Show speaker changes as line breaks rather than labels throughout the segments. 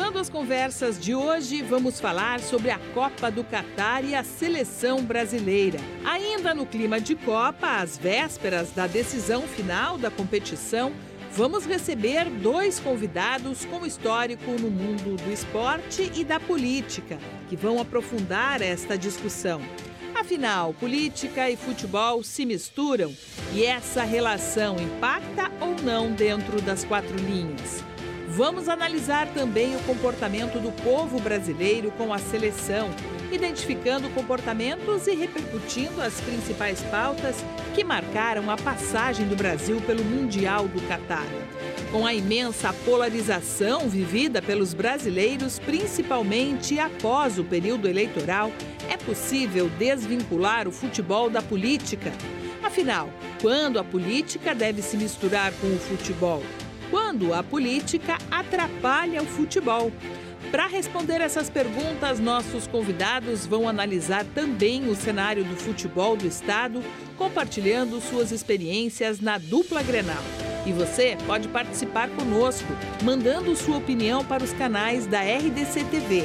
Cruzando as Conversas de hoje, vamos falar sobre a Copa do Catar e a seleção brasileira. Ainda no clima de Copa, às vésperas da decisão final da competição, vamos receber dois convidados com histórico no mundo do esporte e da política, que vão aprofundar esta discussão. Afinal, política e futebol se misturam e essa relação impacta ou não dentro das quatro linhas? Vamos analisar também o comportamento do povo brasileiro com a seleção, identificando comportamentos e repercutindo as principais pautas que marcaram a passagem do Brasil pelo Mundial do Catar. Com a imensa polarização vivida pelos brasileiros, principalmente após o período eleitoral, é possível desvincular o futebol da política? Afinal, quando a política deve se misturar com o futebol? Quando a política atrapalha o futebol. Para responder essas perguntas, nossos convidados vão analisar também o cenário do futebol do estado, compartilhando suas experiências na dupla Grenal. E você pode participar conosco, mandando sua opinião para os canais da RDC TV.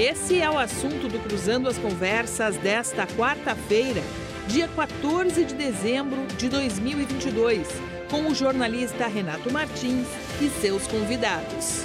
Esse é o assunto do Cruzando as Conversas desta quarta-feira, dia 14 de dezembro de 2022, com o jornalista Renato Martins e seus convidados.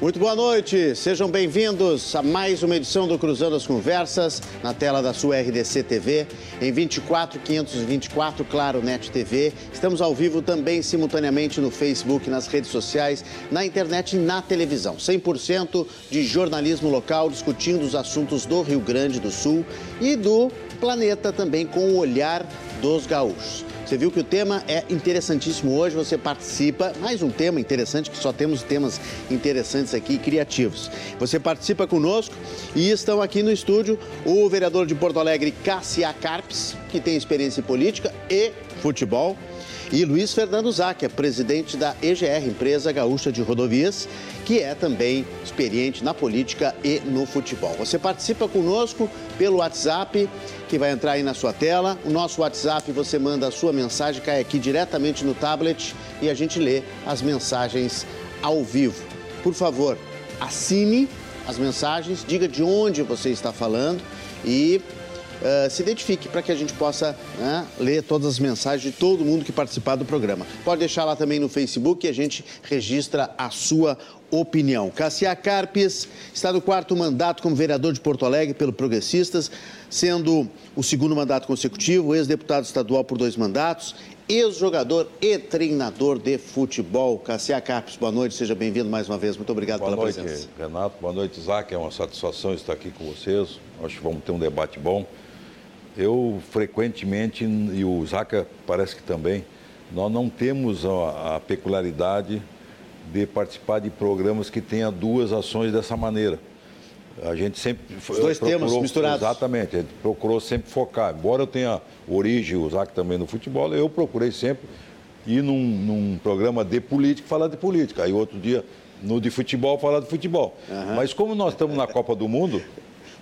Muito boa noite, sejam bem-vindos a mais uma edição do Cruzando as Conversas, na tela da sua RDC TV, em 24 524 Claro Net TV. Estamos ao vivo também simultaneamente no Facebook, nas redes sociais, na internet e na televisão. 100% de jornalismo local discutindo os assuntos do Rio Grande do Sul e do planeta também com o olhar dos gaúchos. Você viu que o tema é interessantíssimo hoje, você participa. Mais um tema interessante, que só temos temas interessantes aqui, criativos. Você participa conosco e estão aqui no estúdio o vereador de Porto Alegre, Cassia Carpes, que tem experiência em política e futebol e Luiz Fernando Záquia, presidente da EGR, Empresa Gaúcha de Rodovias, que é também experiente na política e no futebol. Você participa conosco pelo WhatsApp, que vai entrar aí na sua tela. O nosso WhatsApp, você manda a sua mensagem, cai aqui diretamente no tablet e a gente lê as mensagens ao vivo. Por favor, assine as mensagens, diga de onde você está falando e uh, se identifique para que a gente possa né, ler todas as mensagens de todo mundo que participar do programa. Pode deixar lá também no Facebook e a gente registra a sua opinião. Cassia Carpes está no quarto mandato como vereador de Porto Alegre pelo Progressistas, sendo o segundo mandato consecutivo, ex-deputado estadual por dois mandatos, ex-jogador e treinador de futebol. Cassia Carpes, boa noite, seja bem-vindo mais uma vez. Muito obrigado
boa
pela
noite,
presença.
Renato. Boa noite, Isaac. É uma satisfação estar aqui com vocês. Acho que vamos ter um debate bom. Eu frequentemente, e o Zaca parece que também, nós não temos a, a peculiaridade de participar de programas que tenha duas ações dessa maneira. A gente sempre.
Os dois
procurou,
temas misturados.
Exatamente, a gente procurou sempre focar. Embora eu tenha origem, o Zac também no futebol, eu procurei sempre ir num, num programa de política falar de política. Aí outro dia, no de futebol, falar de futebol.
Aham.
Mas como nós estamos na Copa do Mundo,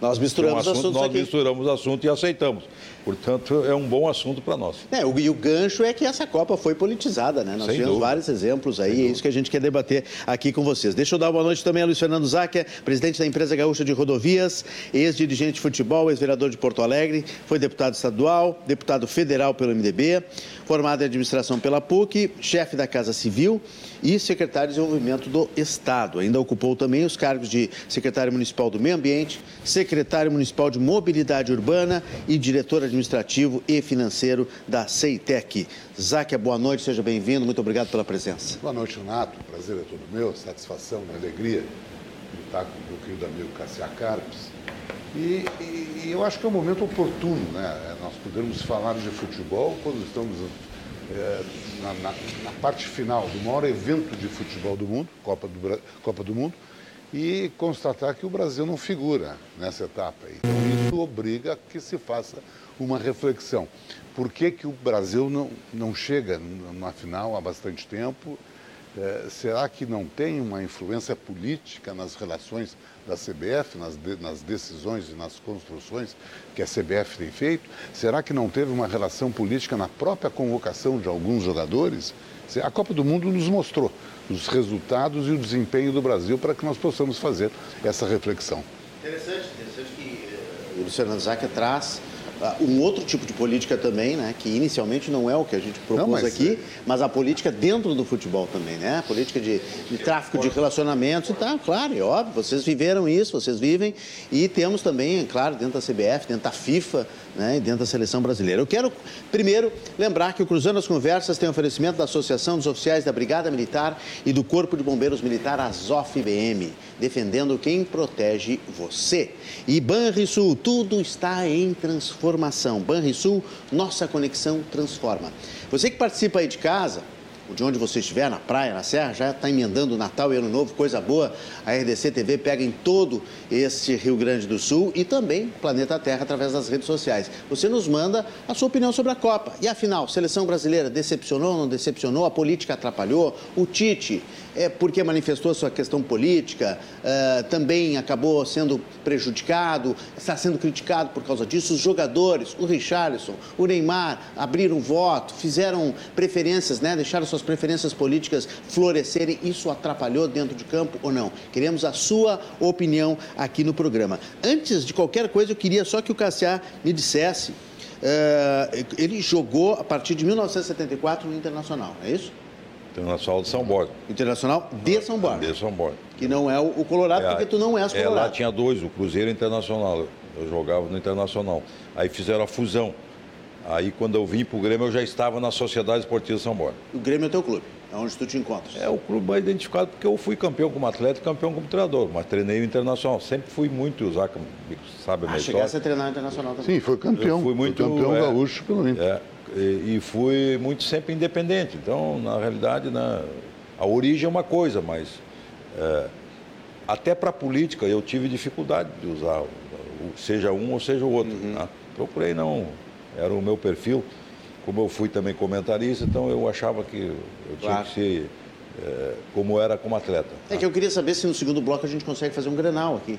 Nós
tem um
misturamos
assunto,
assuntos
nós
aqui.
misturamos assunto e aceitamos. Portanto, é um bom assunto para nós.
É, o- e o gancho é que essa Copa foi politizada, né? Nós
Sem
tivemos
dúvida.
vários exemplos aí, é isso que a gente quer debater aqui com vocês. Deixa eu dar boa noite também a Luiz Fernando Záquia, presidente da empresa Gaúcha de Rodovias, ex-dirigente de futebol, ex-vereador de Porto Alegre, foi deputado estadual, deputado federal pelo MDB, formado em administração pela PUC, chefe da Casa Civil e secretário de Desenvolvimento do Estado. Ainda ocupou também os cargos de secretário municipal do Meio Ambiente, secretário municipal de Mobilidade Urbana e diretor administrativo e financeiro da Ceitec. Záquia, boa noite, seja bem-vindo, muito obrigado pela presença.
Boa noite, Renato. Prazer é todo meu, satisfação alegria de estar com o meu querido amigo Cassia Carpes. E, e- e eu acho que é um momento oportuno, né? Nós podemos falar de futebol quando estamos é, na, na, na, parte final do maior evento de futebol do mundo, Copa do, Copa do Mundo, e constatar que o Brasil não figura nessa etapa. Então, isso obriga que se faça uma reflexão. Por que, que o Brasil não, não chega na final há bastante tempo? É, será que não tem uma influência política nas relações da CBF, nas, de, nas decisões e nas construções que a CBF tem feito? Será que não teve uma relação política na própria convocação de alguns jogadores? A Copa do Mundo nos mostrou os resultados e o desempenho do Brasil para que nós possamos fazer essa reflexão.
Interessante, interessante que uh, o Luciano Zaca traz um outro tipo de política também, né, que inicialmente não é o que a gente propôs não, mas aqui, é... mas a política dentro do futebol também, né? A política de, de tráfico de relacionamentos e tá, claro, é óbvio, vocês viveram isso, vocês vivem e temos também, claro, dentro da CBF, dentro da FIFA, né, e dentro da seleção brasileira. Eu quero primeiro lembrar que o Cruzando as Conversas tem oferecimento da Associação dos Oficiais da Brigada Militar e do Corpo de Bombeiros Militar, Azof BM, defendendo quem protege você. E Banrisul, tudo está em transformação transformação. Banrisul, nossa conexão transforma. Você que participa aí de casa, de onde você estiver, na praia, na serra, já está emendando Natal e Ano Novo, coisa boa. A RDC TV pega em todo este Rio Grande do Sul e também Planeta Terra através das redes sociais. Você nos manda a sua opinião sobre a Copa. E afinal, seleção brasileira decepcionou ou não decepcionou? A política atrapalhou? O Tite é porque manifestou sua questão política, uh, também acabou sendo prejudicado, está sendo criticado por causa disso. Os jogadores, o Richarlison, o Neymar, abriram voto, fizeram preferências, né? deixaram suas preferências políticas florescerem. Isso atrapalhou dentro de campo ou não? Queremos a sua opinião aqui no programa. Antes de qualquer coisa, eu queria só que o Cassiá me dissesse. Uh, ele jogou a partir de 1974 no Internacional, é isso?
Internacional de São Borja.
Internacional de São Borja.
De São Borja.
Que não é o Colorado, é, porque tu não és Colorado.
É, lá tinha dois, o Cruzeiro e o Internacional. Eu jogava no Internacional. Aí fizeram a fusão. Aí quando eu vim para o Grêmio, eu já estava na Sociedade Esportiva São Borja.
O Grêmio é teu clube? É onde tu te encontras?
É o clube mais identificado porque eu fui campeão como atleta e campeão como treinador, mas treinei o Internacional. Sempre fui muito, Zaca sabe a minha ah,
história. chegasse a treinar o Internacional também?
Sim, foi campeão. Eu fui muito, foi campeão é, gaúcho pelo Inter. É,
e, e fui muito sempre independente. Então, na realidade, né, a origem é uma coisa, mas é, até para a política eu tive dificuldade de usar, seja um ou seja o outro. Uhum. Né? Procurei não, era o meu perfil. Como eu fui também comentarista, então eu achava que eu tinha claro. que ser é, como era como atleta.
É que eu queria saber se no segundo bloco a gente consegue fazer um granal aqui.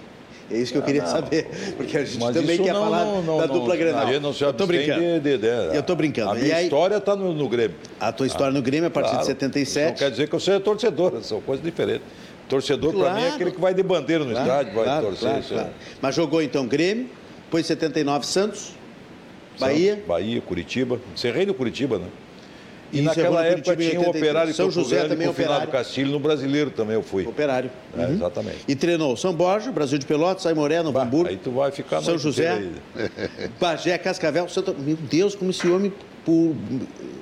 É isso que eu queria não, saber, porque a gente também quer não, falar não, da dupla Grenal.
A não se eu tô brincando. De, de, de,
eu tô brincando.
A minha aí, história está no, no, Grêmio.
A tua história ah, no Grêmio é a partir claro, de 77.
Não quer dizer que eu seja torcedor, são coisas diferentes. Torcedor claro, para mim é aquele que vai de bandeira no claro, estádio, vai claro, torcer. Claro,
Mas jogou então Grêmio, depois 79 Santos, Bahia.
Santos, Bahia, Curitiba. Encerrei no Curitiba, né? E Isso naquela é época tinha um operário
São José também
operário. Castilho, no brasileiro também eu fui.
Operário.
É, uhum. Exatamente.
E treinou São Borja, Brasil de Pelotas, Saimoré, Novo Hamburgo.
Aí tu vai ficar
São José, Bagé, Cascavel, Santo... Meu Deus, como esse homem por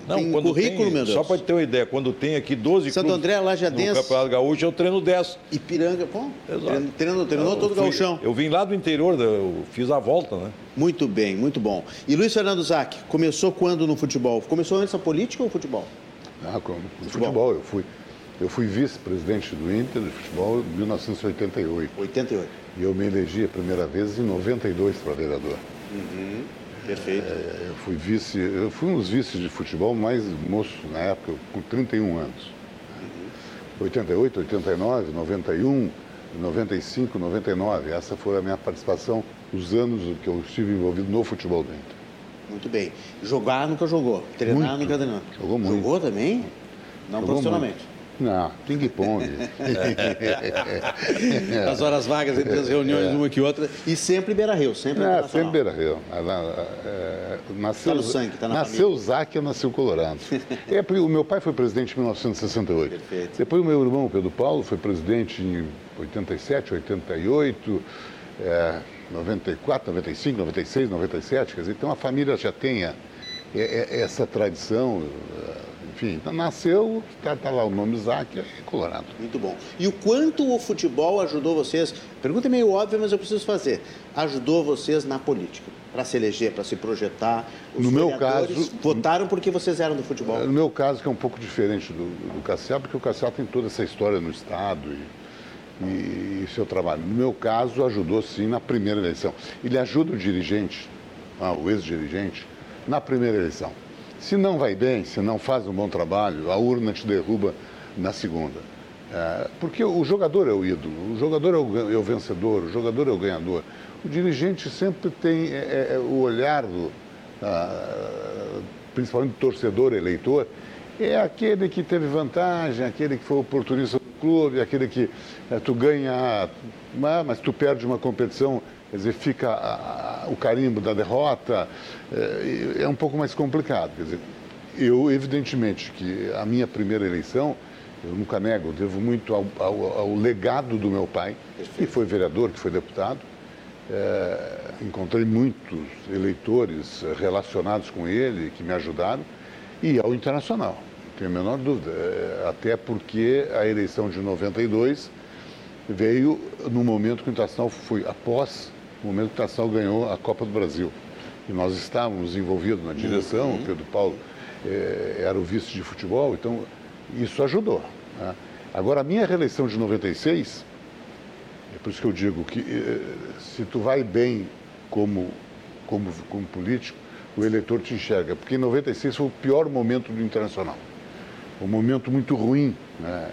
não, tem currículo, tem, meu Deus. Só para ter uma ideia, quando tem aqui 12
Santo clubes André, Lajadense,
no Campeonato Gaúcho, eu treino 10.
Ipiranga, pô, Exato. treinou, treinou todo o gauchão.
Eu vim lá do interior, eu fiz a volta, né?
Muito bem, muito bom. E Luiz Fernando Zac, começou quando no futebol? Começou antes a política ou futebol?
Ah, no futebol. futebol eu fui, eu fui vice-presidente do Inter de futebol em 1988.
88.
E eu me elegi a primeira vez em 92 para vereador.
Uhum. Perfeito. É,
eu fui vice, eu fui um dos vices de futebol mais moço na época, com 31 anos. Uhum. 88, 89, 91, 95, 99. Essa foi a minha participação, os anos que eu estive envolvido no futebol Inter.
Muito bem. Jogar nunca jogou. Treinar muito. nunca treinou.
Jogou muito.
Jogou também? Não jogou profissionalmente.
Muito. Não, ping-pong.
As horas vagas entre as reuniões, é. uma que outra. E sempre Beira-Rio, sempre
É, sempre Beira-Rio. É, nasceu, tá no sangue, tá na Nasceu o Zac, eu nasci o Colorado. é, o meu pai foi presidente em 1968. Perfeito. Depois o meu irmão, Pedro Paulo, foi presidente em 87, 88, é, 94, 95, 96, 97. Quer dizer, então a família já tem é, é, essa tradição enfim, nasceu, está tá lá o nome Isaac, é Colorado.
Muito bom. E o quanto o futebol ajudou vocês? Pergunta é meio óbvia, mas eu preciso fazer. Ajudou vocês na política? Para se eleger, para se projetar? Os
no meu caso.
Votaram porque vocês eram do futebol?
No meu caso, que é um pouco diferente do, do Cassiá, porque o Cassiá tem toda essa história no Estado e, e, e seu trabalho. No meu caso, ajudou sim na primeira eleição. Ele ajuda o dirigente, ah, o ex-dirigente, na primeira eleição. Se não vai bem, se não faz um bom trabalho, a urna te derruba na segunda. É, porque o jogador é o ídolo, o jogador é o, é o, vencedor, o jogador é o ganhador. O dirigente sempre tem é, é, é o olhar do, ah, principalmente do torcedor eleitor, é aquele que teve vantagem, aquele que foi oportunista do clube, aquele que é, tu ganha, mas tu perde uma competição Quer dizer, fica a, a, o carimbo da derrota, é, é, um pouco mais complicado. Quer dizer, eu, evidentemente, que a minha primeira eleição, eu nunca nego, eu devo muito ao, ao, ao legado do meu pai, que foi vereador, que foi deputado. É, encontrei muitos eleitores relacionados com ele, que me ajudaram, e ao internacional, não tenho a menor dúvida. É, até porque a eleição de 92 veio no momento que o Internacional foi após no momento que o Tassal ganhou a Copa do Brasil. E nós estávamos envolvidos na direção, uhum. o Pedro Paulo eh, era o vice de futebol, então isso ajudou. Né? Agora, a minha reeleição de 96, é por isso que eu digo que eh, se tu vai bem como, como, como político, o eleitor te enxerga, porque em 96 foi o pior momento do Internacional. Um momento muito ruim, né?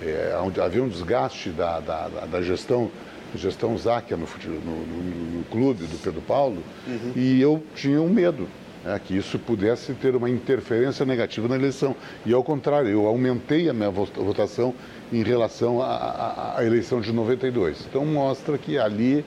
é, é, onde havia um desgaste da, da, da gestão gestão Záquia no, no, no, no, clube do Pedro Paulo, uhum. e eu tinha um medo. Né, que isso pudesse ter uma interferência negativa na eleição. E ao contrário, eu aumentei a minha votação em relação à, eleição de 92. Então mostra que ali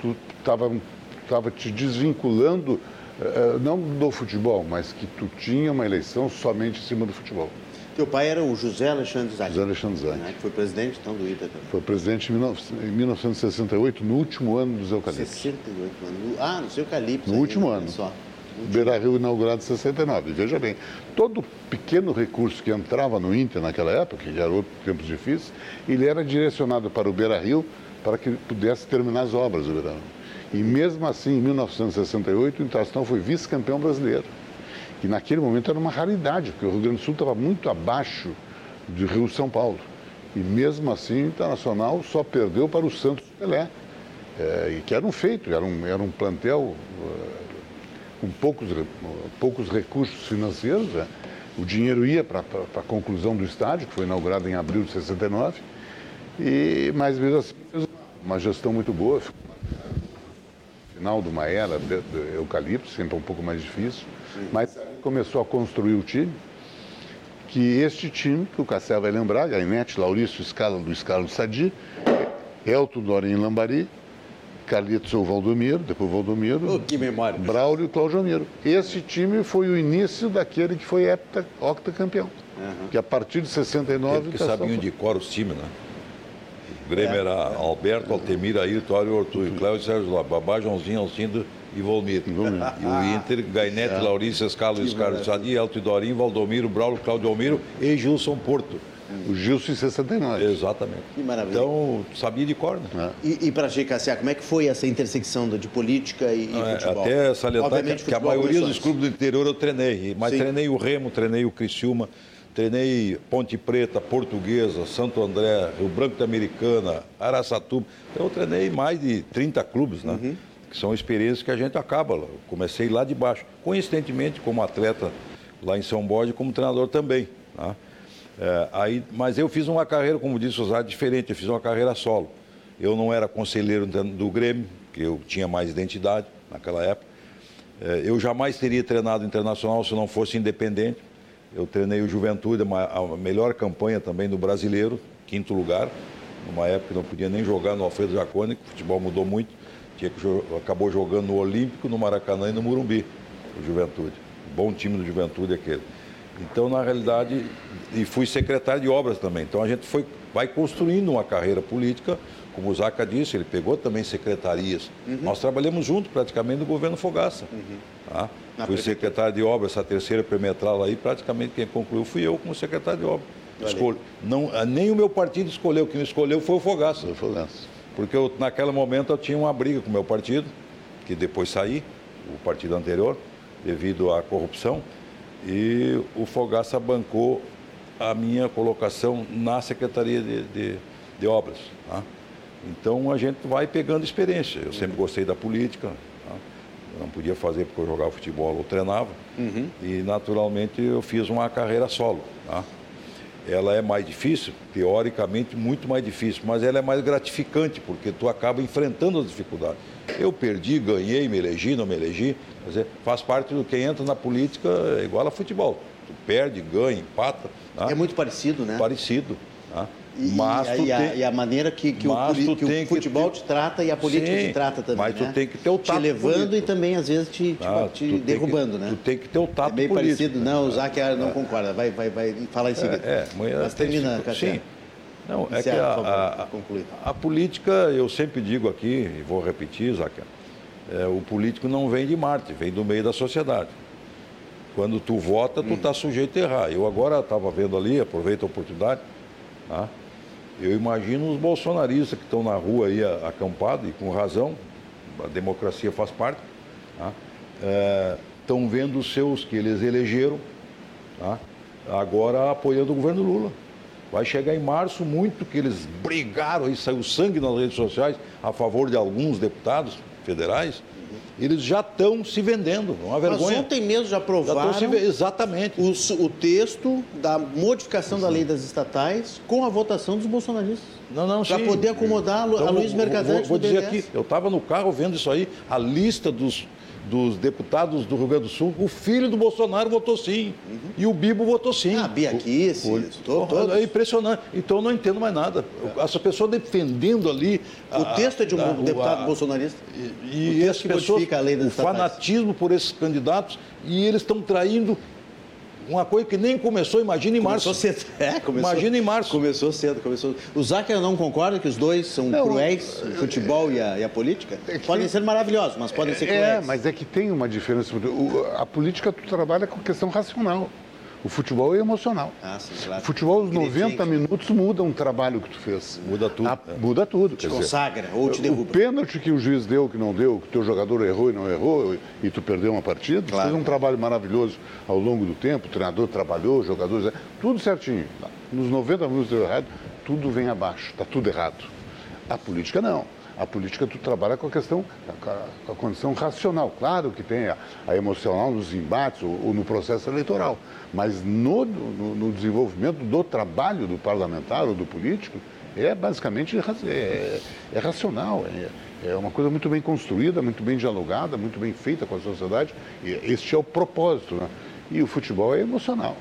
tu estava te desvinculando, uh, não do futebol, mas que tu tinha uma eleição somente em cima do futebol.
Teu pai era o José Alexandre Zac.
José Alexandre Zac.
Né? Que foi presidente, então, do ITA também.
Foi presidente em 1968, no último ano dos eucaliptos.
68 anos. Ah, nos eucaliptos.
No aí, último ano. Só. Beira Rio inaugurado em 69. Veja bem, todo pequeno recurso que entrava no Inter naquela época, que era outro tempos difíceis, ele era direcionado para o Beira Rio para que pudesse terminar as obras do Beira Rio. E mesmo assim, em 1968, o Internacional foi vice-campeão brasileiro que naquele momento era uma raridade, porque o Rio Grande do Sul estava muito abaixo do Rio São Paulo. E mesmo assim, o Internacional só perdeu para o Santos Pelé, é, e que era um feito, era um, era um plantel uh, com poucos, poucos recursos financeiros. Né? O dinheiro ia para a conclusão do estádio, que foi inaugurado em abril de 69, e, mas mesmo assim, uma gestão muito boa. Final de uma era de, de eucalipto, sempre um pouco mais difícil, mas começou a construir o time, que este time, que o Cassel vai lembrar, Gainete, Laurício, Scala, Luiz Carlos Sadi, Elton Dorim Lambari, Carlitos ou Valdomiro, depois Valdomiro,
oh, que memória.
Braulio e Claudio Miro. Esse time foi o início daquele que foi hepta, octacampeão. Uhum. Que a partir de 69...
Porque sabiam de cor os times, né? O Grêmio é. era Alberto, Altemir, Ayrton, Ario, Ortúio, Cléo Sérgio Lopes, Babá, Joãozinho, Alcindo e Volmir. E o Inter, Gainete, é. Laurício, Escalo, Luiz Carlos Sadi, Elton Dorim, Valdomiro, Braulio, Claudio Almiro e Gilson Porto.
O Gilson em 69.
Exatamente.
Que maravilha.
Então, sabia de cor, né?
É. E, e para Cassia, como é que foi essa intersecção de política e, e é, futebol?
Até salientar que, que a maioria dos clubes do interior eu treinei. Mas Sim. treinei o Remo, treinei o Criciúma, treinei Ponte Preta, Portuguesa, Santo André, Rio Branco da Americana, Araçatuba. Então eu treinei mais de 30 clubes, né? Uhum que são experiências que a gente acaba. Eu comecei lá de baixo, coincidentemente como atleta lá em São Borja, como treinador também. Tá? É, aí, mas eu fiz uma carreira, como disse o Zé, diferente, eu fiz uma carreira solo. Eu não era conselheiro do Grêmio, que eu tinha mais identidade naquela época. É, eu jamais teria treinado internacional se não fosse independente. Eu treinei o Juventude, a melhor campanha também do brasileiro, quinto lugar. Numa época que não podia nem jogar no Alfredo Jacone, o futebol mudou muito que acabou jogando no Olímpico, no Maracanã e no Murumbi, o Juventude. Bom time do Juventude aquele. Então, na realidade, e fui secretário de obras também. Então, a gente foi, vai construindo uma carreira política, como o Zaca disse, ele pegou também secretarias. Uhum. Nós trabalhamos junto praticamente no governo Fogaça. Uhum. Tá? Fui secretário de obra, essa terceira perimetral aí, praticamente quem concluiu fui eu como secretário de obra. Escolhi, não, nem o meu partido escolheu, quem escolheu foi o Fogaça.
Foi o Fogaça.
Porque eu, naquele momento eu tinha uma briga com o meu partido, que depois saí, o partido anterior, devido à corrupção, e o Fogaça bancou a minha colocação na Secretaria de, de, de Obras. Tá? Então a gente vai pegando experiência. Eu sempre gostei da política, tá? eu não podia fazer porque eu jogava futebol ou treinava, uhum. e naturalmente eu fiz uma carreira solo. Tá? Ela é mais difícil, teoricamente muito mais difícil, mas ela é mais gratificante, porque tu acaba enfrentando as dificuldades. Eu perdi, ganhei, me elegi, não me elegi, dizer, faz parte do que entra na política, é igual a futebol. Tu perde, ganha, empata.
Tá? É muito parecido, né?
Parecido. Tá?
E, mas e, a, tem, e, a, maneira que, que, o, que o, futebol ter... te trata e a política Sim, te trata também.
Mas tu
né?
tem que ter o tato.
Te levando político. e também, às vezes, te, ah, te derrubando,
que,
né?
Tu tem que ter o tato.
É bem
político.
parecido. Não, o Zac não é. concorda. Vai, vai, vai falar em seguida.
É, é
mas termina,
tipo, Sim. Não, é que a, a, a, política, eu sempre digo aqui, e vou repetir, Zac, é, o político não vem de Marte, vem do meio da sociedade. Quando tu vota, tu está hum. sujeito a errar. Eu agora estava vendo ali, aproveito a oportunidade, tá? Eu imagino os bolsonaristas que estão na rua aí acampados, e com razão, a democracia faz parte, tá? é, estão vendo os seus que eles elegeram, tá? agora apoiando o governo Lula. Vai chegar em março muito que eles brigaram e saiu sangue nas redes sociais a favor de alguns deputados federais eles já estão se vendendo. É uma vergonha.
Mas ontem mesmo já aprovaram
já exatamente.
O, o, texto da modificação da lei das estatais com a votação dos bolsonaristas.
Não, não,
Para poder acomodar então, a Luiz Mercadante
Vou, vou dizer aqui, eu estava no carro vendo isso aí, a lista dos dos deputados do Rio Grande do Sul, o filho do Bolsonaro votou sim. Uhum. E o Bibo votou sim.
Ah, Bia Kiss,
É impressionante. Então eu não entendo mais nada. É. Essa pessoa defendendo ali.
O a, texto é de um a, deputado a, bolsonarista.
E, e as pessoas, o fanatismo por esses candidatos, e eles estão traindo uma coisa que nem começou, imagina em
março. Começou cedo. É, começou,
imagina em março.
Começou cedo, começou. O Zacher não concorda que os dois são não, cruéis, o futebol e a, e a política? É que, podem ser maravilhosos, mas podem ser é, cruéis.
É, mas é que tem uma diferença. A política tu trabalha com questão racional. O futebol é emocional.
Ah, sim, claro.
O futebol, os 90 minutos, muda um trabalho que tu fez.
Muda tudo. A,
é. Muda tudo.
Te consagra dizer, ou te derruba.
O pênalti que o juiz deu, que não deu, que o teu jogador errou e não errou, e tu perdeu uma partida, claro. fez um trabalho maravilhoso ao longo do tempo, o treinador trabalhou, os jogadores, tudo certinho. Nos 90 minutos deu errado, tudo vem abaixo, está tudo errado. A política não. A política tu trabalha com a questão, com a condição racional. Claro que tem a, a emocional nos embates ou, ou, no processo eleitoral, mas no, no, no, desenvolvimento do trabalho do parlamentar ou do político é basicamente é, é racional, é, é uma coisa muito bem construída, muito bem dialogada, muito bem feita com a sociedade. E este é o propósito, né? E o futebol é emocional.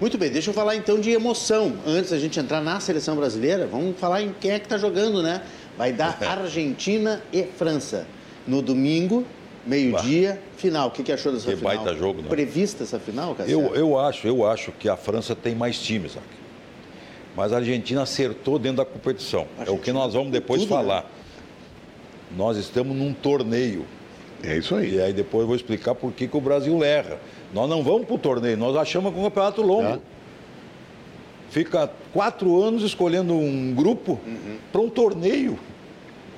Muito bem, deixa eu falar então de emoção. Antes da gente entrar na seleção brasileira, vamos falar em quem é que está jogando, né? Vai dar Argentina e França. No domingo, meio-dia, final. O que, que achou dessa
que
final?
baita jogo, né?
Prevista essa final,
Cassiano? Eu, eu, acho, eu acho que a França tem mais times, aqui. Mas a Argentina acertou dentro da competição. É o que nós vamos depois tudo, né? falar. Né? Nós estamos num torneio.
É isso aí.
E aí depois eu vou explicar por que, que o Brasil erra. Nós não vamos para o torneio, nós achamos que é um campeonato longo. É fica quatro anos escolhendo um grupo uhum. para um torneio.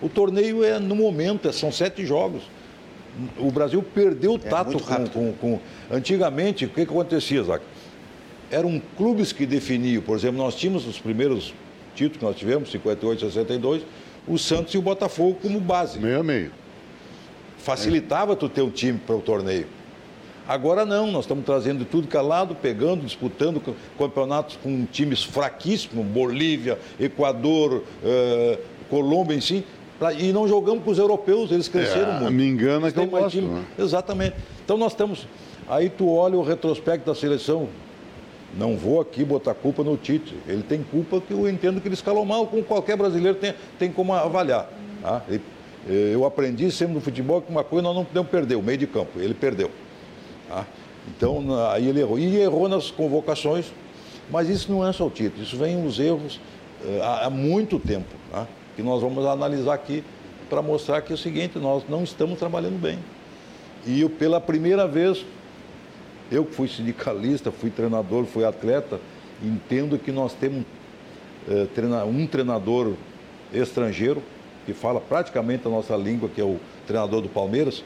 O torneio é no momento, é, são sete jogos. O Brasil perdeu o é tato com, com, com, Antigamente, o que, que acontecia, Zac? Eram clubes que definiam. Por exemplo, nós tínhamos os primeiros títulos que nós tivemos, 58, 62, o Santos e o Botafogo como base.
Meio a meio.
Facilitava é. tu ter um time para o torneio. Agora não, nós estamos trazendo tudo calado, pegando, disputando campeonatos com times fraquíssimos, Bolívia, Equador, eh, Colômbia em si, pra, e não jogamos com os europeus, eles cresceram é, muito.
Me engana que eu gosto, time, né?
Exatamente. Então nós estamos. Aí tu olha o retrospecto da seleção. Não vou aqui botar culpa no Tite. Ele tem culpa que eu entendo que ele escalou mal, como qualquer brasileiro tem, tem como avaliar. Tá? Ele, eh, eu aprendi sempre no futebol que uma coisa nós não podemos perder, o meio de campo. Ele perdeu. Tá? Então, aí ele errou. E errou nas convocações, mas isso não é só o título, isso vem os erros uh, há, muito tempo, tá? Que nós vamos analisar aqui para mostrar que é o seguinte, nós não estamos trabalhando bem. E eu, pela primeira vez, eu que fui sindicalista, fui treinador, fui atleta, entendo que nós temos eh, um treinador estrangeiro que fala praticamente a nossa língua, que é o treinador do Palmeiras,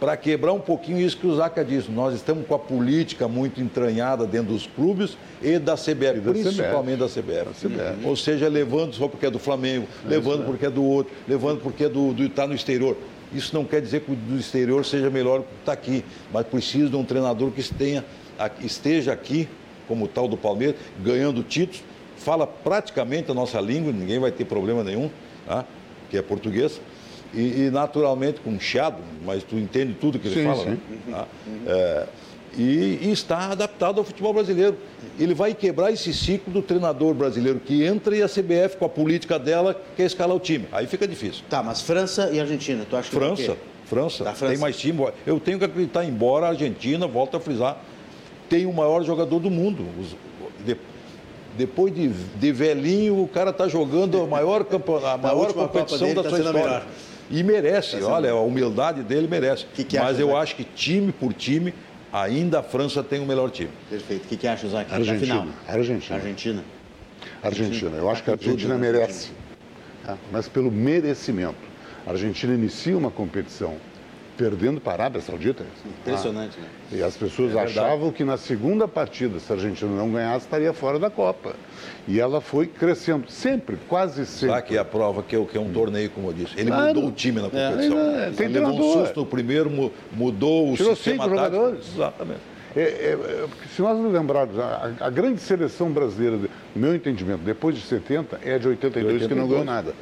para quebrar um pouquinho isso que o Zaca disse. Nós estamos com a política muito entranhada dentro dos clubes e da CBF, e da principalmente CBF. da CBF. CBF. Ou seja, levando só porque é do Flamengo, é levando porque é do outro, levando porque é do está no exterior. Isso não quer dizer que o do exterior seja melhor que está aqui, mas precisa de um treinador que tenha, esteja aqui, como o tal do Palmeiras, ganhando títulos, fala praticamente a nossa língua, ninguém vai ter problema nenhum, tá? que é português e, e, naturalmente com chiado, mas tu entende tudo que ele sim, fala, sim. né? Tá? É, e, e, está adaptado ao futebol brasileiro. Ele vai quebrar esse ciclo do treinador brasileiro que entra e a CBF com a política dela quer escalar o time. Aí fica difícil.
Tá, mas França e Argentina, tu acha que
França, França, França, tem mais time. Eu tenho que acreditar, embora a Argentina, volta a frisar, tem o maior jogador do mundo. Os, de, depois de, de velhinho, o cara está jogando a maior, a maior competição da tá sua história. E merece, olha, a humildade dele merece. Que que Mas eu acho que time por time, ainda a França tem o melhor time.
Perfeito. O que, que acha, Zac?
Argentina. Argentina.
Argentina.
Argentina. Eu acho que a Argentina merece. Tá? Mas pelo merecimento. A Argentina inicia uma competição perdendo para a Arábia Saudita.
Impressionante, ah. né?
E as pessoas é achavam que na segunda partida, se a Argentina não ganhasse, estaria fora da Copa. E ela foi crescendo, sempre, quase sempre.
Sabe que é a prova que é, que é um torneio, como eu disse. Ele claro. mudou o time na competição. É, é, tem Ele levou um susto no primeiro, mudou o Tirou sistema cinco tático. jogadores.
Exatamente. É, é, é se nós nos lembrarmos, a, a, grande seleção brasileira, no meu entendimento, depois de 70, é de 82, 82. que não ganhou nada.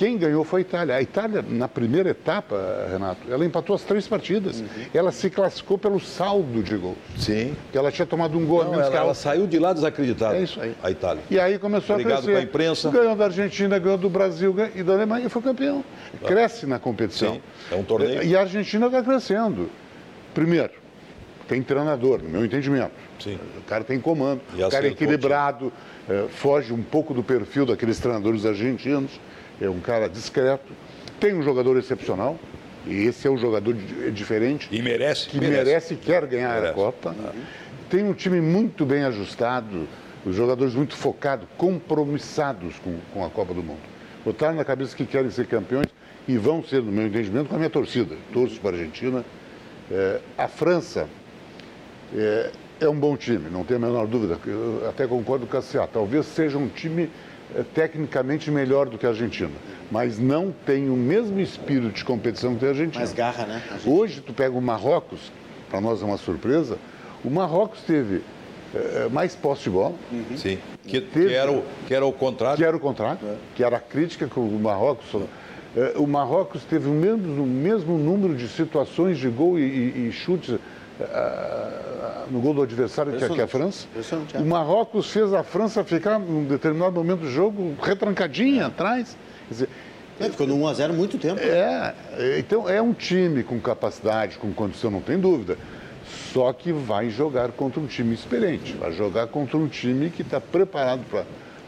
Quem ganhou foi a Itália. A Itália, na primeira etapa, Renato, ela empatou as três partidas. Uhum. Ela se classificou pelo saldo de gols.
Sim.
Que ela tinha tomado um gol.
Não, ela, ela, saiu de lá desacreditada.
É isso aí.
A Itália.
E aí começou
Obrigado
a crescer.
a imprensa.
Ganhou da Argentina, ganhou do Brasil e da Alemanha e foi campeão. Ah. Cresce na competição. Sim.
É um torneio.
E a Argentina está crescendo. Primeiro, tem treinador, no meu entendimento.
Sim.
O cara tem comando, e o cara é equilibrado, é, foge um pouco do perfil daqueles treinadores argentinos é um cara discreto, tem um jogador excepcional, e esse é um jogador diferente.
E merece.
Que merece, e quer ganhar merece. a Copa. Uhum. Tem um time muito bem ajustado, os jogadores muito focados, compromissados com, com a Copa do Mundo. Botaram na cabeça que querem ser campeões e vão ser, no meu entendimento, com a minha torcida. Torço para a Argentina. É, a França é, é, um bom time, não tenho a menor dúvida. Eu até concordo com a CA. Talvez seja um time é tecnicamente melhor do que a Argentina, mas não tem o mesmo espírito de competição que a Argentina.
Mais garra, né?
Hoje, tu pega o Marrocos, para nós é uma surpresa, o Marrocos teve é, mais posse de bola.
Uhum. Sim, que, teve, que, era o, que era o contrário.
Que era o contrário, é. que era a crítica que o Marrocos... É, o Marrocos teve o mesmo, o mesmo número de situações de gol e, e, e chutes no gol do adversário, que, é, que é a França. É. O Marrocos fez a França ficar, num determinado momento do jogo, retrancadinha é. atrás. Quer dizer,
é, ficou no 1x0 muito tempo.
É, então é um time com capacidade, com condição, não tem dúvida. Só que vai jogar contra um time experiente, vai jogar contra um time que está preparado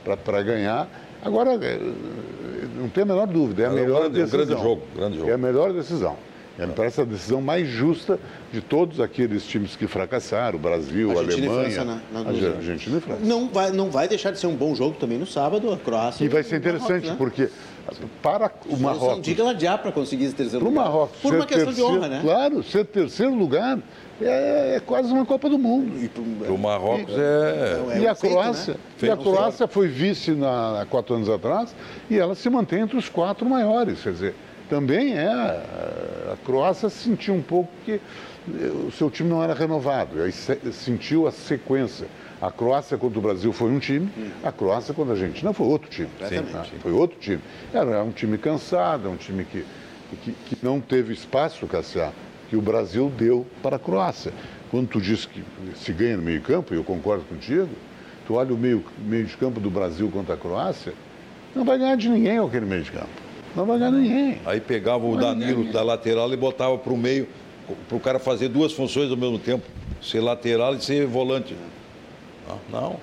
para ganhar. Agora, é, não tem a menor dúvida, é a melhor decisão.
Grande jogo, grande jogo.
É a melhor decisão. É, me parece a decisão mais justa de todos aqueles times que fracassaram, o Brasil, a Alemanha, e França, né? na, na Argentina e França.
Não vai, não vai deixar de ser um bom jogo também no sábado, a Croácia.
E vai ser interessante, Marrocos, né? porque para o Marrocos...
Tem que ladear para conseguir esse terceiro
para lugar. Para o Marrocos
Por uma questão terceiro, de honra, né?
Claro, ser terceiro lugar é, é quase uma Copa do Mundo.
E o Marrocos é...
é... E a Croácia, feito, né? e a Croácia foi vice na, há quatro anos atrás e ela se mantém entre os quatro maiores, quer dizer também é. A Croácia sentiu um pouco que o seu time não era renovado, aí sentiu a sequência. A Croácia contra o Brasil foi um time, a Croácia contra a Argentina foi outro time.
Sim, ah,
foi outro time. Era um time cansado, um time que, que, que não teve espaço, Cassiá, que o Brasil deu para a Croácia. Quando tu diz que se ganha no meio campo, e eu concordo contigo, tu olha o meio, meio de campo do Brasil contra a Croácia, não vai ganhar de ninguém aquele meio de campo. Não vai ganhar ninguém.
Aí pegava o Danilo da lateral e botava para o meio, para o cara fazer duas funções ao mesmo tempo. Ser lateral e ser volante. Não. não.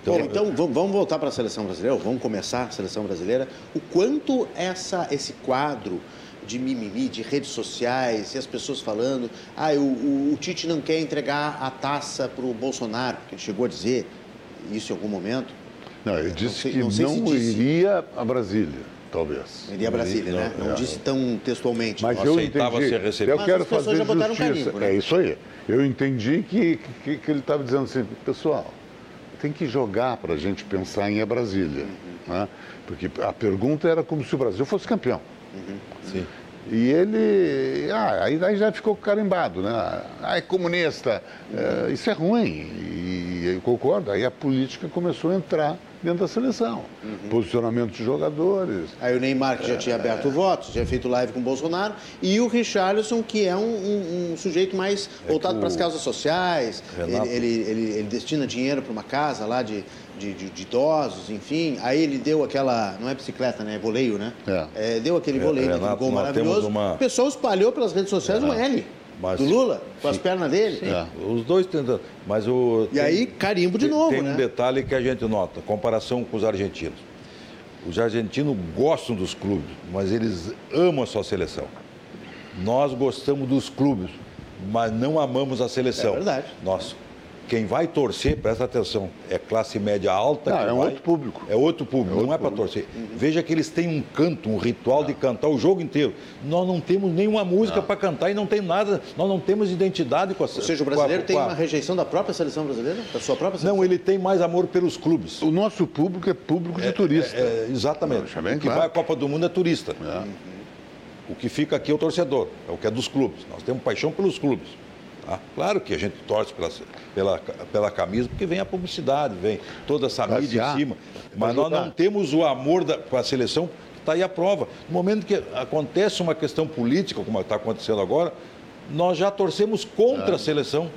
Então, Bom, então vamos voltar para a seleção brasileira, vamos começar a seleção brasileira. O quanto essa, esse quadro de mimimi, de redes sociais, e as pessoas falando, ah, o, o, o Tite não quer entregar a taça para o Bolsonaro, porque ele chegou a dizer isso em algum momento.
Não, ele disse não sei, que não, não disse. iria a Brasília talvez.
Iria a Brasília, não, né? Não, é. disse tão textualmente.
Mas eu entendi. Ser recebido. Eu Mas quero fazer justiça. Carimbo, né? É isso aí. Eu entendi que, que, que ele estava dizendo assim, pessoal, tem que jogar para a gente pensar em a Brasília. Uhum. Né? Porque a pergunta era como se o Brasil fosse campeão. Uhum. Sim. E ele, ah, aí, aí já ficou carimbado, né? Ah, é comunista, uhum. é, isso é ruim. E eu concordo, aí a política começou a entrar dentro da seleção. Uhum. Posicionamento de jogadores.
Aí o Neymar, que já tinha aberto é... votos, já feito live com o Bolsonaro, e o Richarlison, que é um, um, um sujeito mais é voltado para as causas sociais, ele, ele, ele, ele, destina dinheiro para uma casa lá de, de, de, de, idosos, enfim. Aí ele deu aquela, não é bicicleta, né? É voleio, né? É. É, deu aquele voleio, Renato, aquele gol maravilhoso. Uma... O pessoal espalhou pelas redes sociais um L. Mas, do Lula, com as pernas dele.
É. Os dois tentando. Mas o.
E tem, aí, carimbo de novo.
Tem
né?
um detalhe que a gente nota: comparação com os argentinos. Os argentinos gostam dos clubes, mas eles amam a sua seleção. Nós gostamos dos clubes, mas não amamos a seleção. É
verdade.
Nós quem vai torcer, presta atenção, é classe média alta.
Não,
é
vai, outro público.
É outro público, é outro não é para torcer. Uhum. Veja que eles têm um canto, um ritual não. de cantar o jogo inteiro. Nós não temos nenhuma música para cantar e não tem nada, nós não temos identidade com a
Ou seja, o brasileiro a, tem uma rejeição da própria seleção brasileira? Da sua própria seleção?
Não, ele tem mais amor pelos clubes.
O nosso público é público de é, turista. É,
é, exatamente. Não, o que claro. vai à Copa do Mundo é turista. Uhum. O que fica aqui é o torcedor, é o que é dos clubes. Nós temos paixão pelos clubes. Tá? Claro que a gente torce pela, pela, pela camisa, porque vem a publicidade, vem toda essa mídia em cima. Mas nós não temos o amor da, com a seleção, que está aí a prova. No momento que acontece uma questão política, como está acontecendo agora, nós já torcemos contra é. a seleção,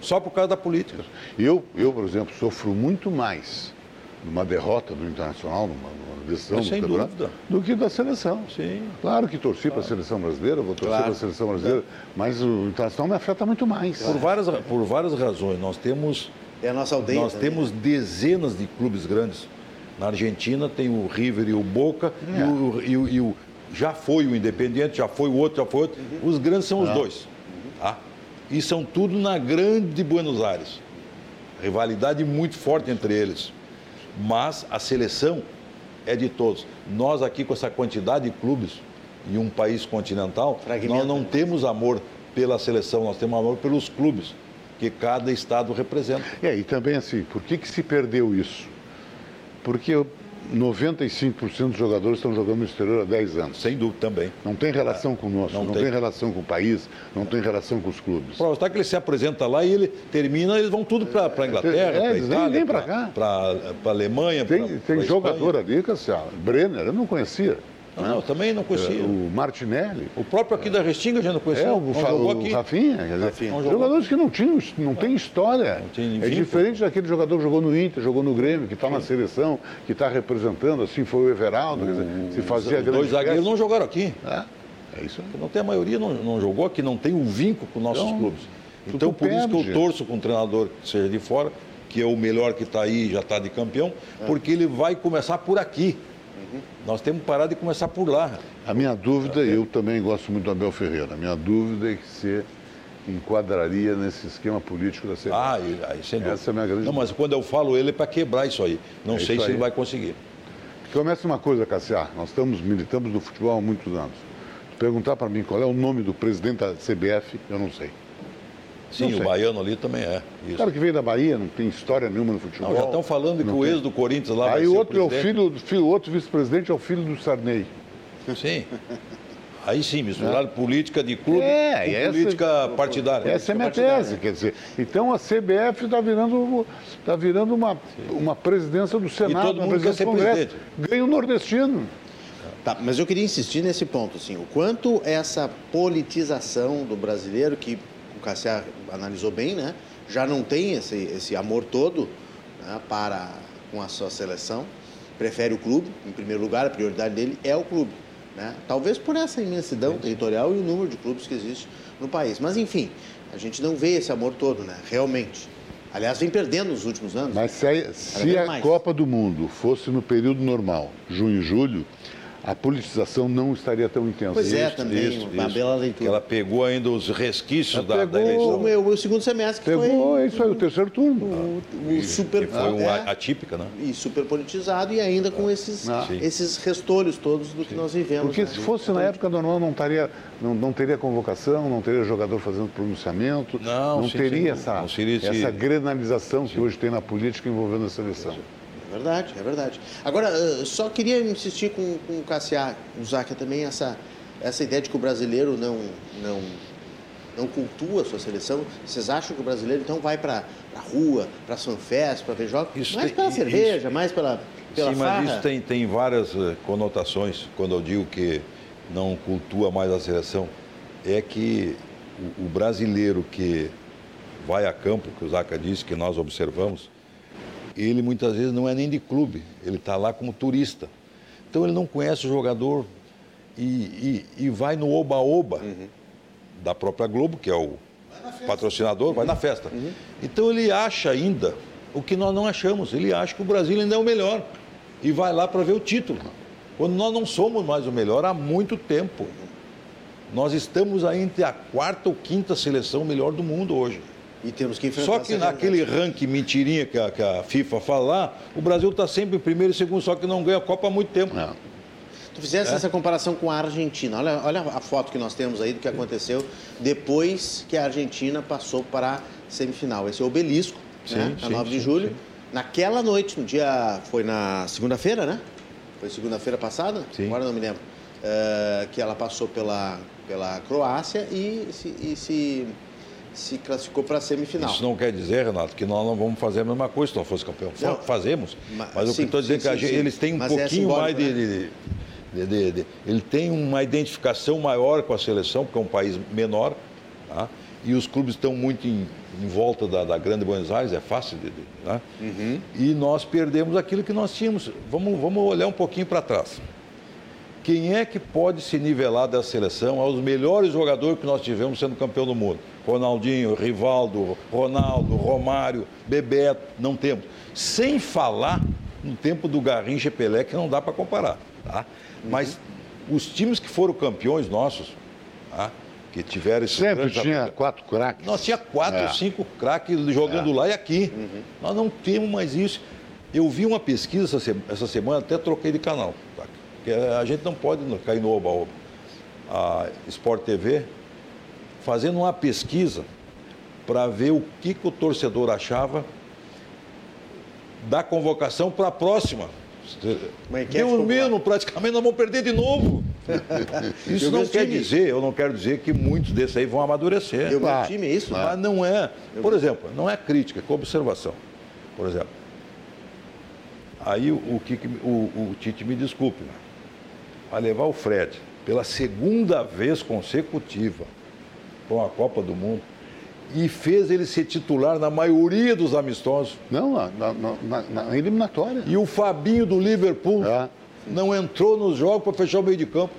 só por causa da política.
Eu, eu, por exemplo, sofro muito mais numa derrota do Internacional, numa, numa decisão
sem do dúvida.
do que da seleção.
Sim.
Claro que torci claro. para a seleção brasileira, vou torcer claro. para a seleção brasileira, mas o Internacional me afeta muito mais.
Por várias, por várias razões. Nós temos.
É a nossa aldeia.
Nós
também.
temos dezenas de clubes grandes. Na Argentina tem o River e o Boca, é. e, o, e, o, e, o, já foi o Independiente, já foi o outro, já foi o outro. Uhum. Os grandes são os ah. dois. Tá? E são tudo na grande Buenos Aires. Rivalidade muito forte entre eles mas a seleção é de todos. Nós aqui com essa quantidade de clubes em um país continental, nós não temos amor pela seleção, nós temos amor pelos clubes que cada estado representa.
É, e também assim, por que, que se perdeu isso? Porque 95% dos jogadores estão jogando no exterior há 10 anos.
Sem dúvida também.
Não tem relação com o nosso, não, não tem. tem. relação com o país, não tem relação com os clubes.
Prova está que ele se apresenta lá e ele termina, eles vão tudo para a Inglaterra, é, para Itália,
nem para cá.
Para a Alemanha,
Tem, pra, tem pra jogador ali, Cassiano, Brenner, eu não conhecia.
Não, não, também não conhecia.
O Martinelli.
O próprio aqui da Restinga já não conhecia.
É, o, o, o aqui. Rafinha. Quer dizer, Rafinha. Jogadores que não tinham, não tem história. Não é diferente daquele jogador que jogou no Inter, jogou no Grêmio, que está na seleção, que está representando, assim foi o Everaldo, dizer, se fazia
Os dois zagueiros não jogaram aqui.
É, é isso.
Não tem a maioria, não, não jogou aqui, não tem o um vínculo com nossos então, clubes. Então, por perde, isso que eu torço com um treinador que seja de fora, que é o melhor que está aí, já está de campeão, é. porque ele vai começar por aqui. Uhum. Nós temos que parar de começar por lá.
A minha dúvida, eu também gosto muito do Abel Ferreira, a minha dúvida é que você enquadraria nesse esquema político da CBF.
Ah, aí, sem dúvida.
Essa é a minha grande
Não, mas quando eu falo ele é para quebrar isso aí. Não é sei se aí. ele vai conseguir.
Começa uma coisa, Cassiar, nós estamos, militamos no futebol há muitos anos. Perguntar para mim qual é o nome do presidente da CBF, eu não sei.
Sim, o baiano ali também é.
Isso. O cara que veio da Bahia, não tem história nenhuma no futebol.
Não, já estão falando que o ex do Corinthians lá
Aí vai outro o é o filho, filho outro vice-presidente é o filho do Sarney.
Sim. Aí sim, misturar é. política de clube é, com essa, política partidária.
Essa é a minha tese, quer dizer. Então a CBF está virando, tá virando uma, uma presidência do Senado,
e todo mundo quer ser Presidente.
Ganha o nordestino.
Tá, mas eu queria insistir nesse ponto, assim, o quanto essa politização do brasileiro, que o Cassiar analisou bem, né? Já não tem esse, esse amor todo né, para com a sua seleção, prefere o clube, em primeiro lugar, a prioridade dele é o clube. Né? Talvez por essa imensidão territorial e o número de clubes que existe no país. Mas, enfim, a gente não vê esse amor todo, né? realmente. Aliás, vem perdendo nos últimos anos.
Mas se, a, se a Copa do Mundo fosse no período normal, junho e julho, a politização não estaria tão intensa.
Pois é, também, uma bela leitura.
Ela pegou ainda os resquícios da,
pegou
da eleição.
O, meu, o segundo semestre que
Pegou,
foi...
é isso aí, o terceiro turno.
O, o super...
Que foi uma
é,
atípica, né?
e super politizado e ainda com esses,
Ah.
esses restolhos todos do que nós vivemos.
Porque
né?
se fosse na época normal, não, estaria, não, não teria convocação, não teria jogador fazendo pronunciamento,
Não, sim,
teria
sim,
essa,
não
essa grenalização que hoje tem na política envolvendo a seleção.
É verdade, é verdade. Agora, eh, só queria insistir com, com o Cassiá, o Zaca também, essa, essa ideia de que o brasileiro não, não, não cultua a sua seleção. Vocês acham que o brasileiro então vai para a rua, para as fanfests, para ver jogos?
Isso
mais
tem-
pela
isso-
cerveja, mais pela, pela
Sim,
farra?
mas isso tem, tem várias eh, conotações quando eu digo que não cultua mais a seleção. É que o, o brasileiro que vai a campo, que o Zaca disse, que nós observamos, ele muitas vezes não é nem de clube, ele está lá como turista. Então ele não conhece o jogador e, e- e vai no oba-oba da própria Globo, que é o patrocinador, vai na festa. Então ele acha ainda o que nós não achamos, ele acha que o Brasil ainda é o melhor e vai lá para ver o título. Quando nós não somos mais o melhor há muito tempo. Nós estamos aí entre a quarta ou quinta seleção melhor do mundo hoje.
E temos que enfrentar
Só que naquele ranking mentirinha que a, que a FIFA fala lá, o Brasil está sempre em primeiro e segundo, só que não ganha a Copa há muito tempo.
É.
Tu fizesse essa comparação com a Argentina. Olha, olha a foto que nós temos aí do que aconteceu depois que a Argentina passou para a semifinal. Esse é o obelisco,
Sim,
né?
Sim,
9 de
sim,
julho.
sim.
Naquela noite, no dia. Foi na segunda-feira, né? Foi segunda-feira passada?
Sim.
Agora não me lembro. Eh, que ela passou pela, pela Croácia e se, e se, se classificou para a semifinal.
Isso não quer dizer, Renato, que nós não vamos fazer a mesma coisa se nós fosse campeão.
Não.
Fazemos.
Ma-
Mas o que
sim,
estou dizendo
sim,
é que
sim, sim.
eles têm um
Mas é
pouquinho mais
simbólico,
de,
né?
de- de- de- Ele tem uma identificação maior com a seleção, porque é um país menor, tá? e os clubes estão muito em, em volta da, da Grande Buenos Aires, é fácil de. de- né?
Uhum.
E nós perdemos aquilo que nós tínhamos. Vamos, vamos olhar um pouquinho para trás. Quem é que pode se nivelar da seleção aos melhores jogadores que nós tivemos sendo campeão do mundo? Ronaldinho, Rivaldo, Ronaldo, Romário, Bebeto, não temos. Sem falar no tempo do Garrincha e Pelé, que não dá para comparar. Tá? Mas os times que foram campeões nossos, tá? que tiveram esses
Sempre tinha quatro craques.
nós tinha quatro,
É.
cinco craques jogando lá e aqui. Nós não temos mais isso. Eu vi uma pesquisa essa semana, até troquei de canal. Porque a gente não pode cair no oba-oba. A Sport TV fazendo uma pesquisa para ver o que, que o torcedor achava da convocação para a próxima. Deus mesmo, praticamente nós vamos perder de novo. Isso
Eu
não quer
times.
dizer, eu não quero dizer que muitos desses aí vão amadurecer.
E o meu
Claro.
time é isso?
Mas não é. Por exemplo, não é crítica, é observação. Por exemplo, aí o, o, o- o Tite me desculpe, né? Vai levar o Fred pela segunda vez consecutiva para uma Copa do Mundo e fez ele ser titular na maioria dos amistosos.
Não, na, na- na- na eliminatória.
E o Fabinho do Liverpool
É.
não entrou nos jogos para fechar o meio de campo.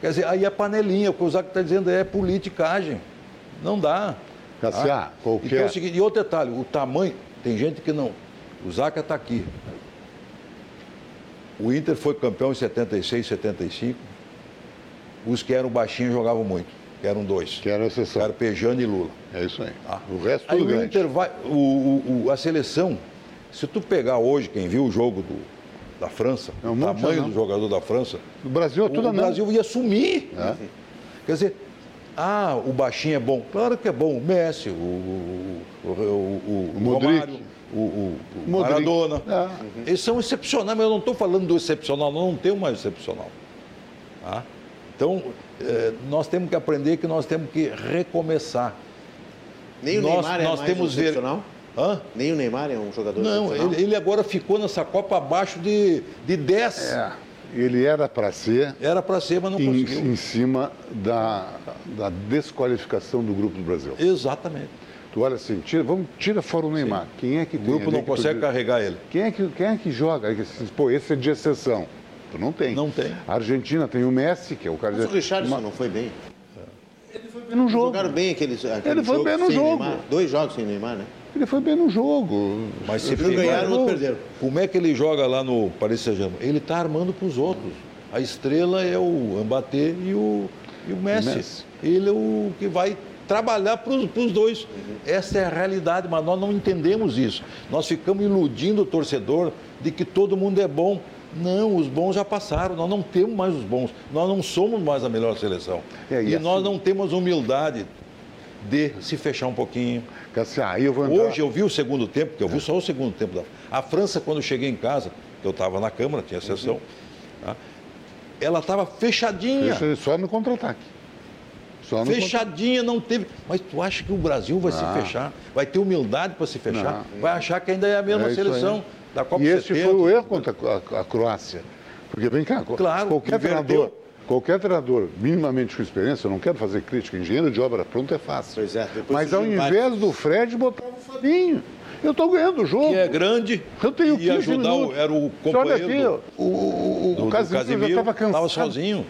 Quer dizer, aí é panelinha, o que o Zac está dizendo é politicagem. Não dá.
Cassiá, qualquer-
Então é o seguinte, e outro detalhe, o tamanho, tem gente que não. O Zaca está aqui. O Inter foi campeão em 76, 75. Os que eram baixinhos jogavam muito, que eram dois.
Que era exceção.
Carpejano e Lula.
É isso aí.
Tá?
O resto
Aí
tudo
o
grande.
Inter vai. O, o- o- a seleção, se tu pegar hoje, quem viu o jogo do- da França,
É
o tamanho
anão.
do jogador da França,
O Brasil é tudo
o. Brasil ia sumir.
É.
Quer dizer, ah, o baixinho é bom. Claro que é bom. O Messi, o, o, o, o, o
Modric.
Romário, o, o, o. Maradona.
É.
Eles são excepcionais, mas eu não estou falando do excepcional, não, não tem mais excepcional. Tá? Então, eh, nós temos que aprender que nós temos que recomeçar.
Nem o
Nós-
Neymar é
nós
mais
temos
um
ver-
excepcional?
Hã?
Nem o Neymar é um jogador
Não,
excepcional?
ele, ele agora ficou nessa Copa abaixo de, de 10.
É. Ele era para ser
Era para ser, mas não
em,
conseguiu.
em cima da, da desqualificação do grupo do Brasil.
Exatamente.
Tu olha assim, tira, vamos, tira fora o Neymar. Quem é que
O
tem
grupo
ali
não consegue
tu-
carregar ele.
Quem é que, quem é que joga? Pô, esse é de exceção. Tu não tem.
Não tem.
A Argentina tem o Messi, que é o cara
Mas o Richardson
uma-
não foi bem.
foi bem no jogo.
Jogaram bem aquele, aquele
Ele foi
jogo
bem no
sem
jogo.
Neymar. Dois jogos sem Neymar, né?
Ele foi bem no jogo.
Mas se pegar-
ganharam, outro perderam.
Como é que ele joga lá no Paris Saint-Germain? Ele está armando para os outros. A estrela é o Mbappé e o, e o Messi. Messi. Ele é o que vai trabalhar para os dois. Essa é a realidade, mas nós não entendemos isso. Nós ficamos iludindo o torcedor de que todo mundo é bom. Não, os bons já passaram, nós não temos mais os bons, nós não somos mais a melhor seleção. É, e, e assim... nós não temos humildade de se fechar um pouquinho.
eu vou entrar...
Hoje eu vi o segundo tempo, porque eu vi só o segundo tempo. Da... A França, quando eu cheguei em casa, eu estava na Câmara, tinha sessão, uhum. tá? ela estava fechadinha.
Só no contra-ataque.
Fechadinha, não teve. Mas tu acha que o Brasil vai se fechar? Vai ter humildade para se fechar? Não. Vai achar que ainda é a mesma é seleção da Copa
E esse 70. foi o erro contra a, a, Croácia. Porque, vem cá, claro, qualquer treinador, qualquer treinador minimamente com experiência, eu não quero fazer crítica, engenheiro de obra pronta é fácil. Pois é, Mas ao invés do Fred, botava o Fabinho. Eu estou ganhando o jogo. Que
é grande.
Eu tenho que
ajudar,
minutos.
era o companheiro. Olha aqui,
o, o, o, o Casimiro já estava cansado. Estava
sozinho.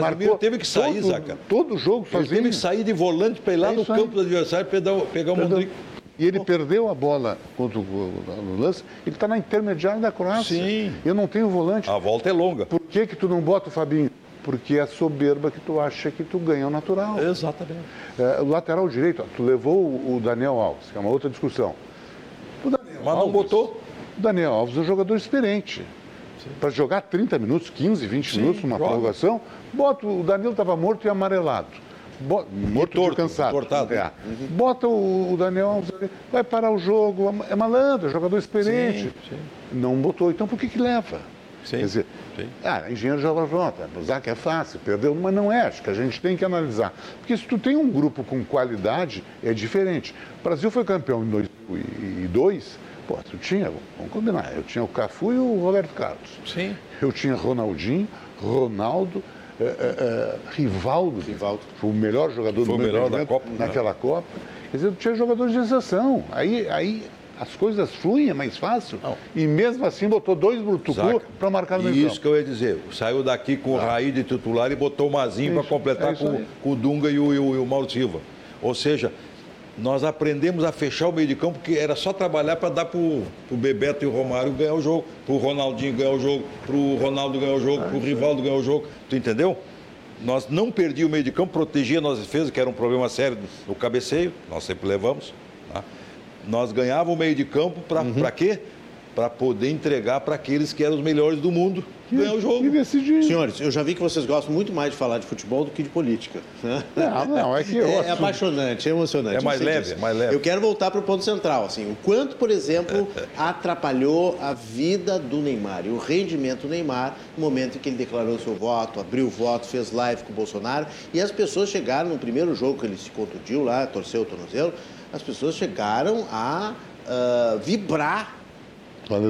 Casemiro teve que sair, todo, Zaca.
Todo jogo sozinho.
Ele teve que sair de volante para ir lá é no campo do adversário pegar, pegar o Mondrigo.
E ele perdeu a bola contra o, lance. Ele está na intermediária da Croácia. Sim. Eu não tenho volante.
A volta é longa.
Por que, que tu não bota o Fabinho? Porque é soberba que tu acha que tu ganha o natural.
Exatamente.
É, o lateral direito, tu levou o Daniel Alves, que é uma outra discussão.
O Daniel Mas Alves, não botou?
O Daniel Alves é um jogador experiente. Para jogar 30 minutos, 15, 20 Sim, minutos numa joga. prorrogação, bota o Danilo estava morto e amarelado. Bota, morto torto, cansado. Tortado. É. Uhum. Bota o, o Daniel vai parar o jogo, é malandro, é jogador experiente. Sim, sim. Não botou, então por que que leva? Sim, Quer dizer, sim. Ah, engenheiro já pronto, usar que é fácil, perdeu, mas não é, acho que a gente tem que analisar. Porque se tu tem um grupo com qualidade, é diferente. O Brasil foi campeão em 2002, pô, tu tinha, vamos combinar, eu tinha o Cafu e o Roberto Carlos.
Sim.
Eu tinha Ronaldinho, Ronaldo, é, Rivaldo, Rivaldo, foi o melhor jogador
foi do melhor da Copa,
naquela né? Copa. Quer dizer, tinha jogadores de exceção. Aí, aí as coisas fluem, é mais fácil. Não. E mesmo assim botou dois Brutucu para marcar no
meio Isso que eu ia dizer. Saiu daqui com o ah. Raí de titular e botou o Mazinho para completar é com, com, o Dunga e o, e o, e o Mauro Silva. Ou seja, nós aprendemos a fechar o meio de campo, porque era só trabalhar para dar para o Bebeto e o Romário ganhar o jogo, para o Ronaldinho ganhar o jogo, para o Ronaldo ganhar o jogo, para o Rivaldo ganhar o jogo. Tu entendeu? Nós não perdíamos o meio de campo, protegia a nossa defesa, que era um problema sério no cabeceio, nós sempre levamos. Tá? Nós ganhávamos o meio de campo para uhum. quê? Para poder entregar para aqueles que eram os melhores do mundo ganhar o jogo. E
decidir. Senhores, eu já vi que vocês gostam muito mais de falar de futebol do que de política.
Né? Não, não, é que eu
é, é apaixonante, é emocionante.
É mais leve, é mais leve.
Eu quero voltar para o ponto central, assim, o quanto, por exemplo, atrapalhou a vida do Neymar e o rendimento do Neymar no momento em que ele declarou seu voto, abriu o voto, fez live com o Bolsonaro e as pessoas chegaram no primeiro jogo que ele se contundiu lá, torceu o tornozelo, as pessoas chegaram a uh, vibrar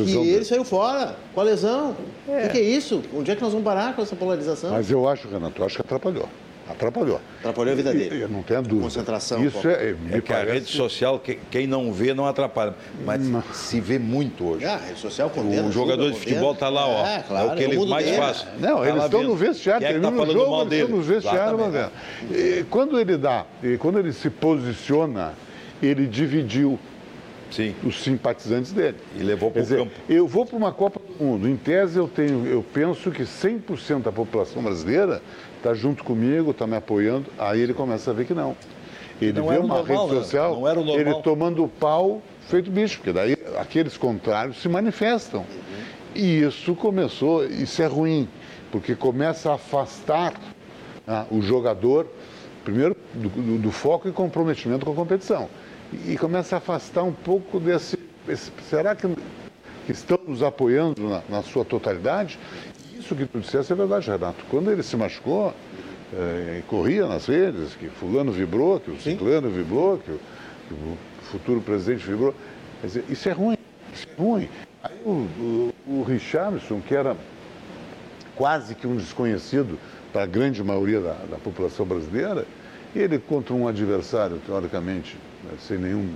que ele saiu fora com a lesão. É. O que é isso? Onde é que nós vamos parar com essa polarização?
Mas eu acho, Renato, eu acho que atrapalhou. Atrapalhou.
Atrapalhou a vida dele.
Eu não tenho dúvida.
Concentração.
Isso é,
é que parece... a rede social, quem não vê, não atrapalha. Mas não. se vê muito hoje.
É, a rede social condena.
O jogador de futebol está lá, ó. É, claro, é o que ele mais dele. faz.
Não, tá eles estão no vestiário. Quem é que tá falando jogo, mal dele? estão no vestiário. E quando ele dá, quando ele se posiciona, ele dividiu Sim. os simpatizantes dele.
E levou para o campo.
Eu vou para uma Copa do Mundo. Em tese, eu, tenho, eu penso que 100% da população brasileira está junto comigo, está me apoiando. Aí ele começa a ver que não. Ele não vê uma normal, rede né? social, não era o normal. ele tomando pau feito bicho, porque daí aqueles contrários se manifestam. Uhum. E isso começou, isso é ruim, porque começa a afastar ah, o jogador, primeiro, do, do, do foco e comprometimento com a competição e começa a afastar um pouco desse. Esse, será que, que, estão nos apoiando na, na, sua totalidade? Isso que tu disseste é verdade, Renato. Quando ele se machucou, é, corria nas redes, que fulano vibrou, que o ciclano vibrou, que o, que o, futuro presidente vibrou. Quer dizer, isso é ruim, isso é ruim. Aí o, o, o Richardson, que era quase que um desconhecido para a grande maioria da, da população brasileira, ele contra um adversário, teoricamente, sem nenhum.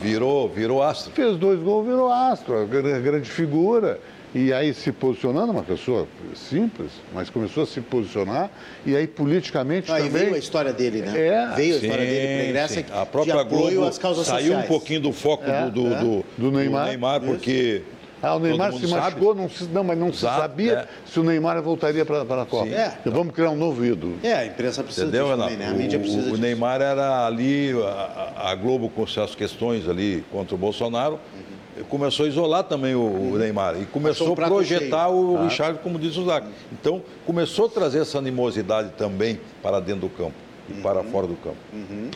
Virou, virou astro.
Fez dois gols, virou astro, grande figura. E aí se posicionando, uma pessoa simples, mas começou a se posicionar, e aí politicamente ah, também...
veio a história dele, né? É. Veio a sim, história dele
a própria Globo
saiu
sociais. um pouquinho do foco é, do, do, é. do, do, Neymar, do Neymar porque
Ah, o Neymar se machucou, não, se, não, mas não Exato, se sabia é. se o Neymar voltaria para a Copa. É. Vamos criar um novo ídolo.
É, a imprensa precisa Entendeu, disso também, né? A mídia precisa
o,
disso.
O Neymar era ali, a, a, Globo com suas questões ali contra o Bolsonaro, uhum. começou a isolar também o, uhum. o Neymar e começou a projetar cheio. o ah. Richard, como diz o Zac. Uhum. Então, começou a trazer essa animosidade também para dentro do campo e para uhum. fora do campo.
Uhum.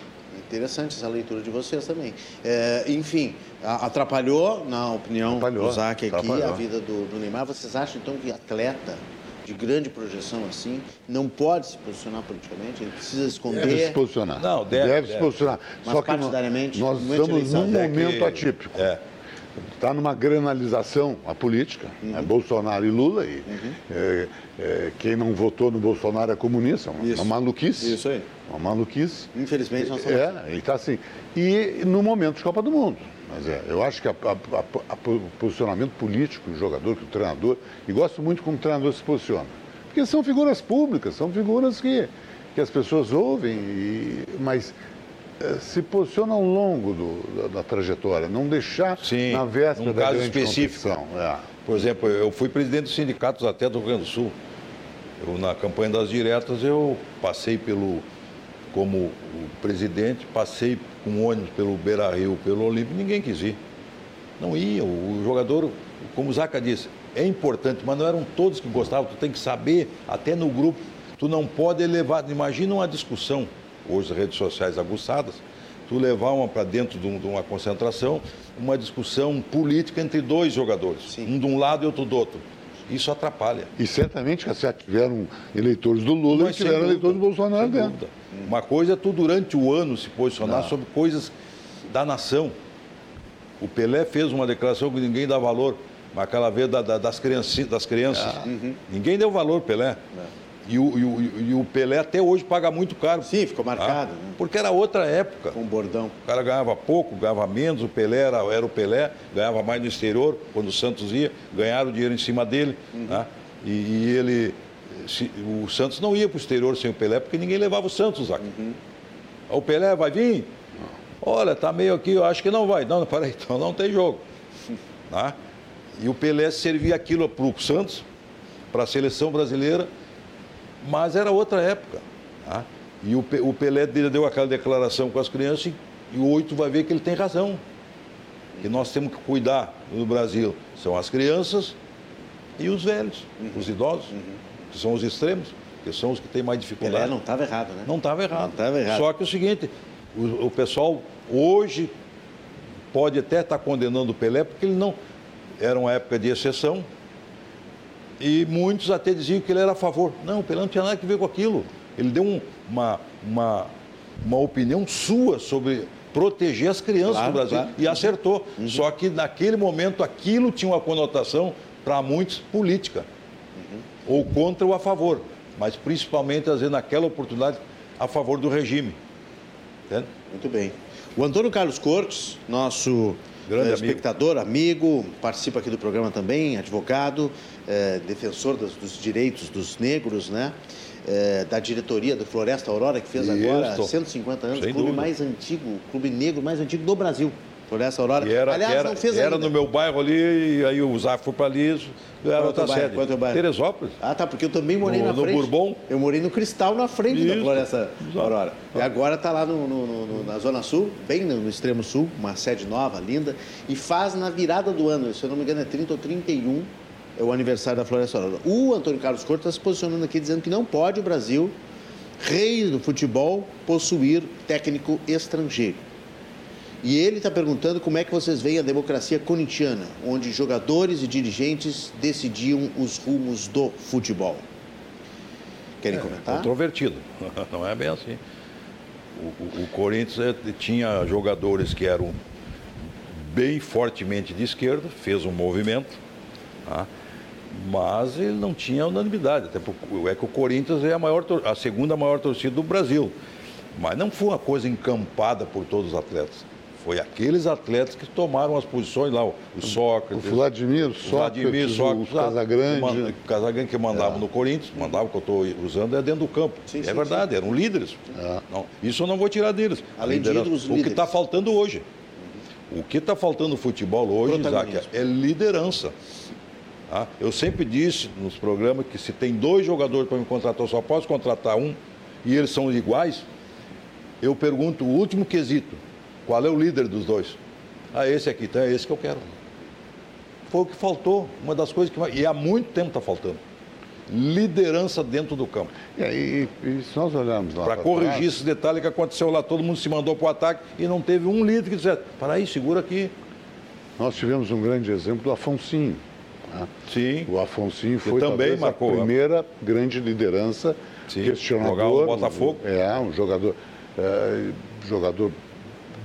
Interessante essa leitura de vocês também. É, enfim, atrapalhou, na opinião atrapalhou, do Zac aqui, a vida do, do Neymar. Vocês acham, então, que atleta de grande projeção assim, não pode se posicionar politicamente, ele precisa esconder.
Deve se posicionar.
Não,
deve, deve se posicionar.
Mas Só que partidariamente,
nós estamos num momento é que... atípico. É. Está numa granalização a política, uhum. é Bolsonaro e Lula, e uhum. é, é, quem não votou no Bolsonaro é comunista, uma, uma maluquice.
Isso aí.
Uma maluquice.
Infelizmente nós estamos.
É, ele está assim. E no momento de Copa do Mundo. Mas é, eu acho que o posicionamento político do jogador, do treinador, e gosto muito como o treinador se posiciona. Porque são figuras públicas, são figuras que, que as pessoas ouvem, e, mas é, se posiciona ao longo do, da, da, trajetória, não deixar
Sim,
na véspera
da caso específico. É. Por exemplo, eu fui presidente dos sindicatos até do Rio Grande do Sul. Eu, na campanha das diretas, eu passei pelo como o presidente, passei com ônibus pelo Beira Rio, pelo Olímpico, ninguém quis ir. Não ia. O jogador, como o Zaca disse, é importante, mas não eram todos que gostavam. Tu tem que saber, até no grupo, tu não pode levar. Imagina uma discussão, hoje as redes sociais aguçadas, tu levar uma para dentro de uma concentração, uma discussão política entre dois jogadores, Sim. um de um lado e outro do outro. Isso atrapalha.
E certamente que já tiveram eleitores do Lula Mas e tiveram eleitores do Bolsonaro dentro.
Uma coisa é tu, durante o ano, se posicionar Não. sobre coisas da nação. O Pelé fez uma declaração que ninguém dá valor, mas aquela vez da, da, das, crianças, das crianças. Ah. Uhum. Ninguém deu valor, Pelé. E o, e, o, e o, Pelé até hoje paga muito caro.
Sim, ficou marcado.
Ah, né? Porque era outra época.
Com um bordão.
O cara ganhava pouco, ganhava menos, o Pelé era, era o Pelé, ganhava mais no exterior, quando o Santos ia, ganharam dinheiro em cima dele. Uhum. Né? E, e, ele. Se, o Santos não ia para o exterior sem o Pelé, porque ninguém levava o Santos aqui. Uhum. O Pelé vai vir? Olha, tá meio aqui, eu acho que não vai. Não, peraí, então não tem jogo. Né? E o Pelé servia aquilo para o Santos, para a seleção brasileira mas era outra época. Tá? E o, o Pelé deu aquela declaração com as crianças e, o oito vai ver que ele tem razão. Que nós temos que cuidar no Brasil são as crianças e os velhos, uhum. os idosos, uhum. que são os extremos, que são os que têm mais dificuldade.
Pelé não estava errado, né?
Não estava errado.
Não errado.
Só que o seguinte, o, o pessoal hoje pode até estar tá condenando o Pelé porque ele não era uma época de exceção, e muitos até diziam que ele era a favor. Não, o Pelé não tinha nada a ver com aquilo. Ele deu um, uma, uma, uma opinião sua sobre proteger as crianças claro, do Brasil. Claro. E acertou. Uhum. Só que naquele momento aquilo tinha uma conotação, para muitos, política. Uhum. Ou contra ou a favor. Mas principalmente, às vezes, naquela oportunidade, a favor do regime.
Entende? Muito bem. O Antônio Carlos Cortes, nosso Grande espectador, amigo. amigo. participa aqui do programa também, advogado, é, defensor dos, dos, direitos dos negros, né? É, da diretoria do Floresta Aurora, que fez Isso. agora 150 anos, o clube dúvida. mais antigo, o clube negro mais antigo do Brasil. Floresta Aurora.
E era, Aliás, era, não fez Era ainda. no meu bairro ali, e aí o Zaf foi para ali, era outra bairro, sede. Quanto é bairro? Teresópolis.
Ah, tá, porque eu também morei
no,
na frente.
No Bourbon.
Eu morei no Cristal, na frente Isso. da Floresta Aurora. E agora está lá no, no, na Zona Sul, bem no, extremo sul, uma sede nova, linda, e faz na virada do ano, se eu não me engano é 30 ou 31, é o aniversário da Floresta Aurora. O Antônio Carlos Corto está se posicionando aqui dizendo que não pode o Brasil, rei do futebol, possuir técnico estrangeiro. E ele está perguntando como é que vocês veem a democracia corintiana, onde jogadores e dirigentes decidiam os rumos do futebol. Querem é, comentar?
Controvertido. Não é bem assim. O, o, o Corinthians é, tinha jogadores que eram bem fortemente de esquerda, fez um movimento, tá? Mas ele não tinha unanimidade. Até porque é que o Corinthians é a, maior, a segunda maior torcida do Brasil. Mas não foi uma coisa encampada por todos os atletas. Foi aqueles atletas que tomaram as posições lá, o Sócrates.
O Vladimir, o Sócrates, Sócrates, o Casagrande.
O Casagrande que mandava é. no Corinthians, mandava, que eu estou usando, é dentro do campo. Sim, é sim, verdade, sim. eram líderes. É. Não, isso eu não vou tirar deles.
Além de ídolos,
O que está faltando hoje. O que está faltando no futebol hoje, Isaac, é liderança. Tá? Eu sempre disse nos programas que se tem dois jogadores para me contratar, eu só posso contratar um e eles são iguais. Eu pergunto o último quesito: qual é o líder dos dois? Ah, esse aqui, então é esse que eu quero. Foi o que faltou, uma das coisas que. E há muito tempo está faltando liderança dentro do campo.
E, e, se nós olharmos lá.
Para corrigir trás... esse detalhe que aconteceu lá, todo mundo se mandou para o ataque e não teve um líder que dissesse: para aí, segura aqui.
Nós tivemos um grande exemplo do Afonsinho.
Né? Sim.
O Afonsinho foi também marcou, a né? primeira grande liderança Sim. questionador. Jogar o
Botafogo.
É, um jogador, é, jogador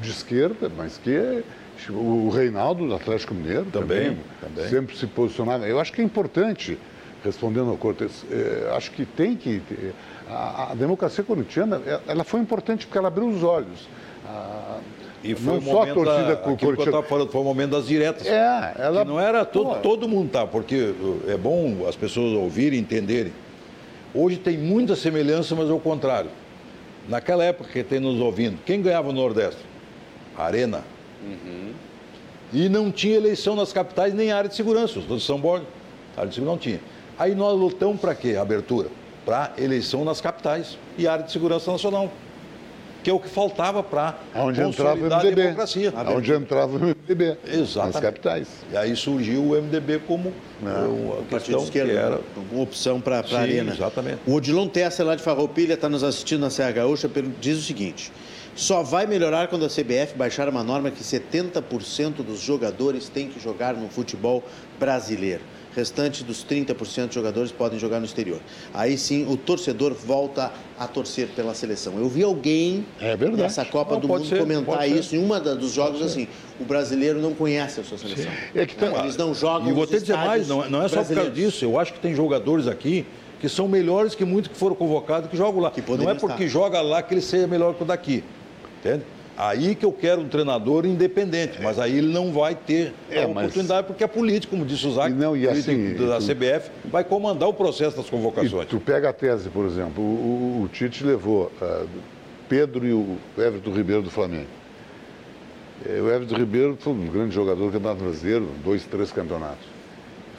de esquerda, mas que o Reinaldo do Atlético Mineiro também, também, também, sempre se posicionava. Eu acho que é importante respondendo ao Cortes, é, acho que tem que. A, a, democracia corintiana ela foi importante porque ela abriu os olhos. A,
e foi não só a torcida da, que eu estava falando, foi o momento das diretas.
É, ela.
não era todo, todo mundo, tá? Porque é bom as pessoas ouvirem e entenderem. Hoje tem muita semelhança, mas é o contrário. Naquela época que tem nos ouvindo, quem ganhava no Nordeste? Arena. Uhum. E não tinha eleição nas capitais nem área de segurança. Os de São Borges, área de segurança não tinha. Aí nós lutamos para quê? Abertura. Para eleição nas capitais e área de segurança nacional. Que é o que faltava para consolidar a democracia.
Onde entrava o MDB.
Exatamente.
Nas capitais.
E aí surgiu o MDB como
Não, uma questão que era uma opção para a arena.
Exatamente.
O Odilon Tessa, lá de Farroupilha, está nos assistindo na Serra Gaúcha, diz o seguinte... Só vai melhorar quando a CBF baixar uma norma que 70% dos jogadores têm que jogar no futebol brasileiro restante dos 30% de jogadores podem jogar no exterior. Aí sim o torcedor volta a torcer pela seleção. Eu vi alguém
é
nessa Copa não, do Mundo ser, comentar isso em uma dos jogos assim, o brasileiro não conhece a sua seleção.
É que
não, eles não jogam
E vou te dizer mais, não, não é só por causa disso, eu acho que tem jogadores aqui que são melhores que muitos que foram convocados que jogam lá. Que não é porque estar. joga lá que ele seja melhor que o daqui. Entende? Aí que eu quero um treinador independente, mas aí ele não vai ter é, a oportunidade, mas... porque é político, como disse o Zac,
não, e assim,
da tu... CBF, vai comandar o processo das convocações.
E tu pega a tese, por exemplo, o, o, o Tite levou uh, Pedro e o Everton Ribeiro do Flamengo. É, o Everton Ribeiro foi um grande jogador do Campeonato Brasileiro, dois, três campeonatos.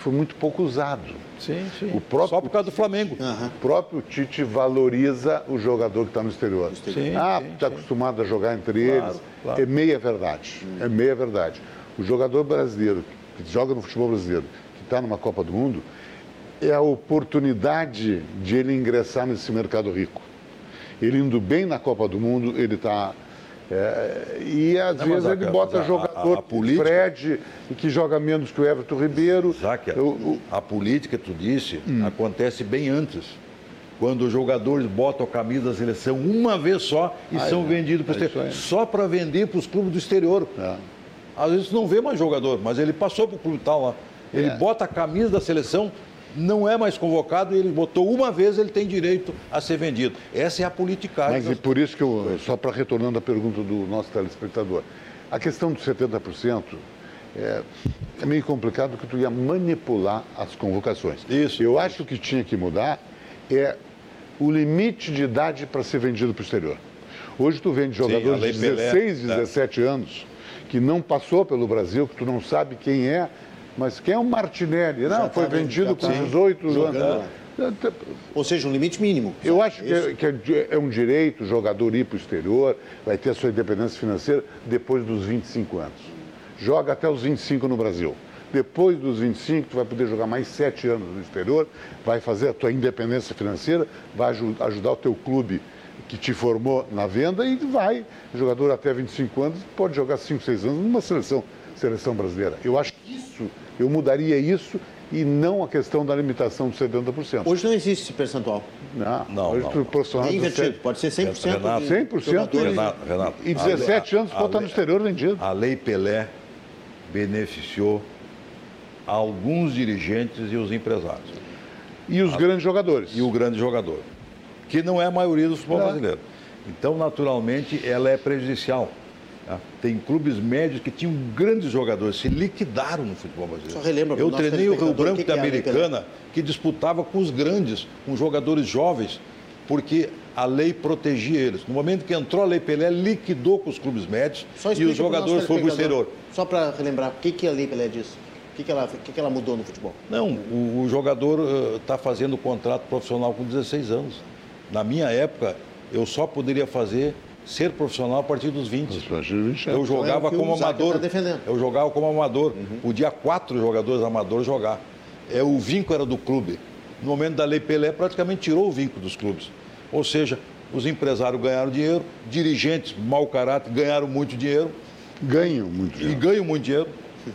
Foi muito pouco usado.
Sim, sim. O próprio, Só por causa do Flamengo.
Uhum. O próprio Tite valoriza o jogador que está no exterior. Sim, ah, está acostumado a jogar entre claro, eles. Claro. É meia verdade. Hum. É meia verdade. O jogador brasileiro que joga no futebol brasileiro, que está numa Copa do Mundo, é a oportunidade de ele ingressar nesse mercado rico. Ele indo bem na Copa do Mundo, ele está é, e às não, vezes ele bota a, jogador, a, a política, Fred, que joga menos que o Everton Ribeiro.
Záquia, eu, a política, tu disse, hum. acontece bem antes. Quando os jogadores botam a camisa da seleção uma vez só e são é, vendidos para é exterior. Só para vender para os clubes do exterior. É. Às vezes não vê mais jogador, mas ele passou para o clube tal lá. Ele é. bota a camisa da seleção não é mais convocado, ele botou uma vez, ele tem direito a ser vendido. Essa é a politicagem.
Mas e por isso que eu, só para retornando à pergunta do nosso telespectador, a questão dos 70% é, é meio complicado porque tu ia manipular as convocações.
Isso.
Eu acho que tinha que mudar é o limite de idade para ser vendido para o exterior. Hoje tu vende jogadores Sim, de 16, Pelé, 17 né? anos que não passou pelo Brasil, que tu não sabe quem é, mas quem é o Martinelli? Não, foi tá vendido com 18 anos.
Ou seja, um limite mínimo.
Eu acho que, é, que é, é, um direito o jogador ir para o exterior, vai ter a sua independência financeira depois dos 25 anos. Joga até os 25 no Brasil. Depois dos 25, tu vai poder jogar mais 7 anos no exterior, vai fazer a tua independência financeira, vai ajudar o teu clube que te formou na venda e vai. O jogador até 25 anos pode jogar 5, 6 anos numa seleção, seleção brasileira. Eu acho que isso eu mudaria isso e não a questão da limitação de 70%.
Hoje não existe esse percentual.
Não,
não. Hoje
não. É invertido, pode ser 100%.
Renato, 100%. Renato, Renato, e 17 a, anos pode estar no exterior vendido.
A Lei Pelé beneficiou alguns dirigentes e os empresários.
E os a, grandes jogadores.
E o grande jogador, que não é a maioria do futebol é. brasileiro. Então, naturalmente, ela é prejudicial. Tá? Tem clubes médios que tinham grandes jogadores, se liquidaram no futebol brasileiro.
Só relembra,
Eu treinei o Rio Branco que da é Americana, que disputava com os grandes, com jogadores jovens, porque a lei protegia eles. No momento que entrou a Lei Pelé, liquidou com os clubes médios e os jogadores foram para o exterior.
Só para relembrar, o que, que a Lei Pelé diz? O que, que, ela, que, que ela mudou no futebol?
Não, o, o jogador está uh, fazendo contrato profissional com 16 anos. Na minha época, eu só poderia fazer ser profissional a partir dos 20. Eu jogava então é como amador. Tá eu jogava como amador. Uhum. Podia quatro jogadores amadores jogar. É, o vínculo era do clube. No momento da Lei Pelé, praticamente tirou o vínculo dos clubes. Ou seja, os empresários ganharam dinheiro, dirigentes mau caráter ganharam muito dinheiro.
Ganham muito dinheiro.
E ganham muito dinheiro.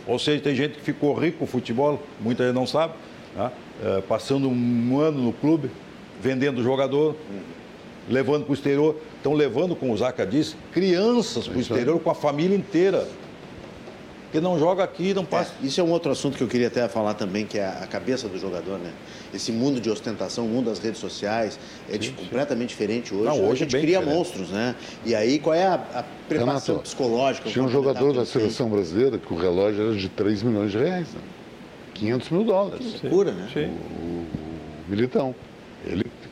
Ou seja, tem gente que ficou rico com o futebol, muita gente não sabe, né? é, passando um ano no clube, vendendo jogador, levando para o exterior. Estão levando, como o Zaca disse, crianças para o exterior com a família inteira. Que não joga aqui, não passa.
É, isso é um outro assunto que eu queria até falar também, que é a cabeça do jogador, né? Esse mundo de ostentação, o mundo das redes sociais, é sim, de, sim. completamente diferente hoje. Não, hoje a gente cria diferente. monstros, né? E aí, qual é a, a preparação Renato, psicológica?
Tinha um jogador da seleção brasileira que o relógio era de 3 milhões de reais, né? 500 mil dólares.
Que loucura, né?
O, o, o Militão.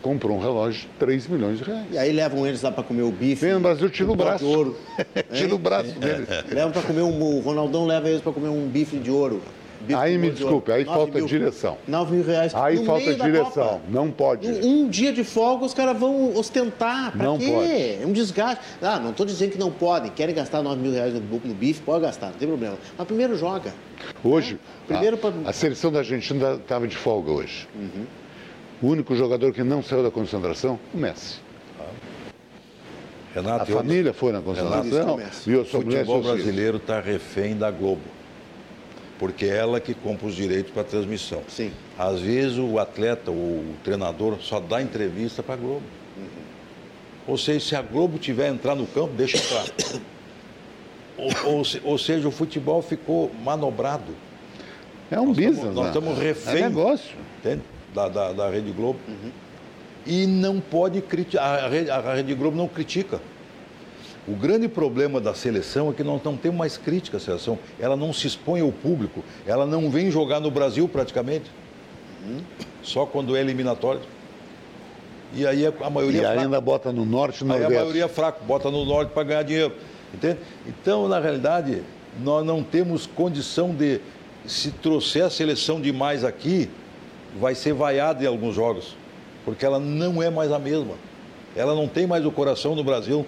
Comprou um relógio de 3 milhões de reais.
E aí levam eles lá para comer o bife.
Vem no Brasil, tira o braço. Ouro. tira o braço é. dele.
Levam para comer um. O Ronaldão leva eles para comer um bife de ouro.
Bife aí me desculpe, aí falta mil, direção.
9 mil reais.
Aí falta direção, não pode.
Um, um, dia de folga os caras vão ostentar. Pra
não
quê?
pode.
É um desgaste. Ah, não estou dizendo que não podem. Querem gastar 9 mil reais no, no bife, pode gastar, não tem problema. Mas primeiro joga.
Hoje, né? primeiro a, pra... a seleção da Argentina estava de folga hoje. Uhum. O único jogador que não saiu da concentração, o Messi.
Renato,
a família foi na concentração
e o futebol brasileiro está refém da Globo. Porque é ela que compra os direitos para a transmissão.
Sim.
Às vezes o atleta, o treinador, só dá entrevista para a Globo. Uhum. Ou seja, se a Globo tiver entrar no campo, deixa entrar. ou, ou, ou, seja, o futebol ficou manobrado.
É um nós business.
Nós estamos refém.
É negócio.
Entende? Da, da, da Rede Globo. Uhum. E não pode criticar, a Rede, a Rede Globo não critica. O grande problema da seleção é que nós não temos mais crítica à seleção. Ela não se expõe ao público, ela não vem jogar no Brasil praticamente. Uhum. Só quando é eliminatório. E aí a maioria.
E é ainda bota no norte no nordeste.
Aí a maioria é fraco, bota no norte para ganhar dinheiro. Entende? Então, na realidade, nós não temos condição de, se trouxer a seleção demais aqui, vai ser vaiada em alguns jogos, porque ela não é mais a mesma. Ela não tem mais o coração do Brasil.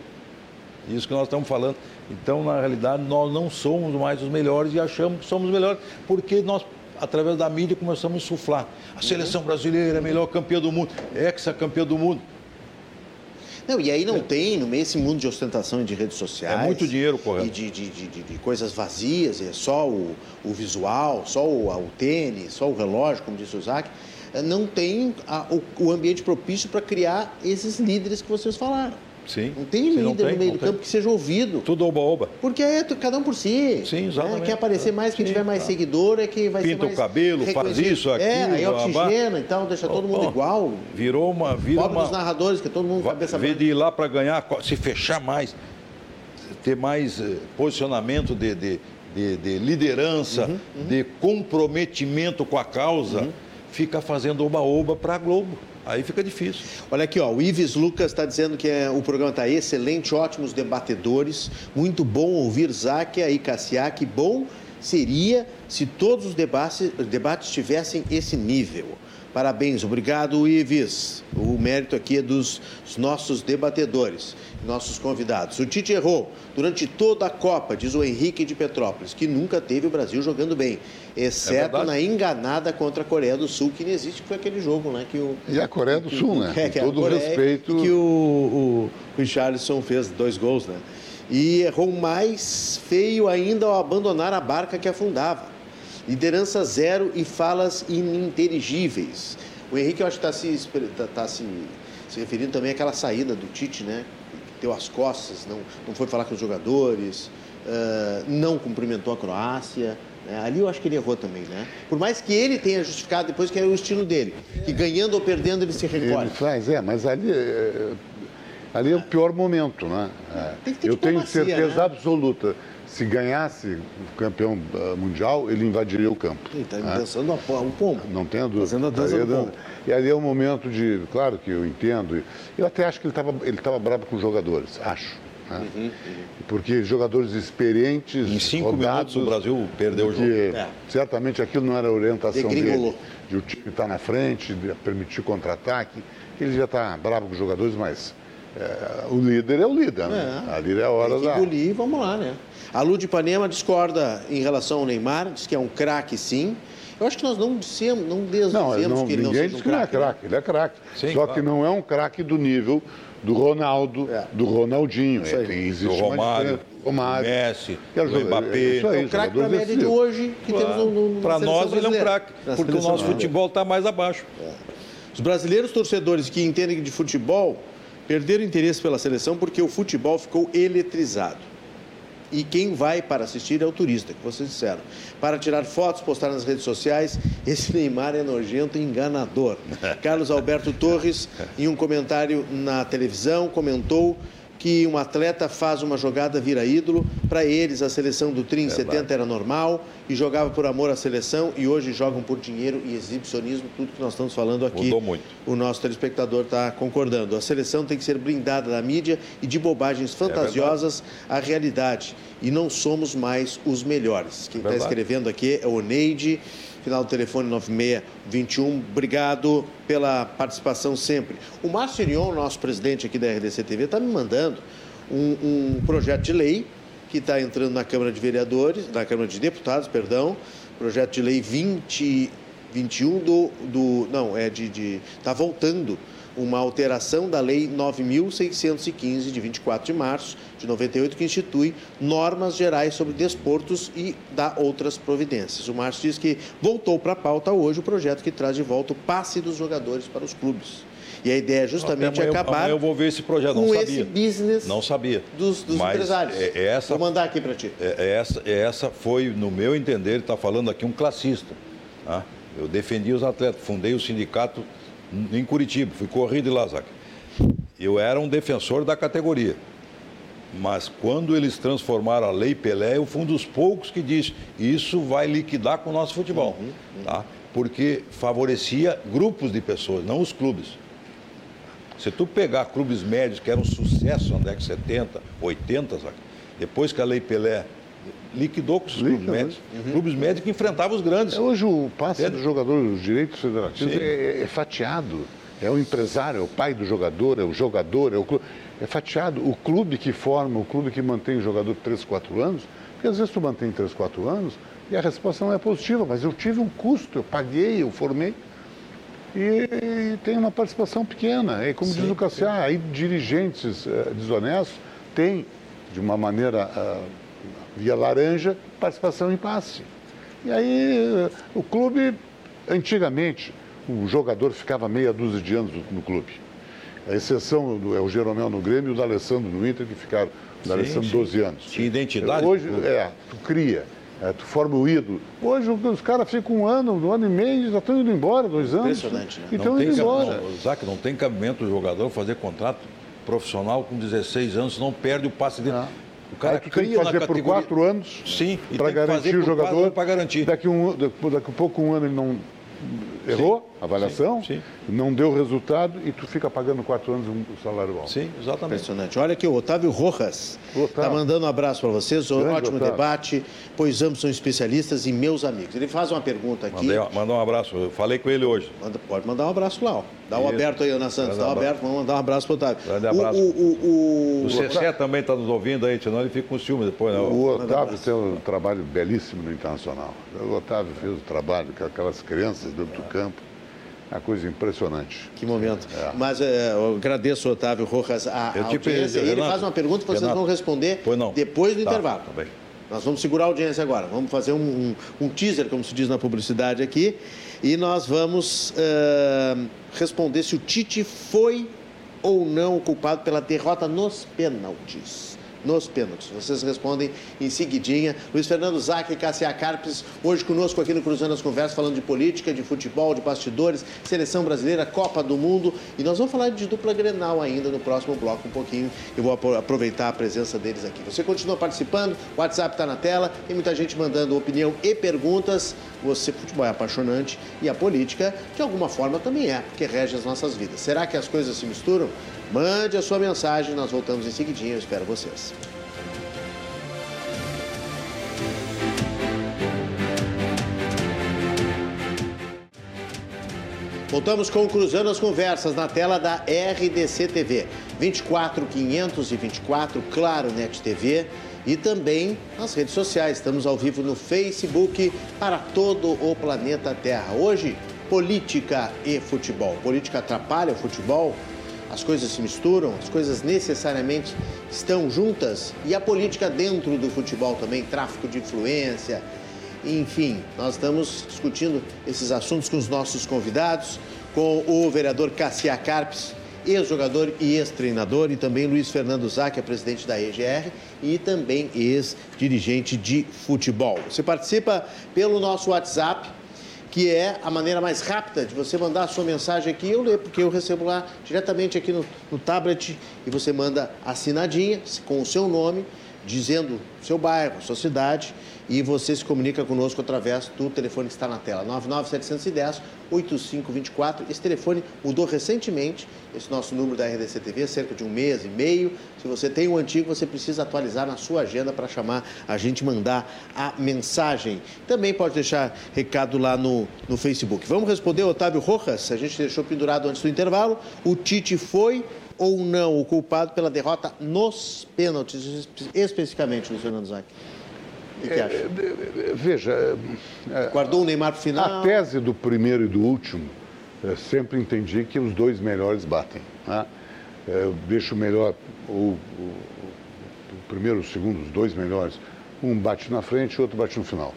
Isso que nós estamos falando. Então, na realidade, nós não somos mais os melhores e achamos que somos melhores, porque nós, através da mídia, começamos a insuflar. A seleção brasileira é a melhor campeã do mundo, ex-campeã do mundo.
Não, e aí não é. tem, no meio desse mundo de ostentação e de redes sociais.
É muito dinheiro correto.
E de, de, de, de coisas vazias, é só o, o visual, só o, o, tênis, só o relógio, como disse o Zac. Eh, não tem a, o, o ambiente propício para criar esses líderes que vocês falaram.
Sim.
Não tem líder não tem, no meio do tem. campo que seja ouvido.
Tudo oba-oba.
Porque é cada um por si.
Sim, exatamente.
É, quer aparecer mais, quem Sim, tiver mais tá. seguidor é que vai
Pinta
ser mais
o cabelo, faz isso, aquilo.
É, aí oxigena, então deixa oh, todo mundo oh, igual.
Virou uma... Virou
Pobre
uma...
dos narradores, que todo mundo vai, cabeça
Vê de ir lá para ganhar, se fechar mais, ter mais eh, posicionamento de, de, de, de liderança, uhum, uhum. de comprometimento com a causa, uhum. fica fazendo oba-oba para a Globo. Aí fica difícil.
Olha aqui, ó, o Ives Lucas está dizendo que é, o programa está excelente, ótimos debatedores, muito bom ouvir Záquia e Cassiak. Bom seria se todos os debates, debates tivessem esse nível. Parabéns, obrigado, Ives. O mérito aqui é dos nossos debatedores nossos convidados. O Tite errou durante toda a Copa, diz o Henrique de Petrópolis, que nunca teve o Brasil jogando bem, exceto é na enganada contra a Coreia do Sul, que não existe, que foi aquele jogo, né? Que o,
e a Coreia do
que,
Sul, né?
É,
Com todo o respeito.
Que o, o, o Richarlison fez dois gols, né? E errou mais feio ainda ao abandonar a barca que afundava. Liderança zero e falas ininteligíveis. O Henrique, eu acho que está se, tá, tá se, se referindo também àquela saída do Tite, né? deu as costas, não, não foi falar com os jogadores, uh, não cumprimentou a Croácia. Né? Ali eu acho que ele errou também, né? Por mais que ele tenha justificado depois que era o estilo dele, que ganhando ou perdendo ele se recolhe.
Ele faz, é, mas ali, ali é o pior momento, né?
Tem que ter
eu tenho certeza
né?
absoluta. Se ganhasse o campeão uh, mundial, ele invadiria o campo.
Ele está né? dançando o pombo.
Não tenho dúvida.
Fazendo a dança do pombo.
E ali é um momento de... Claro que eu entendo. Eu até acho que ele estava ele tava bravo com os jogadores, acho. Né? Uhum, uhum. Porque jogadores experientes.
Em cinco rodados, minutos o Brasil perdeu o jogo. É.
Certamente aquilo não era a orientação dele. De o time estar tá na frente, de permitir contra-ataque. Ele já está bravo com os jogadores, mas é, o líder é o líder, né? É. Ali é a hora
Tem que
da.
engolir, vamos lá, né? A Lu de Ipanema discorda em relação ao Neymar, diz que é um craque sim. Eu acho que nós não dissemos, não desdizemos
não,
não, que ele
não
Ninguém
diz um que não é craque, ele é craque. Só claro. que não é um craque do nível do Ronaldo, é. do Ronaldinho.
É, tem, existe do Romário,
Romário,
Messi, do Mbappé.
É, é o craque para a média de hoje que claro. temos no, no
Para nós ele é um craque, porque o nosso futebol está mais abaixo. É.
Os brasileiros torcedores que entendem de futebol perderam interesse pela seleção porque o futebol ficou eletrizado. E quem vai para assistir é o turista, que vocês disseram. Para tirar fotos, postar nas redes sociais, esse Neymar é nojento e enganador. Carlos Alberto Torres, em um comentário na televisão, comentou que um atleta faz uma jogada vira ídolo. Para eles, a seleção do Tri em 70 era normal e jogava por amor à seleção e hoje jogam por dinheiro e exibicionismo, tudo que nós estamos falando aqui.
Mudou muito.
O nosso telespectador está concordando. A seleção tem que ser blindada da mídia e de bobagens fantasiosas é à realidade. E não somos mais os melhores. Quem está é escrevendo aqui é o Neide final do telefone 9621. Obrigado pela participação sempre. O Márcio Irion, nosso presidente aqui da RDC TV, está me mandando um, um projeto de lei que está entrando na Câmara de Vereadores, na Câmara de Deputados, perdão, projeto de lei 2021 do, do não, é de, está voltando uma alteração da Lei 9.615, de 24 de março de 98, que institui normas gerais sobre desportos e dá outras providências. O Márcio diz que voltou para a pauta hoje o projeto que traz de volta o passe dos jogadores para os clubes. E a ideia é justamente amanhã, acabar
eu vou ver esse projeto,
não
com
sabia. esse business
não sabia.
dos, dos empresários.
É, é, essa,
vou mandar aqui para ti.
É, é, essa, é essa foi, no meu entender, está falando aqui um classista. Tá? Eu defendi os atletas, fundei o sindicato em Curitiba, fui corrido de Lazac. Eu era um defensor da categoria. Mas quando eles transformaram a Lei Pelé, eu fui um dos poucos que disse isso vai liquidar com o nosso futebol. Uhum, uhum. Tá? Porque favorecia grupos de pessoas, não os clubes. Se tu pegar clubes médios que eram um sucesso na década de 70, 80, sabe? depois que a Lei Pelé liquidou com os clubes médios. Uhum. Clubes médios que enfrentavam os grandes.
É, hoje o passe é. do jogador, os direitos federativos é, é, fatiado. É o empresário, é o pai do jogador, é o jogador, é o clube. É fatiado. O clube que forma, o clube que mantém o jogador 3, 4 anos, porque às vezes tu mantém 3, 4 anos e a resposta não é positiva, mas eu tive um custo, eu paguei, eu formei. E, e tem uma participação pequena. E como Sim, diz o Cassiar, aí dirigentes uh, desonestos têm, de uma maneira uh, via laranja, participação em passe. E aí o clube, antigamente, o jogador ficava meia dúzia de anos no clube. A exceção do, é o Jeromel no Grêmio e o D'Alessandro no Inter, que ficaram, o D'Alessandro 12 anos.
Tinha identidade?
Hoje, é, tu cria. É, tu forma o ídolo. Hoje os caras ficam um ano, um ano e meio, já estão indo embora, dois anos.
Impressionante, né?
E estão indo embora.
Zac, não tem cabimento o jogador fazer contrato profissional com 16 anos, senão perde o passe dele. Ah.
O cara que tem que fazer por quatro anos para garantir o jogador.
Para garantir.
Daqui, um, daqui a pouco um ano ele não errou a avaliação, sim, sim. não deu resultado e tu fica pagando quatro anos um salário alto.
Sim, exatamente.
Impressionante. Olha aqui, o Otávio Rojas está mandando um abraço para vocês. Grande ótimo Otávio. debate, pois ambos são especialistas e meus amigos. Ele faz uma pergunta aqui.
Mandei, manda um abraço, eu falei com ele hoje.
Manda, pode mandar um abraço lá, ó. Dá um Isso. aberto aí, Ana Santos. Dá um aberto, vamos mandar um abraço para o Otávio.
Grande abraço. O, o, o, o Cessé também está nos ouvindo aí, senão ele fica com ciúme depois. Né?
O Otávio tem um trabalho belíssimo no Internacional. O Otávio fez o trabalho com aquelas crianças dentro do campo uma coisa impressionante.
Que momento. É. Mas é, eu agradeço, Otávio Rojas, a, eu a audiência. Ele faz uma pergunta que vocês Renato, vão responder depois do tá, intervalo. Tá nós vamos segurar a audiência agora. Vamos fazer um, um, um, teaser, como se diz na publicidade aqui, e nós vamos uh, responder se o Tite foi ou não culpado pela derrota nos pênaltis nos pênaltis? Vocês respondem em seguidinha. Luiz Fernando Zac e Cassia Carpes, hoje conosco aqui no Cruzando as Conversas, falando de política, de futebol, de bastidores, seleção brasileira, Copa do Mundo. E nós vamos falar de dupla Grenal ainda no próximo bloco um pouquinho. Eu vou aproveitar a presença deles aqui. Você continua participando, o WhatsApp está na tela, tem muita gente mandando opinião e perguntas. Você, futebol é apaixonante e a política, de alguma forma, também é, porque rege as nossas vidas. Será que as coisas se misturam? Mande a sua mensagem, nós voltamos em seguidinho, eu espero vocês. Voltamos com Cruzando as Conversas na tela da RDC TV. 24524, Claro Net TV e também nas redes sociais. Estamos ao vivo no Facebook para todo o planeta Terra. Hoje, política e futebol. Política atrapalha o futebol? As coisas se misturam, as coisas necessariamente estão juntas e a política dentro do futebol também, tráfico de influência, enfim, nós estamos discutindo esses assuntos com os nossos convidados, com o vereador Cassia Carpes, ex-jogador e ex-treinador, e também Luiz Fernando Zac, é presidente da EGR e também ex-dirigente de futebol. Você participa pelo nosso WhatsApp, que é a maneira mais rápida de você mandar a sua mensagem aqui. Eu leio, porque eu recebo lá diretamente aqui no, no tablet e você manda assinadinha com o seu nome, dizendo seu bairro, sua cidade e você se comunica conosco através do telefone que está na tela, 99710 8524. Esse telefone mudou recentemente, esse nosso número da RDC TV, cerca de um mês e meio. Se você tem o um antigo, você precisa atualizar na sua agenda para chamar a gente mandar a mensagem. Também pode deixar recado lá no, no Facebook. Vamos responder Otávio Rojas, a gente deixou pendurado antes do intervalo. O Tite foi ou não o culpado pela derrota nos pênaltis, especificamente, Luiz Fernando Zac? O que, que acha? É,
veja.
É, Guardou o Neymar para o final?
A tese do primeiro e do último, sempre entendi que os dois melhores batem. Né? Eu deixo melhor o, o, o primeiro, o segundo, os dois melhores. Um bate na frente e o outro bate no final.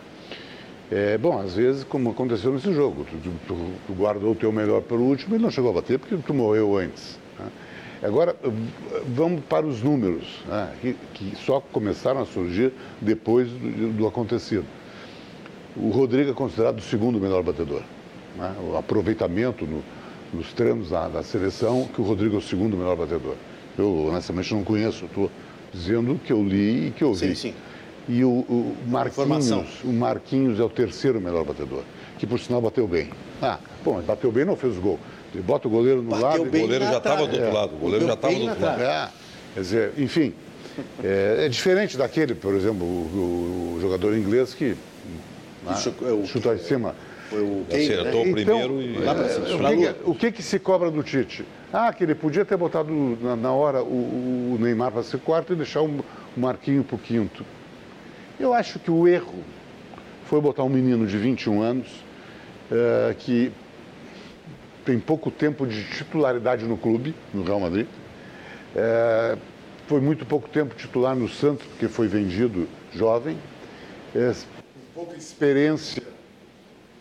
É, bom, às vezes, como aconteceu nesse jogo, tu, tu, tu guardou o teu melhor para o último e não chegou a bater porque tu morreu antes. Agora, vamos para os números, né, que, que, só começaram a surgir depois do, do, acontecido. O Rodrigo é considerado o segundo melhor batedor. Né, o aproveitamento no, nos treinos da, da, seleção, que o Rodrigo é o segundo melhor batedor. Eu, honestamente, não conheço, estou dizendo que eu li e que eu vi.
Sim, sim.
E o, o Marquinhos, o Marquinhos é o terceiro melhor batedor, que por sinal bateu bem. Ah, bom, bateu bem não fez gol. Ele bota o goleiro no Bateu lado.
O goleiro já estava do outro lado. O goleiro já estava do outro lado.
É, quer dizer, enfim. É, é, diferente daquele, por exemplo, o, o jogador inglês que ah, chuta em cima.
Acertou o então, primeiro e.
É, o, que, o que, se cobra do Tite? Ah, que ele podia ter botado na, na hora o, o Neymar para ser quarto e deixar o Marquinho para o quinto. Eu acho que o erro foi botar um menino de 21 anos uh, que tem pouco tempo de titularidade no clube, no Real Madrid. É, foi muito pouco tempo titular no Santos, porque foi vendido jovem. É, pouca experiência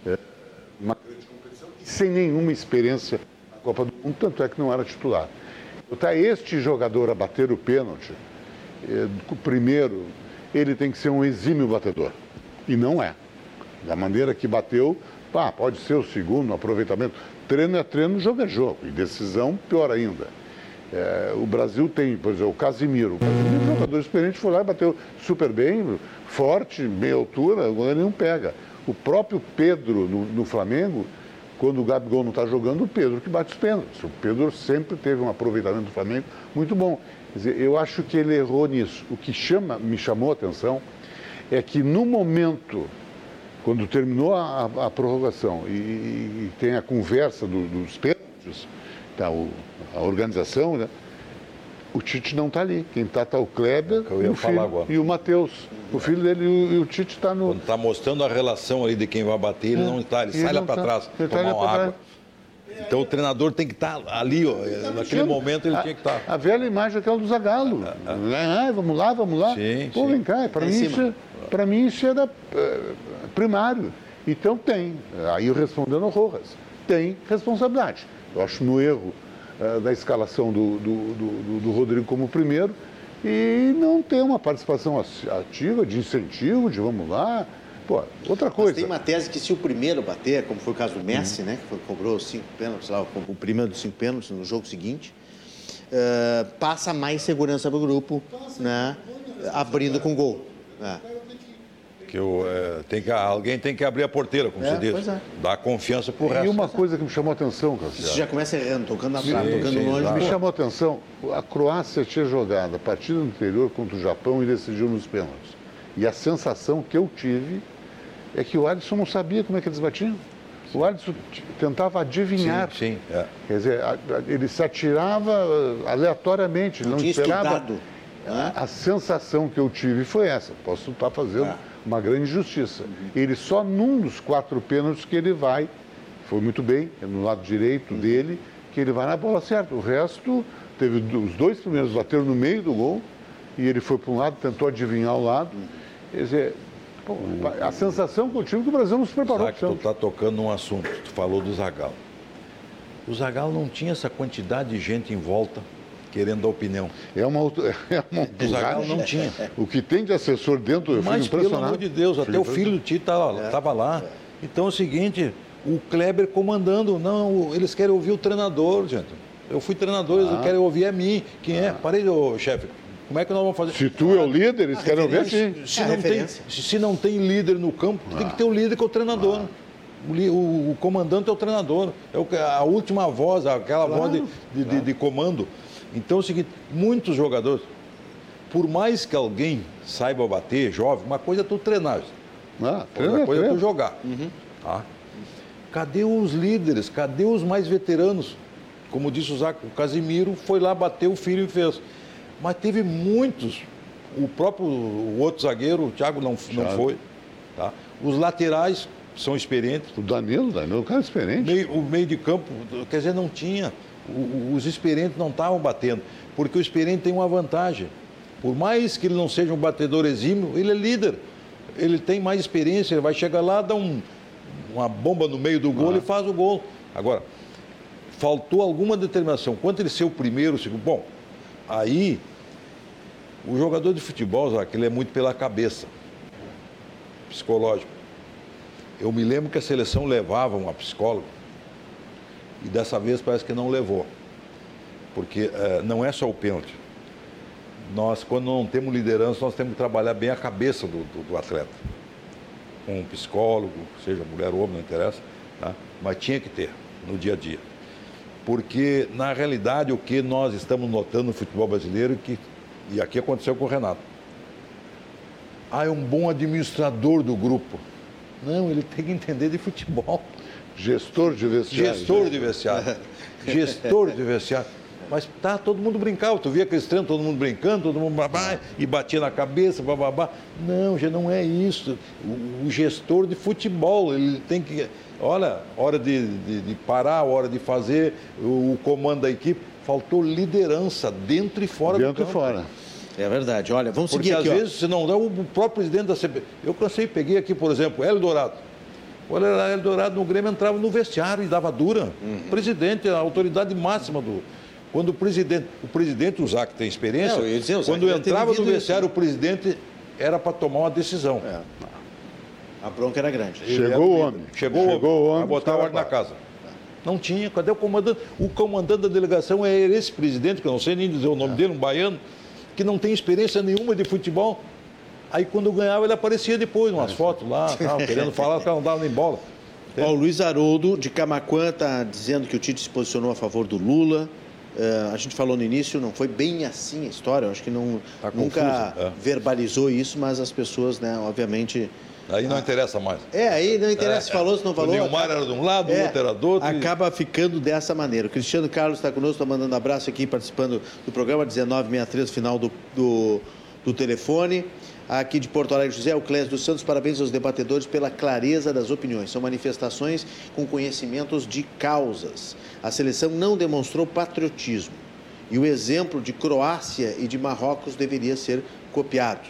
é, numa grande competição e sem nenhuma experiência na Copa do Mundo, tanto é que não era titular. Está este jogador a bater o pênalti, é, primeiro, ele tem que ser um exímio batedor. E não é. Da maneira que bateu, pá, pode ser o segundo, aproveitamento. Treino é treino, jogo é jogo. E decisão, pior ainda. É, o Brasil tem, por exemplo, o Casimiro. O Casimiro, jogador experiente, foi lá e bateu super bem, forte, meia altura, o goleiro não pega. O próprio Pedro no, no Flamengo, quando o Gabigol não está jogando, o Pedro que bate os pênaltis. O Pedro sempre teve um aproveitamento do Flamengo muito bom. Quer dizer, eu acho que ele errou nisso. O que chama, me chamou a atenção é que no momento quando terminou a, a prorrogação e, e, tem a conversa do, dos pênaltis, tá, o, a organização, né? o Tite não está ali. Quem está está o Kleber e o, filho, e o Matheus. O filho dele e o, Tite está no.
Quando está mostrando a relação ali de quem vai bater, ele é, não está, ele, ele sai lá para tá, trás, ele tomar tá uma água. Então o treinador tem que estar tá ali, ó, naquele momento ele a, tinha que estar.
Tá. A velha imagem aquela do Zagalo. Ah, ah. ah, vamos lá, vamos lá. Sim, Pô, sim. vem cá, para mim, isso, é, mim isso era primário. Então tem, aí respondendo ao Rojas, tem responsabilidade. Eu acho no erro uh, da escalação do, do, do, do, Rodrigo como primeiro, e não tem uma participação ativa, de incentivo, de vamos lá. Pô, outra coisa. Mas
tem uma tese que se o primeiro bater, como foi o caso do Messi, uhum. né, que foi, cobrou cinco pênaltis, lá, o primeiro dos cinco pênaltis no jogo seguinte, uh, passa mais segurança para o grupo, né, abrindo com gol. É
que eu, é, tem que, alguém tem que abrir a porteira, como é, você diz. É. Dar confiança para o resto.
E uma coisa que me chamou a atenção, Cassiano.
Você já começa errando, tocando na frente, tocando sim, longe.
Me chamou a atenção, a Croácia tinha jogado a partida anterior contra o Japão e decidiu nos pênaltis. E a sensação que eu tive é que o Alisson não sabia como é que eles batiam. O Alisson tentava adivinhar.
Sim, sim. É.
Quer dizer, ele se atirava ah, aleatoriamente, não, não esperava.
Estudado.
A, a sensação que eu tive foi essa. Posso estar fazendo é uma grande justiça. Ele só num dos quatro pênaltis que ele vai, foi muito bem, é no lado direito dele, que ele vai na bola certa. O resto, teve os dois primeiros bateram no meio do gol e ele foi para um lado, tentou adivinhar o lado. Quer dizer, pô, a sensação que eu tive é que o Brasil não se preparou.
Que tu está tocando um assunto, tu falou do Zagallo. O Zagallo não tinha essa quantidade de gente em volta querendo a opinião.
É uma, é uma
não tinha.
O que tem de assessor dentro, eu
Mas, pelo amor de Deus, até o filho do Tito estava lá. Então é o seguinte, o Kleber comandando, não, eles querem ouvir o treinador, gente. Eu fui treinador, eles ah. querem ouvir a mim. Quem é? ah. é? Parei, ô, chefe. Como é que nós vamos fazer?
Se tu é o líder, eles querem ouvir sim.
Se, não tem, se não tem líder no campo, ah. tem que ter o um líder que é o treinador. Ah. O, o, o, comandante é o treinador, é o, a última voz, aquela claro, voz de, de, claro. de, de comando. Então é o seguinte, muitos jogadores, por mais que alguém saiba bater, jovem, uma coisa é tu treinar. Ah, outra coisa é tu jogar. Uhum. Tá? Cadê os líderes? Cadê os mais veteranos? Como disse o Zaco, o Casimiro foi lá, bateu o filho e fez. Mas teve muitos. O próprio o outro zagueiro, o Thiago, não, não foi. Tá? Os laterais são experientes.
O Danilo, Danilo, o cara é experiente.
Meio, o meio de campo, quer dizer, não tinha os experientes não estavam batendo, porque o experiente tem uma vantagem. Por mais que ele não seja um batedor exímio, ele é líder. Ele tem mais experiência, ele vai chegar lá, dá um, uma bomba no meio do gol ah. e faz o gol. Agora, faltou alguma determinação. Quanto ele ser o primeiro, o segundo. Bom, aí o jogador de futebol, Zac, ele é muito pela cabeça, psicológico. Eu me lembro que a seleção levava uma psicóloga e dessa vez parece que não levou. Porque é, não é só o pênalti. Nós, quando não temos liderança, nós temos que trabalhar bem a cabeça do, do, do atleta. Com um psicólogo, seja mulher ou homem, não interessa, tá? mas tinha que ter no dia a dia. Porque, na realidade, o que nós estamos notando no futebol brasileiro, que, e aqui aconteceu com o Renato, ah, é um bom administrador do grupo. Não, ele tem que entender de futebol.
Gestor de vestiário.
Gestor de vestiário. Gestor de vestiário. Mas tá, todo mundo brincava. Tu via aquele treino, todo mundo brincando, todo mundo babá, e batia na cabeça, babá. Não, já não é isso. O, o, gestor de futebol, ele tem que. Olha, hora de, de, de parar, hora de fazer, o, o, comando da equipe. Faltou liderança dentro e fora
dentro
do campo.
Dentro e fora.
É verdade. Olha, vamos
Porque
seguir aqui.
Às ó. vezes, se não dá, o próprio presidente da CB. Eu cansei, peguei aqui, por exemplo, Hélio Dourado. O Eldorado no Grêmio entrava no vestiário e dava dura. Uhum. Presidente, a autoridade máxima do. Quando o presidente, o presidente, o Zac tem experiência, Não, dizer, quando entrava no vestiário, isso. o presidente era para tomar uma decisão. É.
A bronca era grande.
Chegou o homem.
Chegou, Chegou o homem. Para botar a ordem na casa. Não tinha. Cadê o comandante? O comandante da delegação é esse presidente, que eu não sei nem dizer o nome é. dele, um baiano, que não tem experiência nenhuma de futebol. Aí quando ganhava ele aparecia depois, umas fotos lá, tal, querendo falar que não dava nem bola.
Ó, o Luiz Haroldo, de Camacuã, está dizendo que o Tite se posicionou a favor do Lula. Uh, a gente falou no início, não foi bem assim a história, eu acho que não, tá nunca é. verbalizou isso, mas as pessoas, né, obviamente.
Aí não ah, interessa mais.
É, aí não interessa, é, falou se não falou. O
Nilmar acaba, era de um lado, é, o outro era do outro.
Acaba ficando dessa maneira. O Cristiano Carlos está conosco, está mandando abraço aqui, participando do programa 1963, final do, do, do telefone aqui de Porto Alegre, José Euclésio dos Santos. Parabéns aos debatedores pela clareza das opiniões. São manifestações com conhecimentos de causas. A seleção não demonstrou patriotismo e o exemplo de Croácia e de Marrocos deveria ser copiado.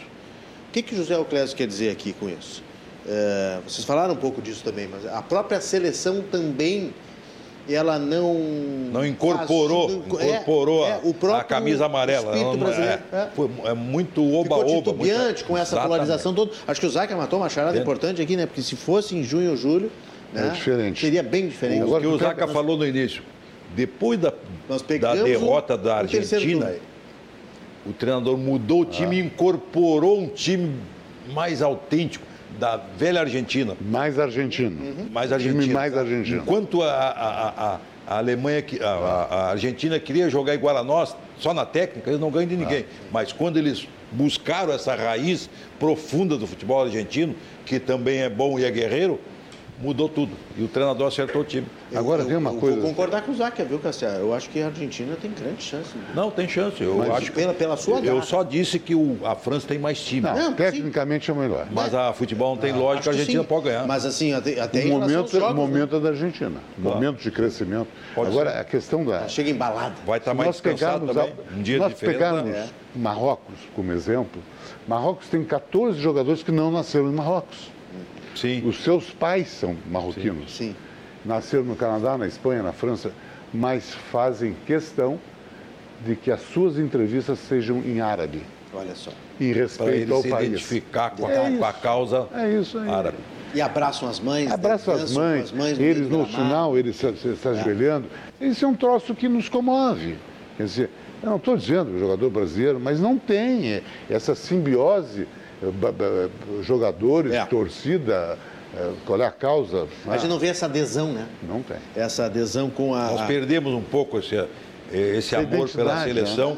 O que, que José Euclésio quer dizer aqui com isso? É, vocês falaram um pouco disso também, mas a própria seleção também ela não.
Não incorporou,
faz-
incorporou
é, é, o
a,
próprio
a camisa amarela.
espírito
Não, não,
brasileiro.
é,
é.
foi- é muito
Ficou
oba-oba.
titubeante
muita-
com essa
Exatamente.
polarização toda. Acho que o Zaca matou uma charada
Dentro.
importante aqui, né? Porque se fosse em junho ou julho, né?
É diferente.
Seria bem diferente.
O
Agora,
que o
tu pega-
Zaca falou no início, depois da,
Nós
da derrota
o-
da
o
Argentina, o treinador mudou o time e incorporou um time mais autêntico da velha Argentina.
Mais argentino.
mais
Time
argentina.
mais argentino.
Enquanto a, a, a, a Alemanha, a, Argentina queria jogar igual a nós, só na técnica, eles não ganham de ninguém. Mas quando eles buscaram essa raiz profunda do futebol argentino, que também é bom e é guerreiro, mudou tudo. E o treinador acertou o time.
Agora
eu,
tem uma
eu
coisa.
Vou concordar com o Zaca, viu, Cassiano? Eu acho que a Argentina tem grande chance.
Não, tem chance. Eu
Mas
acho
pela- pela sua
Eu
garra.
só disse que o- a França tem mais time.
Não,
Não,
tecnicamente é o melhor.
Mas a futebol não tem lógica,
Acho
a Argentina
sim.
pode ganhar.
Mas assim, até, até
O momento, é- o
jogos, né?
momento é da Argentina.
Claro.
Momento de crescimento.
Pode
Agora,
ser.
a questão da.
Chega embalado.
Vai estar
Se
mais
nós
descansado
pegarmos,
também.
a-
Um dia
nós
diferença.
pegarmos
né?
Marrocos como exemplo, Marrocos tem 14 jogadores que não nasceram em Marrocos.
Sim.
Os seus pais são marroquinos.
Sim.
Nasceram no Canadá, na Espanha, na França, mas fazem questão de que as suas entrevistas sejam em árabe,
Olha só.
em respeito ao
se
país.
identificar com a,
É
com a causa
É isso aí.
árabe.
E abraçam as mães.
Abraço às
dançam com
mães,
as mães no
eles no final, eles se, se, se ajoelhando. Isso é um troço que nos comove. Quer dizer, eu não estou dizendo o jogador brasileiro, mas não tem é, essa simbiose, é, jogadores,
É.
torcida, é, qual é a causa?
A gente não vê essa adesão, né?
não tem.
Essa adesão com a.
Nós perdemos um pouco esse, esse amor pela seleção.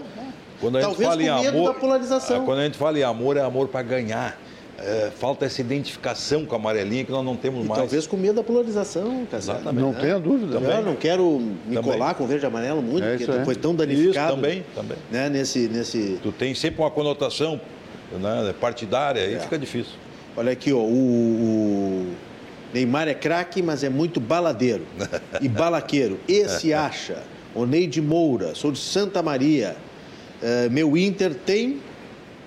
Quando a gente
Talvez
fala em
com medo
amor,
da polarização.
ah, Quando a gente fala em amor, é amor para ganhar. É, falta essa identificação com a amarelinha que nós não temos
E
mais.
talvez com medo da polarização.
Exatamente.
Não tenha dúvida.
Eu não quero me
Também.
colar com verde e amarelo muito,
É
porque
aí.
foi tão danificado.
Isso, também, também.
Né, nesse, nesse...
Tu tem sempre uma conotação né, partidária,
É.
aí fica difícil.
Olha aqui, ó, o, o Neymar é craque, mas é muito baladeiro e balaqueiro. Esse acha. O Neide Moura, sou de Santa Maria. Eh, meu Inter tem.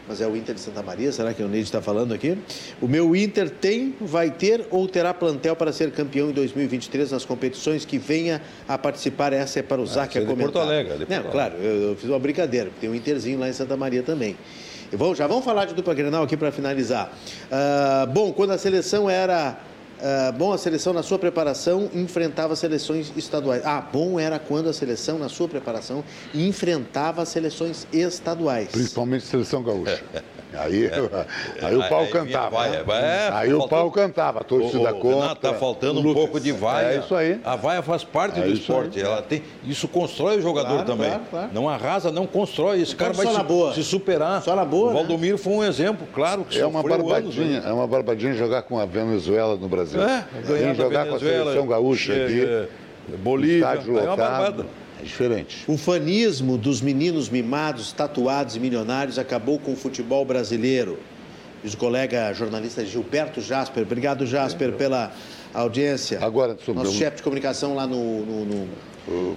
Mas é o Inter de Santa Maria, será que é o Neide está falando aqui? O meu Inter tem, vai ter ou terá plantel para ser campeão em 2023 nas competições que venha a participar? Essa é para o Zac
esse é de
comentar.
Porto Alegre, é de
Não,
Porto Alegre.
claro, eu, eu fiz uma brincadeira, porque tem um Interzinho lá em Santa Maria também. Vamos- já vamos falar de dupla Grenal aqui para finalizar. Ah, bom, quando a seleção era. ah, bom, a seleção na sua preparação enfrentava seleções estaduais. Ah, bom era quando a seleção na sua preparação enfrentava seleções estaduais.
Principalmente seleção gaúcha. Aí, aí o pau
Aí
cantava.
vaia,
né?
vai,
aí o pau cantava, a torcida contra.
Renato, tá faltando um pouco de vaia.
É isso aí.
A vaia faz parte
É
do esporte.
aí.
Ela tem, isso constrói o jogador
Claro,
também.
claro, claro.
Não arrasa, não constrói. Esse cara
pode
vai se, se superar.
Só na boa,
O
né?
Valdomiro foi um exemplo, claro. Que
É uma
anos,
barbadinha,
né?
é uma barbadinha jogar com a Venezuela no Brasil.
É, ganhar
Vem
da
jogar
Venezuela,
com a seleção gaúcha
é,
aqui.
é, Bolívia.
estádio
Aí é uma
lotado.
barbada.
É diferente.
O fanismo dos meninos mimados, tatuados e milionários acabou com o futebol brasileiro. Diz o colega jornalista Gilberto Jasper. Obrigado, Jasper, pela audiência.
Agora, sobre
Nosso
o-
chefe de comunicação lá no, no- no-.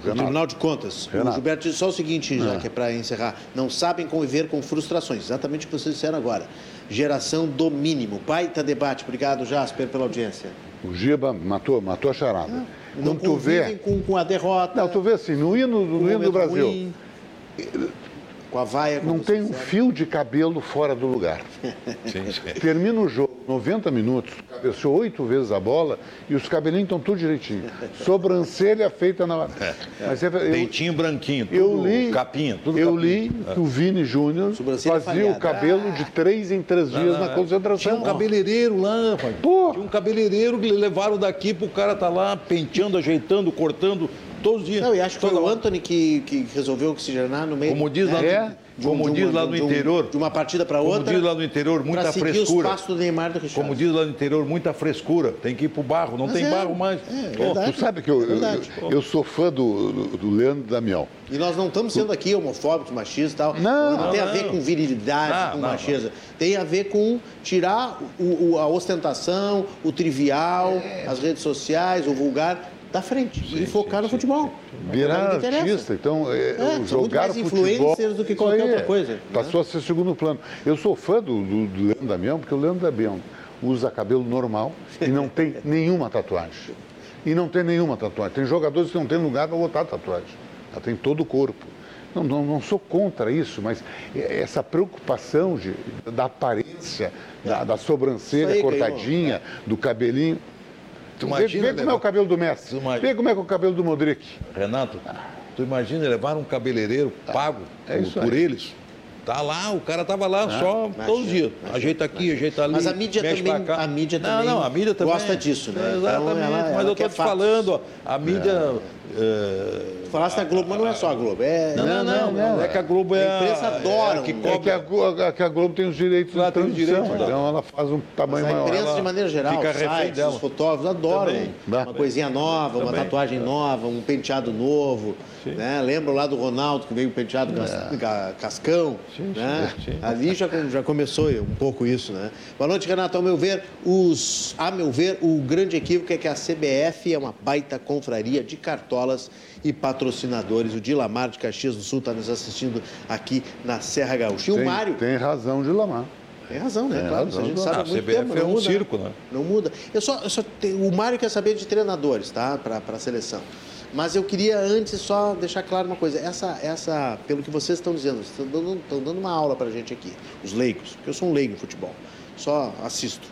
Tribunal de Contas. O
Renato.
Gilberto disse só o seguinte, já
Ah.
que é para encerrar. Não sabem conviver com frustrações. Exatamente o que vocês disseram agora. Geração do mínimo. Baita debate. Obrigado, Jasper, pela audiência.
O Giba matou, matou a charada.
Não
Quando tu vê.
com, com a derrota.
Não, tu vê assim, no hino, no hino do Brasil,
ruim, com a vaia.
não tem um fio de cabelo fora do lugar.
Sim, sim.
Termina o jogo, 90 minutos, cabeceou oito vezes a bola e os cabelinhos estão tudo direitinho. Sobrancelha feita na hora. Mas é, eu,
Dentinho branquinho, tudo
eu li,
capinha, tudo
eu
capinha.
li que o Vini Júnior fazia o
falhada.
cabelo de três em três dias na
Tinha
concentração.
um cabeleireiro lá, rapaz.
Pô.
Tinha um cabeleireiro que levaram daqui pro cara tá lá penteando, ajeitando, cortando todos os dias.
Não, e acho que foi o
hora.
Anthony que, que resolveu oxigenar no meio.
Como diz lá,
É.
no, como diz lá no
de um-
interior,
De uma partida para
como
outra.
diz lá no interior, muita frescura.
os passos do Neymar do Richard.
Como diz lá no interior, muita frescura. Tem que ir pro barro, não
Mas
tem
é,
barro mais.
é,
Pô,
verdade.
Tu sabe que eu,
É
eu, eu- eu sou fã do, do, do Leandro Damião.
E nós não estamos sendo aqui homofóbicos, machistas e tal.
Não,
tem a
não,
ver
não.
com virilidade,
Não,
com
não,
machismo. Tem a ver com tirar o- o- a ostentação, o trivial, as redes sociais, o vulgar da frente. e focar no futebol. É
Virar
interessa.
artista, então é,
É,
jogar
mais
futebol,
influencers do que qualquer
aí
outra coisa, né?
Passou a ser segundo plano. Eu sou fã do, do, do Leandro Damião, porque o Leandro Damião usa cabelo normal e não tem nenhuma tatuagem. e não tem nenhuma tatuagem. Tem jogadores que não têm lugar para botar tatuagem. Ela tem todo o corpo. Não, não, não, sou contra isso, mas essa preocupação de, da aparência, da, da sobrancelha cortadinha, ganhou. do cabelinho. Tu imagina, vê, vê como é o cabelo do Messi. Vê como é que é o cabelo do Modric.
Renato, tu imagina levar um cabeleireiro pago é por, por eles Tá lá, o cara tava lá só imagina, todos os dias. Imagina, ajeita aqui, imagina. ajeita ali.
Mas a mídia também, a mídia também,
não, não, a mídia também
gosta disso, né?
Exatamente. Então, ela, mas eu tô te falando, ó, a mídia. É.
É, Falasse da Globo, mas não é só a Globo.
É... Não, não, não, não, não, É que a Globo é.
A imprensa adora.
É, que, é que, a, que a Globo tem os direitos lá, tem os direitos. Então ela faz um tamanho
mas
maior.
A imprensa, de maneira geral, fica sites, dela. os fotógrafos adoram Também. uma Também. coisinha nova, Também. uma tatuagem nova, um penteado novo. Né? Lembro lá do Ronaldo que veio o penteado é. cascão. Sim, né? sim. Ali já, já começou um pouco isso, né? Boa noite, Renato. Ao meu ver, os, a meu ver, o grande equívoco é que a CBF é uma baita confraria de cartolas e patrocinadores. O Dilamar de Caxias do Sul está nos assistindo aqui na Serra Gaúcha. E
tem,
o Mário.
Tem razão, Dilamar.
Tem razão, né? Tem claro, razão, a gente sabe
a muito CBF tempo, é um muda, circo, né?
Não muda. Eu só, eu só tenho, o Mário quer saber de treinadores, tá? Para a seleção. Mas eu queria antes só deixar claro uma coisa. Essa, essa pelo que vocês estão dizendo, estão dando, estão dando uma aula para a gente aqui, os leigos, porque eu sou um leigo em futebol, só assisto.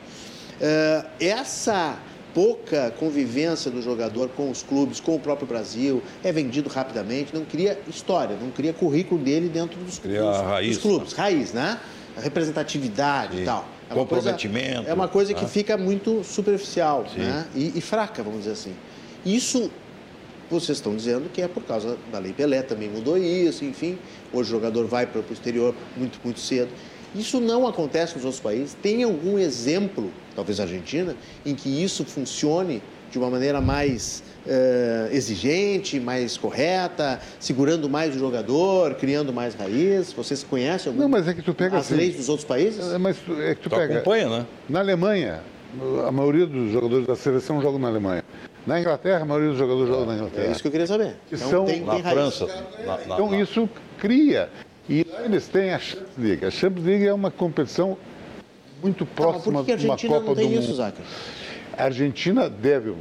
Uh, essa pouca convivência do jogador com os clubes, com o próprio Brasil, é vendido rapidamente, não cria história, não cria currículo dele dentro dos,
cria dos, raiz,
dos clubes, né? raiz, né? A representatividade e tal.
É Comprometimento.
Coisa, é uma coisa que né? fica muito superficial né? E, e fraca, vamos dizer assim. Isso vocês estão dizendo que é por causa da Lei Pelé, também mudou isso, enfim. Hoje o jogador vai para o exterior muito, muito cedo. Isso não acontece nos outros países. Tem algum exemplo, talvez a Argentina, em que isso funcione de uma maneira mais uh, exigente, mais correta, segurando mais o jogador, criando mais raiz? Vocês conhecem algum,
Não, mas é que tu pega
as
assim,
leis dos outros países?
É, mas é que tu,
tu
pega.
acompanha, né?
Na Alemanha, a maioria dos jogadores da seleção jogam na Alemanha. Na Inglaterra, a maioria dos jogadores jogam na Inglaterra.
É isso que eu queria saber.
Então, são,
tem, na tem França.
Na, na, então, isso cria. E lá eles têm a Champions League. A Champions League é uma competição muito próxima
de uma Copa do Mundo. Isso,
a Argentina deve,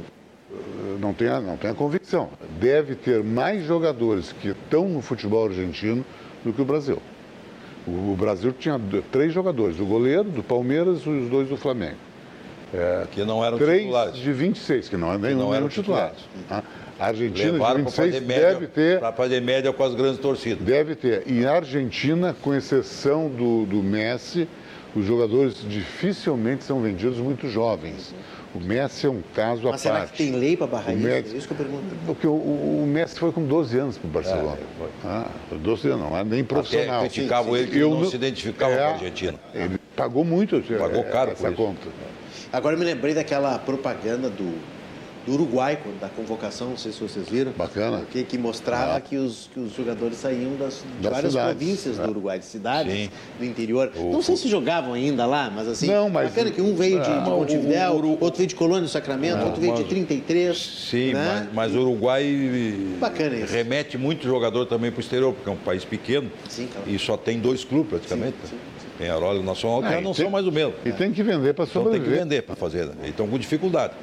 não tem, a, não tem a convicção, deve ter mais jogadores que estão no futebol argentino do que o Brasil. O Brasil tinha três jogadores, o goleiro do Palmeiras e os dois do Flamengo.
É, que não eram
3
titulares.
de 26, que não, nem, não eram titulares. titulares. A Argentina
Levaram
de 26
média,
deve ter.
Para fazer média com as grandes torcidas.
Deve ter. E a Argentina, com exceção do, do Messi, os jogadores dificilmente são vendidos muito jovens. O Messi é um caso Mas
à
parte.
Mas será que tem lei para barrar isso? Messi, é isso que eu pergunto.
Porque o, o, Messi foi com 12 anos para o Barcelona. É, ah, 12 anos, não, nem profissional.
Até criticavam ele que eu não, não se identificava é, com a Argentina.
Ele pagou muito
pagou caro
essa conta.
Agora eu me lembrei daquela propaganda do, do Uruguai, da convocação, não sei se vocês viram.
Bacana.
Que, que mostrava ah. que, os, que os jogadores saíam das, de das várias cidades, províncias é. do Uruguai, de cidades Sim. do interior. O, não sei se jogavam ainda lá, mas assim,
não, mas,
bacana que um veio de, de Montevidéu, outro veio de Colônia do Sacramento, não, outro veio mas, de 33.
Sim, né? mas, o Uruguai
bacana isso.
remete muito jogador também para o exterior, porque é um país pequeno sim, claro. e só tem dois clubes praticamente. Sim, sim. Penharol e Nacional, que ah, não tem, são mais o mesmo.
E tem que vender para sobreviver.
Então tem que vender para fazer. Né? Então com dificuldade.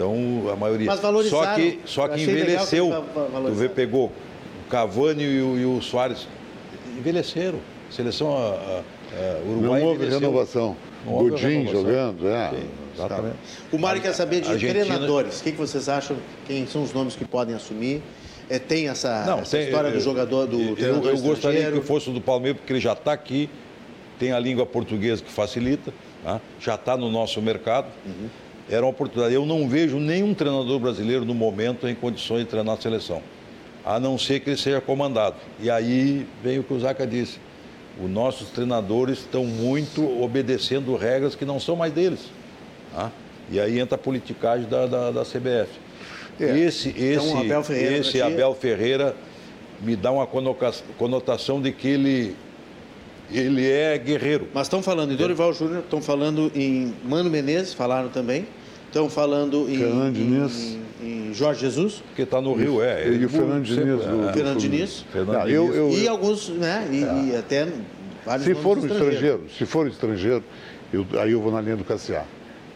Então a maioria.
Mas
só que, só que envelheceu. Que tu vê, pegou o Cavani e o, e o Soares. Envelheceram. Seleção a, a, a Uruguai
Não houve renovação. Godin jogando, é.
Sim, exatamente. O Mário quer saber de Argentina... treinadores. O que, que vocês acham? Quem são os nomes que podem assumir? É, tem essa,
Não,
essa
tem,
história
eu,
do jogador do
eu, eu gostaria que fosse do Palmeiras, porque ele já está aqui tem a língua portuguesa que facilita, tá? já está no nosso mercado. Uhum. Era uma oportunidade. Eu não vejo nenhum treinador brasileiro no momento em condições de treinar a seleção, a não ser que ele seja comandado. E aí vem o que o Zaca disse. Os nossos treinadores estão muito obedecendo regras que não são mais deles. Tá? E aí entra a politicagem da, da, da CBF. É. Esse, esse, então, Abel Ferreira, esse Abel Ferreira me dá uma conotação de que ele ele é guerreiro.
Mas estão falando em Dorival Júnior, estão falando em Mano Menezes, falaram também. Estão falando em, em, em, Jorge Jesus.
Que está no Rio, é.
E o Fernando Diniz.
É. Fernando Diniz.
Fernando eu,
e alguns, né? E, é. e até vários
Se for um estrangeiro, se for estrangeiro, eu, aí eu vou na linha do Cassiá.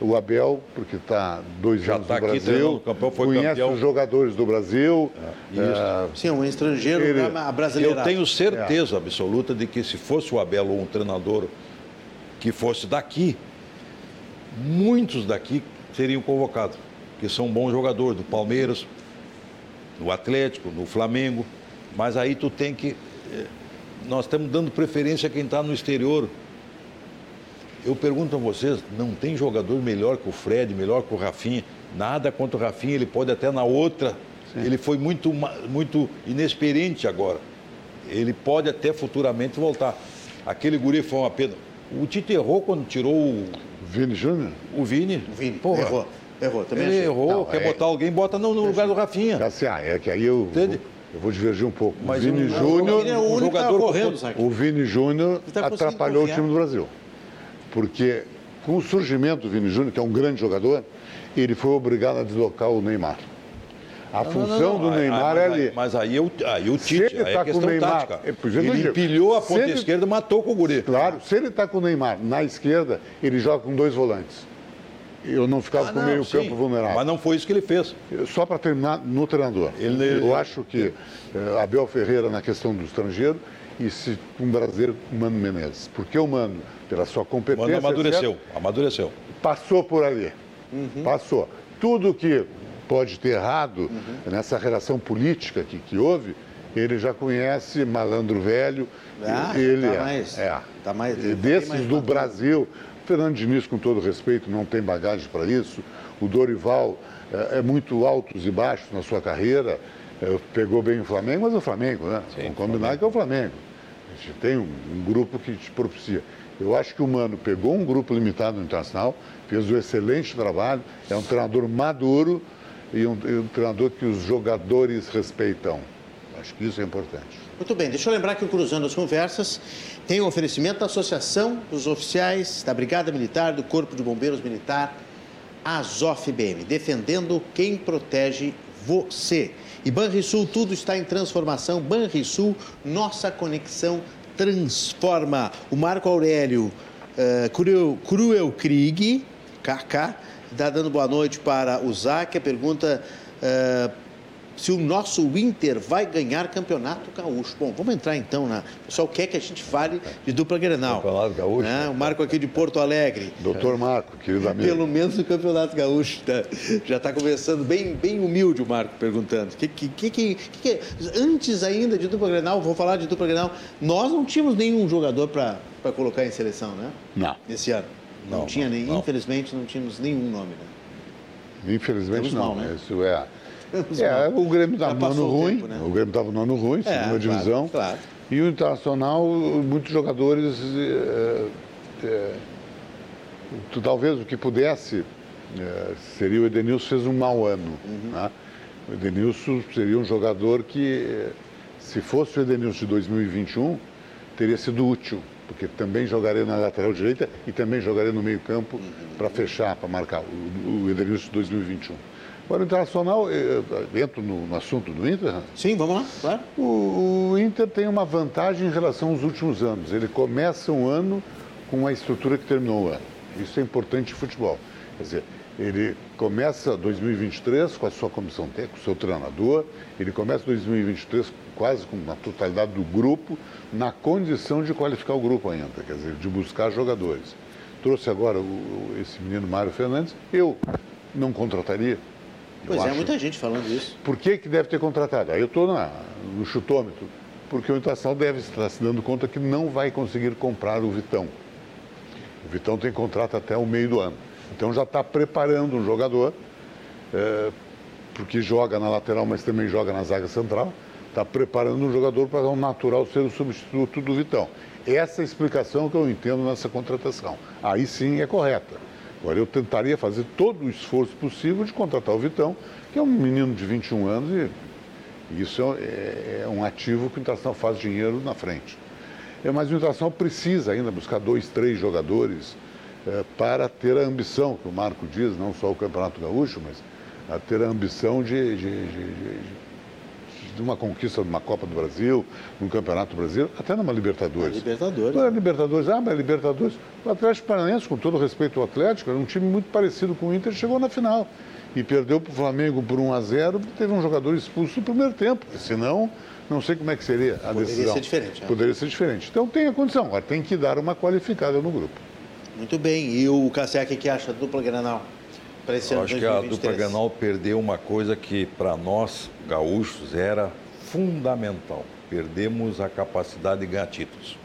o Abel, porque está dois
Já
anos
tá
no
aqui
Brasil,
campeão, foi
conhece
campeão.
os jogadores do Brasil. é,
Sim, um estrangeiro
Ele-
a brasileiro.
Eu tenho certeza absoluta de que se fosse o Abel ou um treinador que fosse daqui, muitos daqui seriam convocados, que são bons jogadores, do Palmeiras, do Atlético, do Flamengo. Mas aí tu tem que. eh, Nós estamos dando preferência a quem está no exterior. Eu pergunto a vocês, não tem jogador melhor que o Fred, melhor que o Rafinha? Nada contra o Rafinha, ele pode até na outra. Ele foi muito, muito inexperiente agora. Ele pode até futuramente voltar. Aquele guri foi uma pena. O Tite errou quando tirou o,
Vini Júnior?
o Vini.
Vini,
Porra,
errou. Errou, também
Ele
achei.
errou,
Não,
quer
é-
botar alguém, bota no, no lugar do Rafinha.
Assim, ah, é que aí eu,
Entende?
eu vou divergir um pouco. O
Mas
Vini
o-
Júnior.
O Vini é o único que
jogador
tá correndo, Zac.
O Vini Júnior
tá
atrapalhou
confiar.
o time do Brasil. Porque com o surgimento do Vini Júnior, que é um grande jogador, ele foi obrigado a deslocar o Neymar. A
Não,
função
não,
do
Aí-
Neymar é ali.
Mas aí, eu, aí o
Se
Tite,
ele
aí
tá
é
com o
questão
Neymar,
tática.
é,
ele empilhou a
Se
ponta
ele-
esquerda e matou com o guri.
Claro, se ele está com o Neymar na esquerda, ele joga com dois volantes. Eu não ficava
Ah,
com o meio
sim.
campo vulnerável.
Mas não foi isso que ele fez.
Só para terminar no treinador.
Ele-
Eu acho que eh, Abel Ferreira na questão do estrangeiro e se um brasileiro, Mano Menezes. Porque o Mano, pela sua competência,
Mano amadureceu,
etc.,
amadureceu.
passou por ali. Passou. Tudo que pode ter errado nessa relação política que, que houve, ele já conhece, malandro velho.
Ah,
ele
tá
é.
mais-
é.
tá mais- tá
desses
mais
do. Brasil, Fernando Diniz, com todo respeito, não tem bagagem para isso. O Dorival é, é muito altos e baixos na sua carreira. é, pegou bem o Flamengo, mas o Flamengo, né?
Sim,
Vamos combinar que é o Flamengo. A gente tem um, um grupo que te propicia. Eu acho que o Mano pegou um grupo limitado no Internacional, fez um excelente trabalho, é um treinador maduro e um, e um treinador que os jogadores respeitam. Acho que isso é importante.
Muito bem, deixa eu lembrar que o Cruzando as Conversas tem o oferecimento da Associação dos Oficiais da Brigada Militar, do Corpo de Bombeiros Militar, Azof BM, defendendo quem protege você. E Banrisul, tudo está em transformação. Banrisul, nossa conexão transforma. O Marco Aurélio uh, Cruel, Cruel Krieg, KK, está dando boa noite para o Zac. A pergunta uh, se o nosso Inter vai ganhar campeonato gaúcho. Bom, vamos entrar então na. O pessoal quer que a gente fale de dupla Grenal.
Campeonato gaúcho?
Né? O Marco aqui de Porto Alegre.
Doutor Marco, querido amigo.
Pelo menos o Campeonato Gaúcho tá- já está começando bem, bem humilde o Marco perguntando. Que, que, que, que, que- antes ainda de dupla Grenal, vou falar de dupla Grenal, nós não tínhamos nenhum jogador para colocar em seleção, né?
Não.
Esse ano. Não,
Não,
tinha nem,
não.
infelizmente não tínhamos nenhum nome, né?
Infelizmente
Estamos
não.
mal, né?
Isso é. É,
mal.
o Grêmio estava no ano ruim.
tempo, né?
O Grêmio estava no ano ruim,
É,
segunda
claro,
divisão.
claro.
E o Internacional, muitos jogadores. eh, tu- talvez o que pudesse eh, seria o Edenilson fez um mau ano.
Uhum.
né? O Edenilson seria um jogador que, se fosse o Edenilson de 2021, teria sido útil, porque também jogaria na lateral direita e também jogaria no meio-campo para fechar, para marcar o, o Edenilson de 2021. Agora, o Internacional, eh, entro no, no assunto do Inter,
Sim, vamos lá, claro.
o, o Inter tem uma vantagem em relação aos últimos anos. Ele começa um ano com a estrutura que terminou o ano. Isso é importante em futebol. Quer dizer, ele começa 2023 com a sua comissão técnica, com o seu treinador, ele começa 2023 quase com a totalidade do grupo, na condição de qualificar o grupo ainda, quer dizer, de buscar jogadores. Trouxe agora o- esse menino Mário Fernandes, eu não contrataria.
Pois é,
acho-
muita gente falando isso.
por que, que deve ter contratado? Aí eu estou no chutômetro, porque o Internacional deve estar se dando conta que não vai conseguir comprar o Vitão. O Vitão tem contrato até o meio do ano. Então já está preparando um jogador, eh, porque joga na lateral, mas também joga na zaga central. Está preparando um jogador para um natural ser o substituto do Vitão. Essa é a explicação que eu entendo nessa contratação. Aí sim é correta. Agora eu tentaria fazer todo o esforço possível de contratar o Vitão, que é um menino de 21 anos e isso é, é um ativo que o Internacional faz dinheiro na frente. É, mas o Internacional precisa ainda buscar dois, três jogadores é, para ter a ambição, que o Marco diz, não só o Campeonato Gaúcho, mas a ter a ambição de, de- de- de de uma conquista de uma Copa do Brasil, num Campeonato Brasileiro, até numa Libertadores.
Libertadores.
Não é Libertadores, ah, mas Libertadores. O Atlético Paranaense, com todo respeito ao Atlético, era um time muito parecido com o Inter, chegou na final. E perdeu para o Flamengo por 1 a 0 porque teve um jogador expulso no primeiro tempo. Senão, não sei como é que seria a
Poderia
decisão.
ser diferente, é.
Poderia ser diferente. Então tem a condição, agora tem que dar uma qualificada no grupo.
Muito bem. E o Cassiak, o que acha dupla Granal? Para esse
Eu
ano
acho que a
2023?
dupla Granal perdeu uma coisa que para nós, gaúchos, era fundamental. Perdemos a capacidade de ganhar títulos.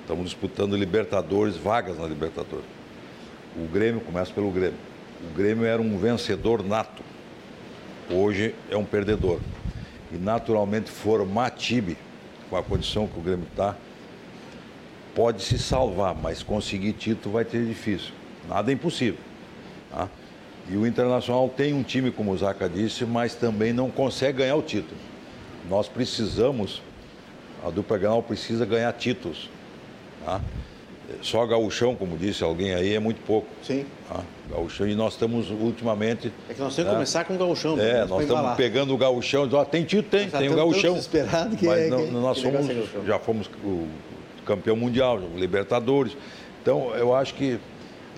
Estamos disputando Libertadores, vagas na Libertadores. O Grêmio começa pelo Grêmio. O Grêmio era um vencedor nato. Hoje é um perdedor. E naturalmente formar time com a condição que o Grêmio está, pode se salvar, mas conseguir título vai ter difícil. Nada é impossível. Tá? E o Internacional tem um time, como o Zaca disse, mas também não consegue ganhar o título. Nós precisamos, a dupla Granal precisa ganhar títulos. tá? Só gauchão, como disse alguém aí, é muito pouco.
Sim.
tá? E nós estamos ultimamente.
É que nós temos que
É.
começar com o gauchão. né?
É, nós estamos
embalar.
pegando o gauchão, dizendo, tem título, tem, tem o gauchão.
tão desesperados que
Mas
é-
não-
que-
nós somos, já fomos o campeão mundial, o Libertadores. Então, eu acho que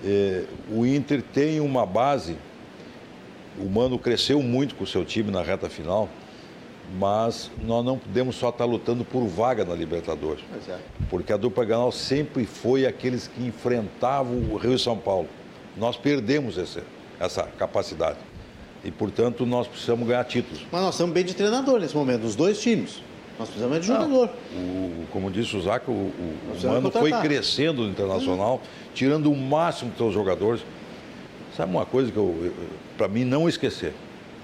eh, o Inter tem uma base, o Mano cresceu muito com o seu time na reta final, mas nós não podemos só estar lutando por vaga na Libertadores.
É.
Porque a dupla Granal sempre foi aqueles que enfrentavam o Rio e São Paulo. Nós perdemos esse, essa capacidade. E, portanto, nós precisamos ganhar títulos.
Mas nós estamos bem de treinador nesse momento, os dois times. Nós precisamos de jogador.
O- como disse o Zaca, o, o, o Mano foi crescendo no Internacional, tirando o máximo dos seus jogadores. Sabe uma coisa que eu, para mim não esquecer?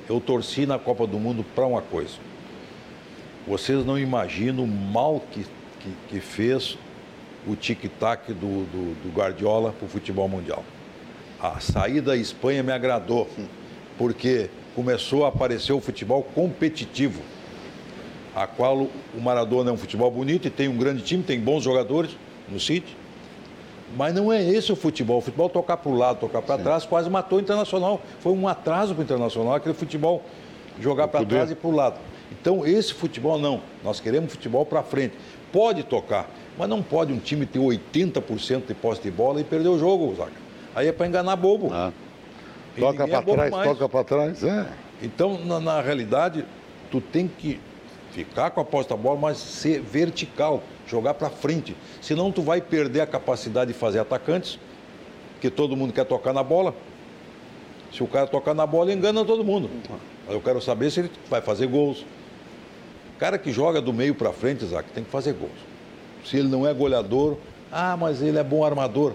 Eu torci na Copa do Mundo para uma coisa. Vocês não imaginam o mal que, que, que fez o tic-tac do, do, do Guardiola para o futebol mundial. A saída da Espanha me agradou, porque começou a aparecer o futebol competitivo a qual o Maradona é um futebol bonito e tem um grande time, tem bons jogadores no City. Mas não é esse o futebol. O futebol tocar para o lado, tocar para trás, quase matou o Internacional. Foi um atraso para o Internacional, aquele futebol jogar para trás e para o lado. Então, esse futebol não. Nós queremos futebol para frente. Pode tocar, mas não pode um time ter 80% de posse de bola e perder o jogo, Zaca. Aí é para enganar bobo.
Ah. Toca
é
para
bobo
trás,
mais.
toca para trás. É.
Então, na, na realidade, tu tem que ficar com a posta da bola, mas ser vertical, jogar para frente. Senão tu vai perder a capacidade de fazer atacantes, que todo mundo quer tocar na bola. Se o cara tocar na bola, engana todo mundo. Eu quero saber se ele vai fazer gols. O cara que joga do meio para frente, Isaac, tem que fazer gols. Se ele não é goleador, ah, mas ele é bom armador.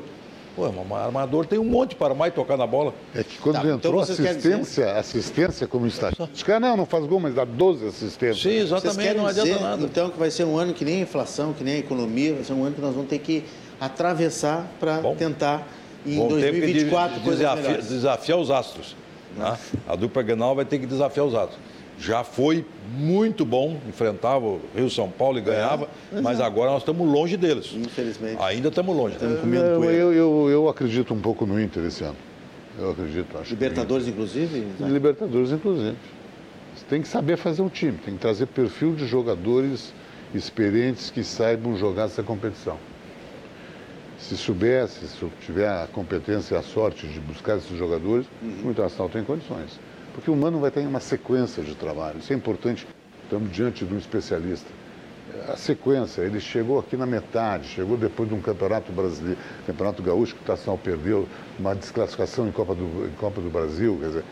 Pô, mas armador tem um monte para armar e tocar na bola.
É que quando
Tá, então
entrou
querem
assistência, assistência como estatística, não, não faz gol, mas dá 12 assistências.
Sim, exatamente, não adianta
dizer,
nada.
então, que vai ser um ano que nem a inflação, que nem a economia, vai ser um ano que nós vamos ter que atravessar para tentar, em
ter que
2024,
de-
coisas
desafi-
melhores.
desafiar os astros. tá? A dupla Grenal vai ter que desafiar os astros. Já foi muito bom, enfrentava o Rio São Paulo e ganhava, mas agora nós estamos longe deles.
Infelizmente.
Ainda estamos longe.
Estamos comendo poeira.
eu, eu, eu acredito um pouco no Inter esse ano. Eu acredito. Acho que-
Libertadores, inclusive?
Libertadores, inclusive. Você tem que saber fazer um time, tem que trazer perfil de jogadores experientes que saibam jogar essa competição. Se soubesse, se tiver a competência e a sorte de buscar esses jogadores, o Internacional tem condições. Porque o Mano vai ter uma sequência de trabalho. Isso é importante. Estamos diante de um especialista. A sequência, ele chegou aqui na metade, chegou depois de um campeonato brasileiro, campeonato gaúcho que o Internacional perdeu, uma desclassificação em Copa do, em Copa do Brasil, quer dizer.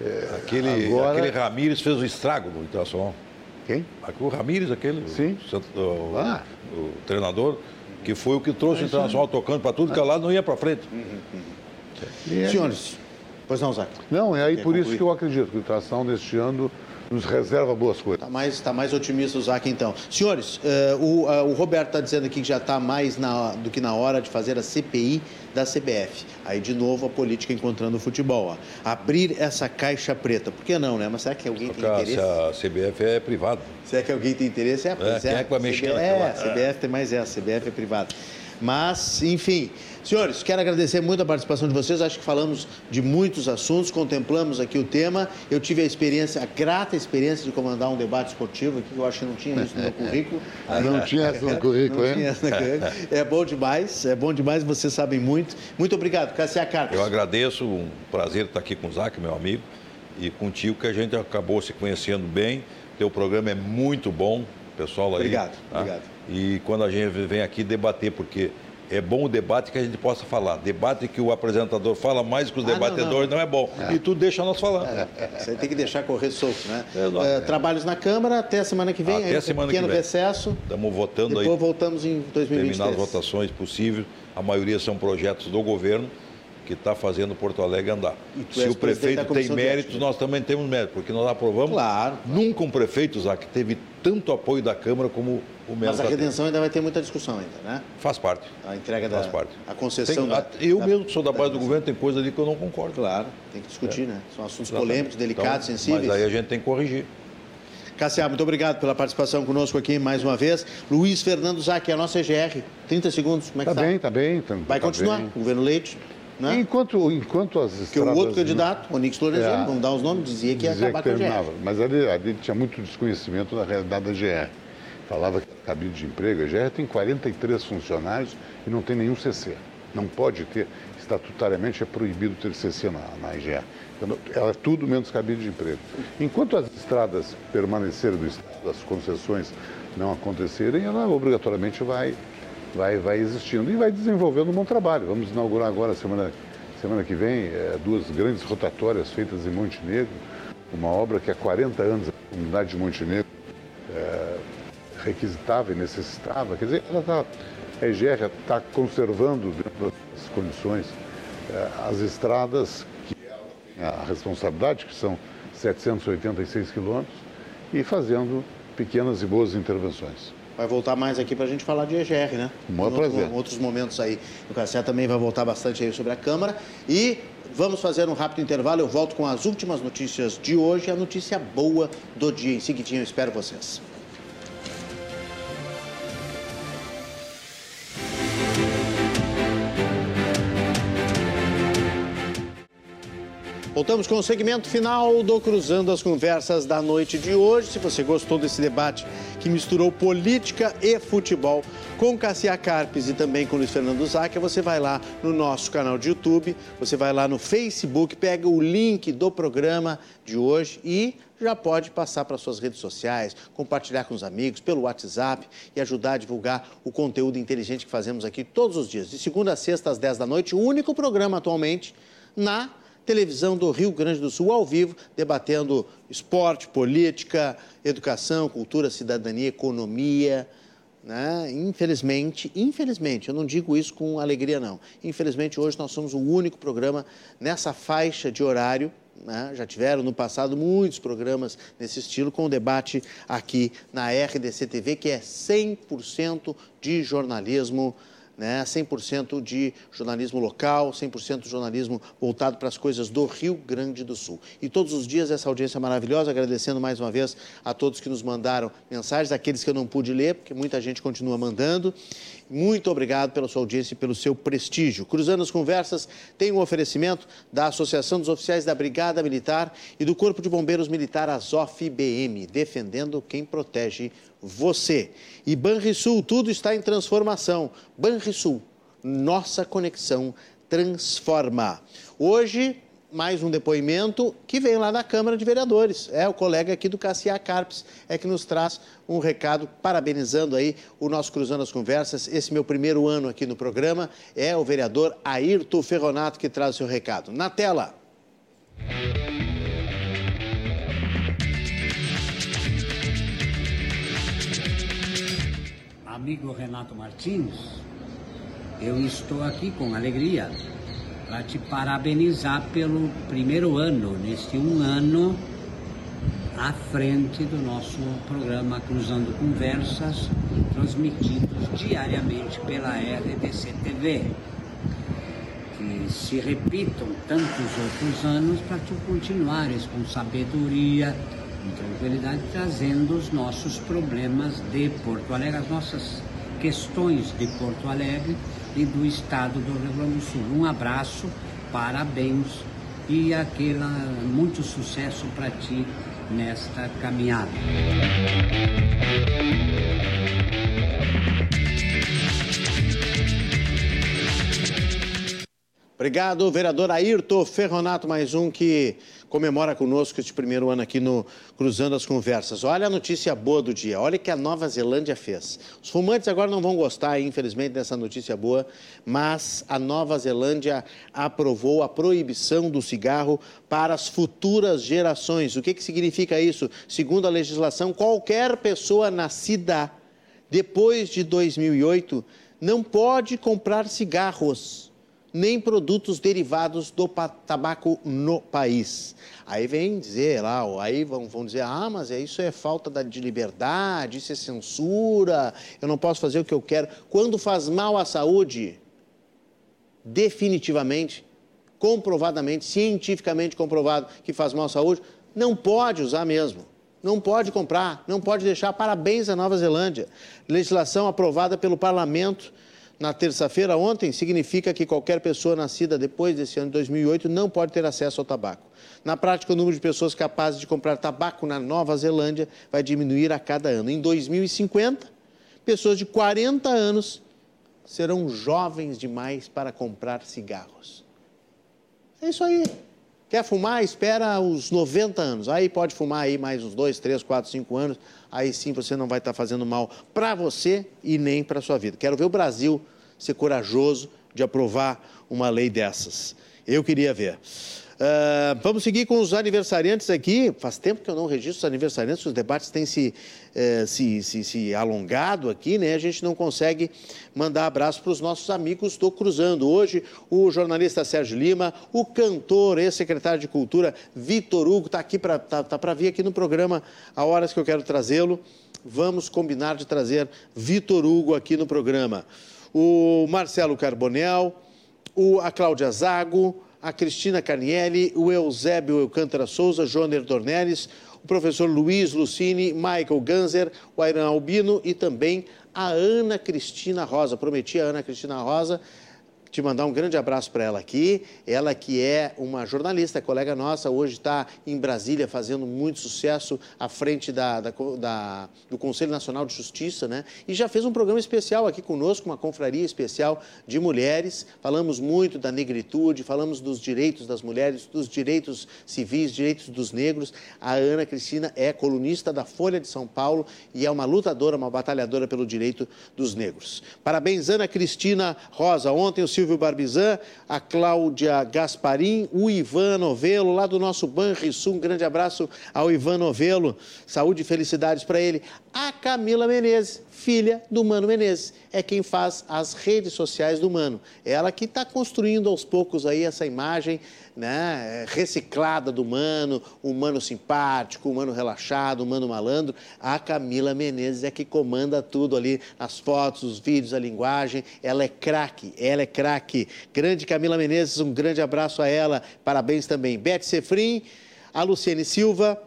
é,
Aquele,
agora-
aquele Ramires fez o estrago no Internacional.
Quem?
O Ramires, aquele,
Sim.
O, o-
Ah.
o treinador, que foi o que trouxe o Internacional tocando para tudo que é lado, não ia para frente.
É-
Senhores, pois não, Zac.
Não, é aí
Quer
por isso
concluir?
que eu acredito que o Internacional neste ano nos reserva boas coisas.
Está mais, tá mais otimista o Zac, então. Senhores, eh, o, ah, o Roberto está dizendo aqui que já está mais na- do que na hora de fazer a CPI da CBF. Aí, de novo, a política encontrando o futebol. Ó. Abrir essa caixa preta. Por que não, né? Mas será que alguém tem
Porque a, se
interesse?
a CBF é privada.
Será que alguém tem interesse? É, pois
quem é que vai mexer
CBF,
naquela-
É, a CBF tem mais essa, a CBF é privada. Mas, enfim, Senhores, quero agradecer muito a participação de vocês. Acho que falamos de muitos assuntos, contemplamos aqui o tema. Eu tive a experiência, a grata experiência de comandar um debate esportivo aqui, que eu acho que não tinha isso no meu currículo.
não tinha isso no currículo, hein?
É bom demais, é bom demais, vocês sabem muito. Muito obrigado, Cassia Carlos.
Eu agradeço, um prazer estar aqui com o Zac, meu amigo, e contigo, que a gente acabou se conhecendo bem. Teu programa é muito bom, pessoal aí.
Obrigado, tá? obrigado.
E quando a gente vem aqui debater, porque é bom o debate que a gente possa falar. Debate que o apresentador fala mais que os ah, debatedores não, não. não, é bom. É. E tudo deixa nós falar. É,
isso aí tem que deixar correr solto, né? É, trabalhos na Câmara até a semana que vem.
Até
aí,
semana
pequeno
que vem.
recesso.
Estamos votando
Depois
aí.
Depois voltamos em 2023.
Terminar as votações possíveis. A maioria são projetos do governo que está fazendo Porto Alegre andar. Se o prefeito tem méritos, nós também temos méritos, porque nós aprovamos.
Claro.
Nunca um prefeito, Zac, teve tanto apoio da Câmara como o Melo.
Mas a redenção ainda vai ter muita discussão ainda, né?
Faz parte.
A entrega
Faz
da
parte.
a concessão
tem,
da,
Eu
da,
mesmo sou da base do governo, tem coisa ali que eu não concordo.
Claro, tem que discutir, é. né? São assuntos Exatamente. polêmicos, delicados, então, sensíveis.
Mas aí a gente tem que corrigir.
Cassia, muito obrigado pela participação conosco aqui mais uma vez. Luiz Fernando Zac, a nossa EGR. 30 segundos, como é que
tá? Tá bem, tá bem.
Vai
tá
continuar,
bem.
governo Leite. Né?
Enquanto, enquanto as estradas...
Porque o outro candidato, o Onix Lorenzoni, é, vamos dar os nomes, dizia que ia acabar que terminava, com a GR.
Mas ali, ali tinha muito desconhecimento da realidade da GR. Falava que era cabide de emprego, a GR tem 43 funcionários e não tem nenhum CC. Não pode ter, estatutariamente é proibido ter CC na, na IGR. Então, ela é tudo menos cabide de emprego. Enquanto as estradas permanecerem do estado, as concessões não acontecerem, ela obrigatoriamente vai vai, vai existindo e vai desenvolvendo um bom trabalho. Vamos inaugurar agora, semana, semana que vem, é, duas grandes rotatórias feitas em Montenegro, uma obra que há 40 anos a comunidade de Montenegro é, requisitava e necessitava. Quer dizer, ela tá, a EGR está conservando dentro das condições é, as estradas que a responsabilidade, que são 786 quilômetros, e fazendo pequenas e boas intervenções
vai voltar mais aqui para a gente falar de EGR, né?
Um prazer.
Em outros momentos aí. O Cassé também vai voltar bastante aí sobre a Câmara. E vamos fazer um rápido intervalo. Eu volto com as últimas notícias de hoje, a notícia boa do dia. Em seguidinho, eu espero vocês. Voltamos com o segmento final do Cruzando as Conversas da noite de hoje. Se você gostou desse debate que misturou política e futebol com Cassia Carpes e também com Luiz Fernando Zac, você vai lá no nosso canal de YouTube, você vai lá no Facebook, pega o link do programa de hoje e já pode passar para suas redes sociais, compartilhar com os amigos, pelo WhatsApp e ajudar a divulgar o conteúdo inteligente que fazemos aqui todos os dias, de segunda a sexta às 10 da noite, o único programa atualmente na televisão do Rio Grande do Sul ao vivo, debatendo esporte, política, educação, cultura, cidadania, economia. Né? Infelizmente, infelizmente, eu não digo isso com alegria, não. Infelizmente, hoje nós somos o único programa nessa faixa de horário. Né? Já tiveram no passado muitos programas nesse estilo, com debate aqui na RDC TV, que é 100% de jornalismo né? 100% de jornalismo local, 100% de jornalismo voltado para as coisas do Rio Grande do Sul. E todos os dias essa audiência maravilhosa, agradecendo mais uma vez a todos que nos mandaram mensagens, aqueles que eu não pude ler, porque muita gente continua mandando. Muito obrigado pela sua audiência e pelo seu prestígio. Cruzando as Conversas tem um oferecimento da Associação dos Oficiais da Brigada Militar e do Corpo de Bombeiros Militar Azof-BM, defendendo quem protege você. E Banrisul, tudo está em transformação. Banrisul, nossa conexão transforma. Hoje, mais um depoimento que vem lá da Câmara de Vereadores. É o colega aqui do Cassia Carpes, é que nos traz um recado parabenizando aí o nosso Cruzando as Conversas. Esse meu primeiro ano aqui no programa é o vereador Ayrton Ferronato que traz o seu recado. Na tela.
Amigo Renato Martins, eu estou aqui com alegria para te parabenizar pelo primeiro ano, neste um ano à frente do nosso programa Cruzando Conversas, transmitidos diariamente pela RDC TV. Que se repitam tantos outros anos para tu continuares com sabedoria e tranquilidade trazendo os nossos problemas de Porto Alegre, as nossas questões de Porto Alegre e do estado do Rio Grande do Sul. Um abraço, parabéns e aquela muito sucesso para ti nesta caminhada.
Obrigado, vereador Ayrton Ferronato, mais um que comemora conosco este primeiro ano aqui no Cruzando as Conversas. Olha a notícia boa do dia, olha o que a Nova Zelândia fez. Os fumantes agora não vão gostar, infelizmente, dessa notícia boa, mas a Nova Zelândia aprovou a proibição do cigarro para as futuras gerações. O que, que significa isso? Segundo a legislação, qualquer pessoa nascida depois de 2008 não pode comprar cigarros nem produtos derivados do tabaco no país. Aí vem dizer lá, aí vão, vão dizer, ah, mas é isso é falta de liberdade, isso é censura, eu não posso fazer o que eu quero. Quando faz mal à saúde, definitivamente, comprovadamente, cientificamente comprovado que faz mal à saúde, não pode usar mesmo. Não pode comprar, não pode deixar. Parabéns à Nova Zelândia. Legislação aprovada pelo parlamento na terça-feira ontem significa que qualquer pessoa nascida depois desse ano de 2008 não pode ter acesso ao tabaco. Na prática, o número de pessoas capazes de comprar tabaco na Nova Zelândia vai diminuir a cada ano. Em 2050, pessoas de 40 anos serão jovens demais para comprar cigarros. É isso aí. Quer fumar? Espera os 90 anos. Aí pode fumar aí mais uns 2, 3, 4, 5 anos. Aí sim você não vai estar fazendo mal para você e nem para sua vida. Quero ver o Brasil ser corajoso de aprovar uma lei dessas. Eu queria ver. Uh, vamos seguir com os aniversariantes aqui. Faz tempo que eu não registro os aniversariantes, os debates têm se, uh, se, se, se, alongado aqui, né? A gente não consegue mandar abraço para os nossos amigos do Cruzando. Hoje, o jornalista Sérgio Lima, o cantor, ex-secretário de Cultura, Vitor Hugo, está aqui para tá, tá vir aqui no programa a horas que eu quero trazê-lo. Vamos combinar de trazer Vitor Hugo aqui no programa o Marcelo Carbonel, o, a Cláudia Zago, a Cristina Carnielli, o Eusébio Eucântara Souza, Joner Dornelles, o professor Luiz Lucini, Michael Ganzer, o Airan Albino e também a Ana Cristina Rosa. Prometi a Ana Cristina Rosa te mandar um grande abraço para ela aqui. Ela que é uma jornalista, colega nossa, hoje está em Brasília fazendo muito sucesso à frente da, da, da, do Conselho Nacional de Justiça, né? E já fez um programa especial aqui conosco, uma confraria especial de mulheres. Falamos muito da negritude, falamos dos direitos das mulheres, dos direitos civis, direitos dos negros. A Ana Cristina é colunista da Folha de São Paulo e é uma lutadora, uma batalhadora pelo direito dos negros. Parabéns, Ana Cristina Rosa. Ontem o Silvio Barbizan, a Cláudia Gasparim, o Ivan Novelo, lá do nosso Banrisul. Um grande abraço ao Ivan Novelo. Saúde e felicidades para ele. A Camila Menezes, filha do Mano Menezes, é quem faz as redes sociais do Mano. Ela que está construindo aos poucos aí essa imagem né, reciclada do Mano, o Mano simpático, o Mano relaxado, o Mano malandro. A Camila Menezes é que comanda tudo ali, as fotos, os vídeos, a linguagem. Ela é craque, ela é craque. Grande Camila Menezes, um grande abraço a ela. Parabéns também. Beth Sefrim, a Luciene Silva,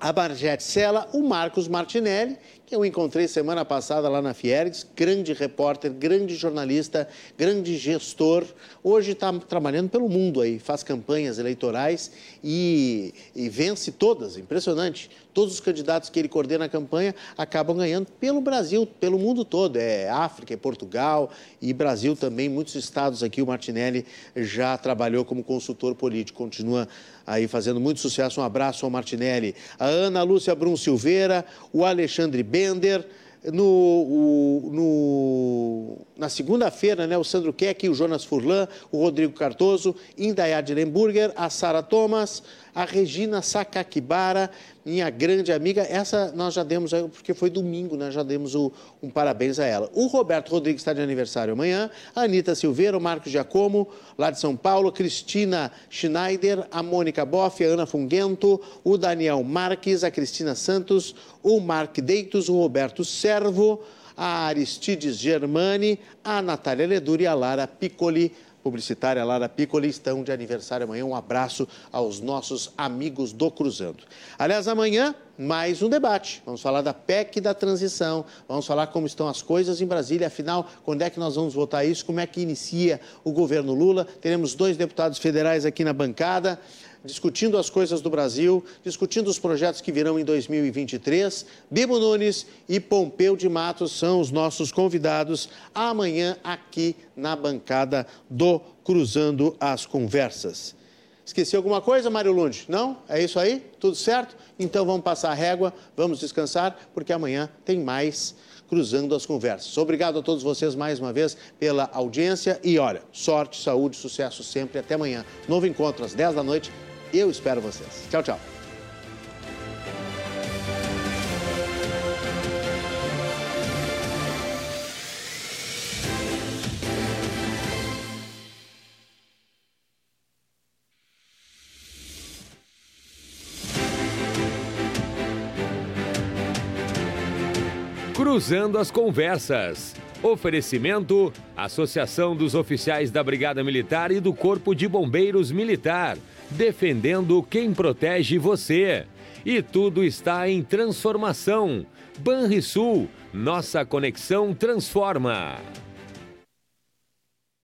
a Margete Sela, o Marcos Martinelli que eu encontrei semana passada lá na Fiergs, grande repórter, grande jornalista, grande gestor. Hoje está trabalhando pelo mundo aí, faz campanhas eleitorais e, e, vence todas, impressionante. Todos os candidatos que ele coordena a campanha acabam ganhando pelo Brasil, pelo mundo todo. É África, é Portugal e Brasil também, muitos estados aqui. O Martinelli já trabalhou como consultor político, continua aí fazendo muito sucesso. Um abraço ao Martinelli. A Ana Lúcia Brum Silveira, o Alexandre Bender. No, o, no, na segunda-feira, né, o Sandro Keck, o Jonas Furlan, o Rodrigo Cardoso, Indayad Lemburger, a Sara Thomas, a Regina Sakakibara, minha grande amiga, essa nós já demos, porque foi domingo, nós já demos o, um parabéns a ela. O Roberto Rodrigues está de aniversário amanhã, a Anitta Silveira, o Marcos Giacomo, lá de São Paulo, Cristina Schneider, a Mônica Boff, a Ana Funguento, o Daniel Marques, a Cristina Santos, o Mark Deitos, o Roberto Servo, a Aristides Germani, a Natália Leduri e a Lara Piccoli publicitária lá da Piccoli, estão de aniversário amanhã. Um abraço aos nossos amigos do Cruzando. Aliás, amanhã, mais um debate. Vamos falar da PEC da transição, vamos falar como estão as coisas em Brasília, afinal, quando é que nós vamos votar isso, como é que inicia o governo Lula. Teremos dois deputados federais aqui na bancada discutindo as coisas do Brasil, discutindo os projetos que virão em 2023. Bibo Nunes e Pompeu de Matos são os nossos convidados amanhã aqui na bancada do Cruzando as Conversas. Esqueci alguma coisa, Mário Lund? Não? É isso aí? Tudo certo? Então vamos passar a régua, vamos descansar, porque amanhã tem mais Cruzando as Conversas. Obrigado a todos vocês mais uma vez pela audiência e olha, sorte, saúde, sucesso sempre. Até amanhã. Novo encontro às 10 da noite eu espero vocês. Tchau, tchau.
Cruzando as Conversas. Oferecimento: Associação dos Oficiais da Brigada Militar e do Corpo de Bombeiros Militar defendendo quem protege você. E tudo está em transformação. Banrisul, nossa conexão transforma.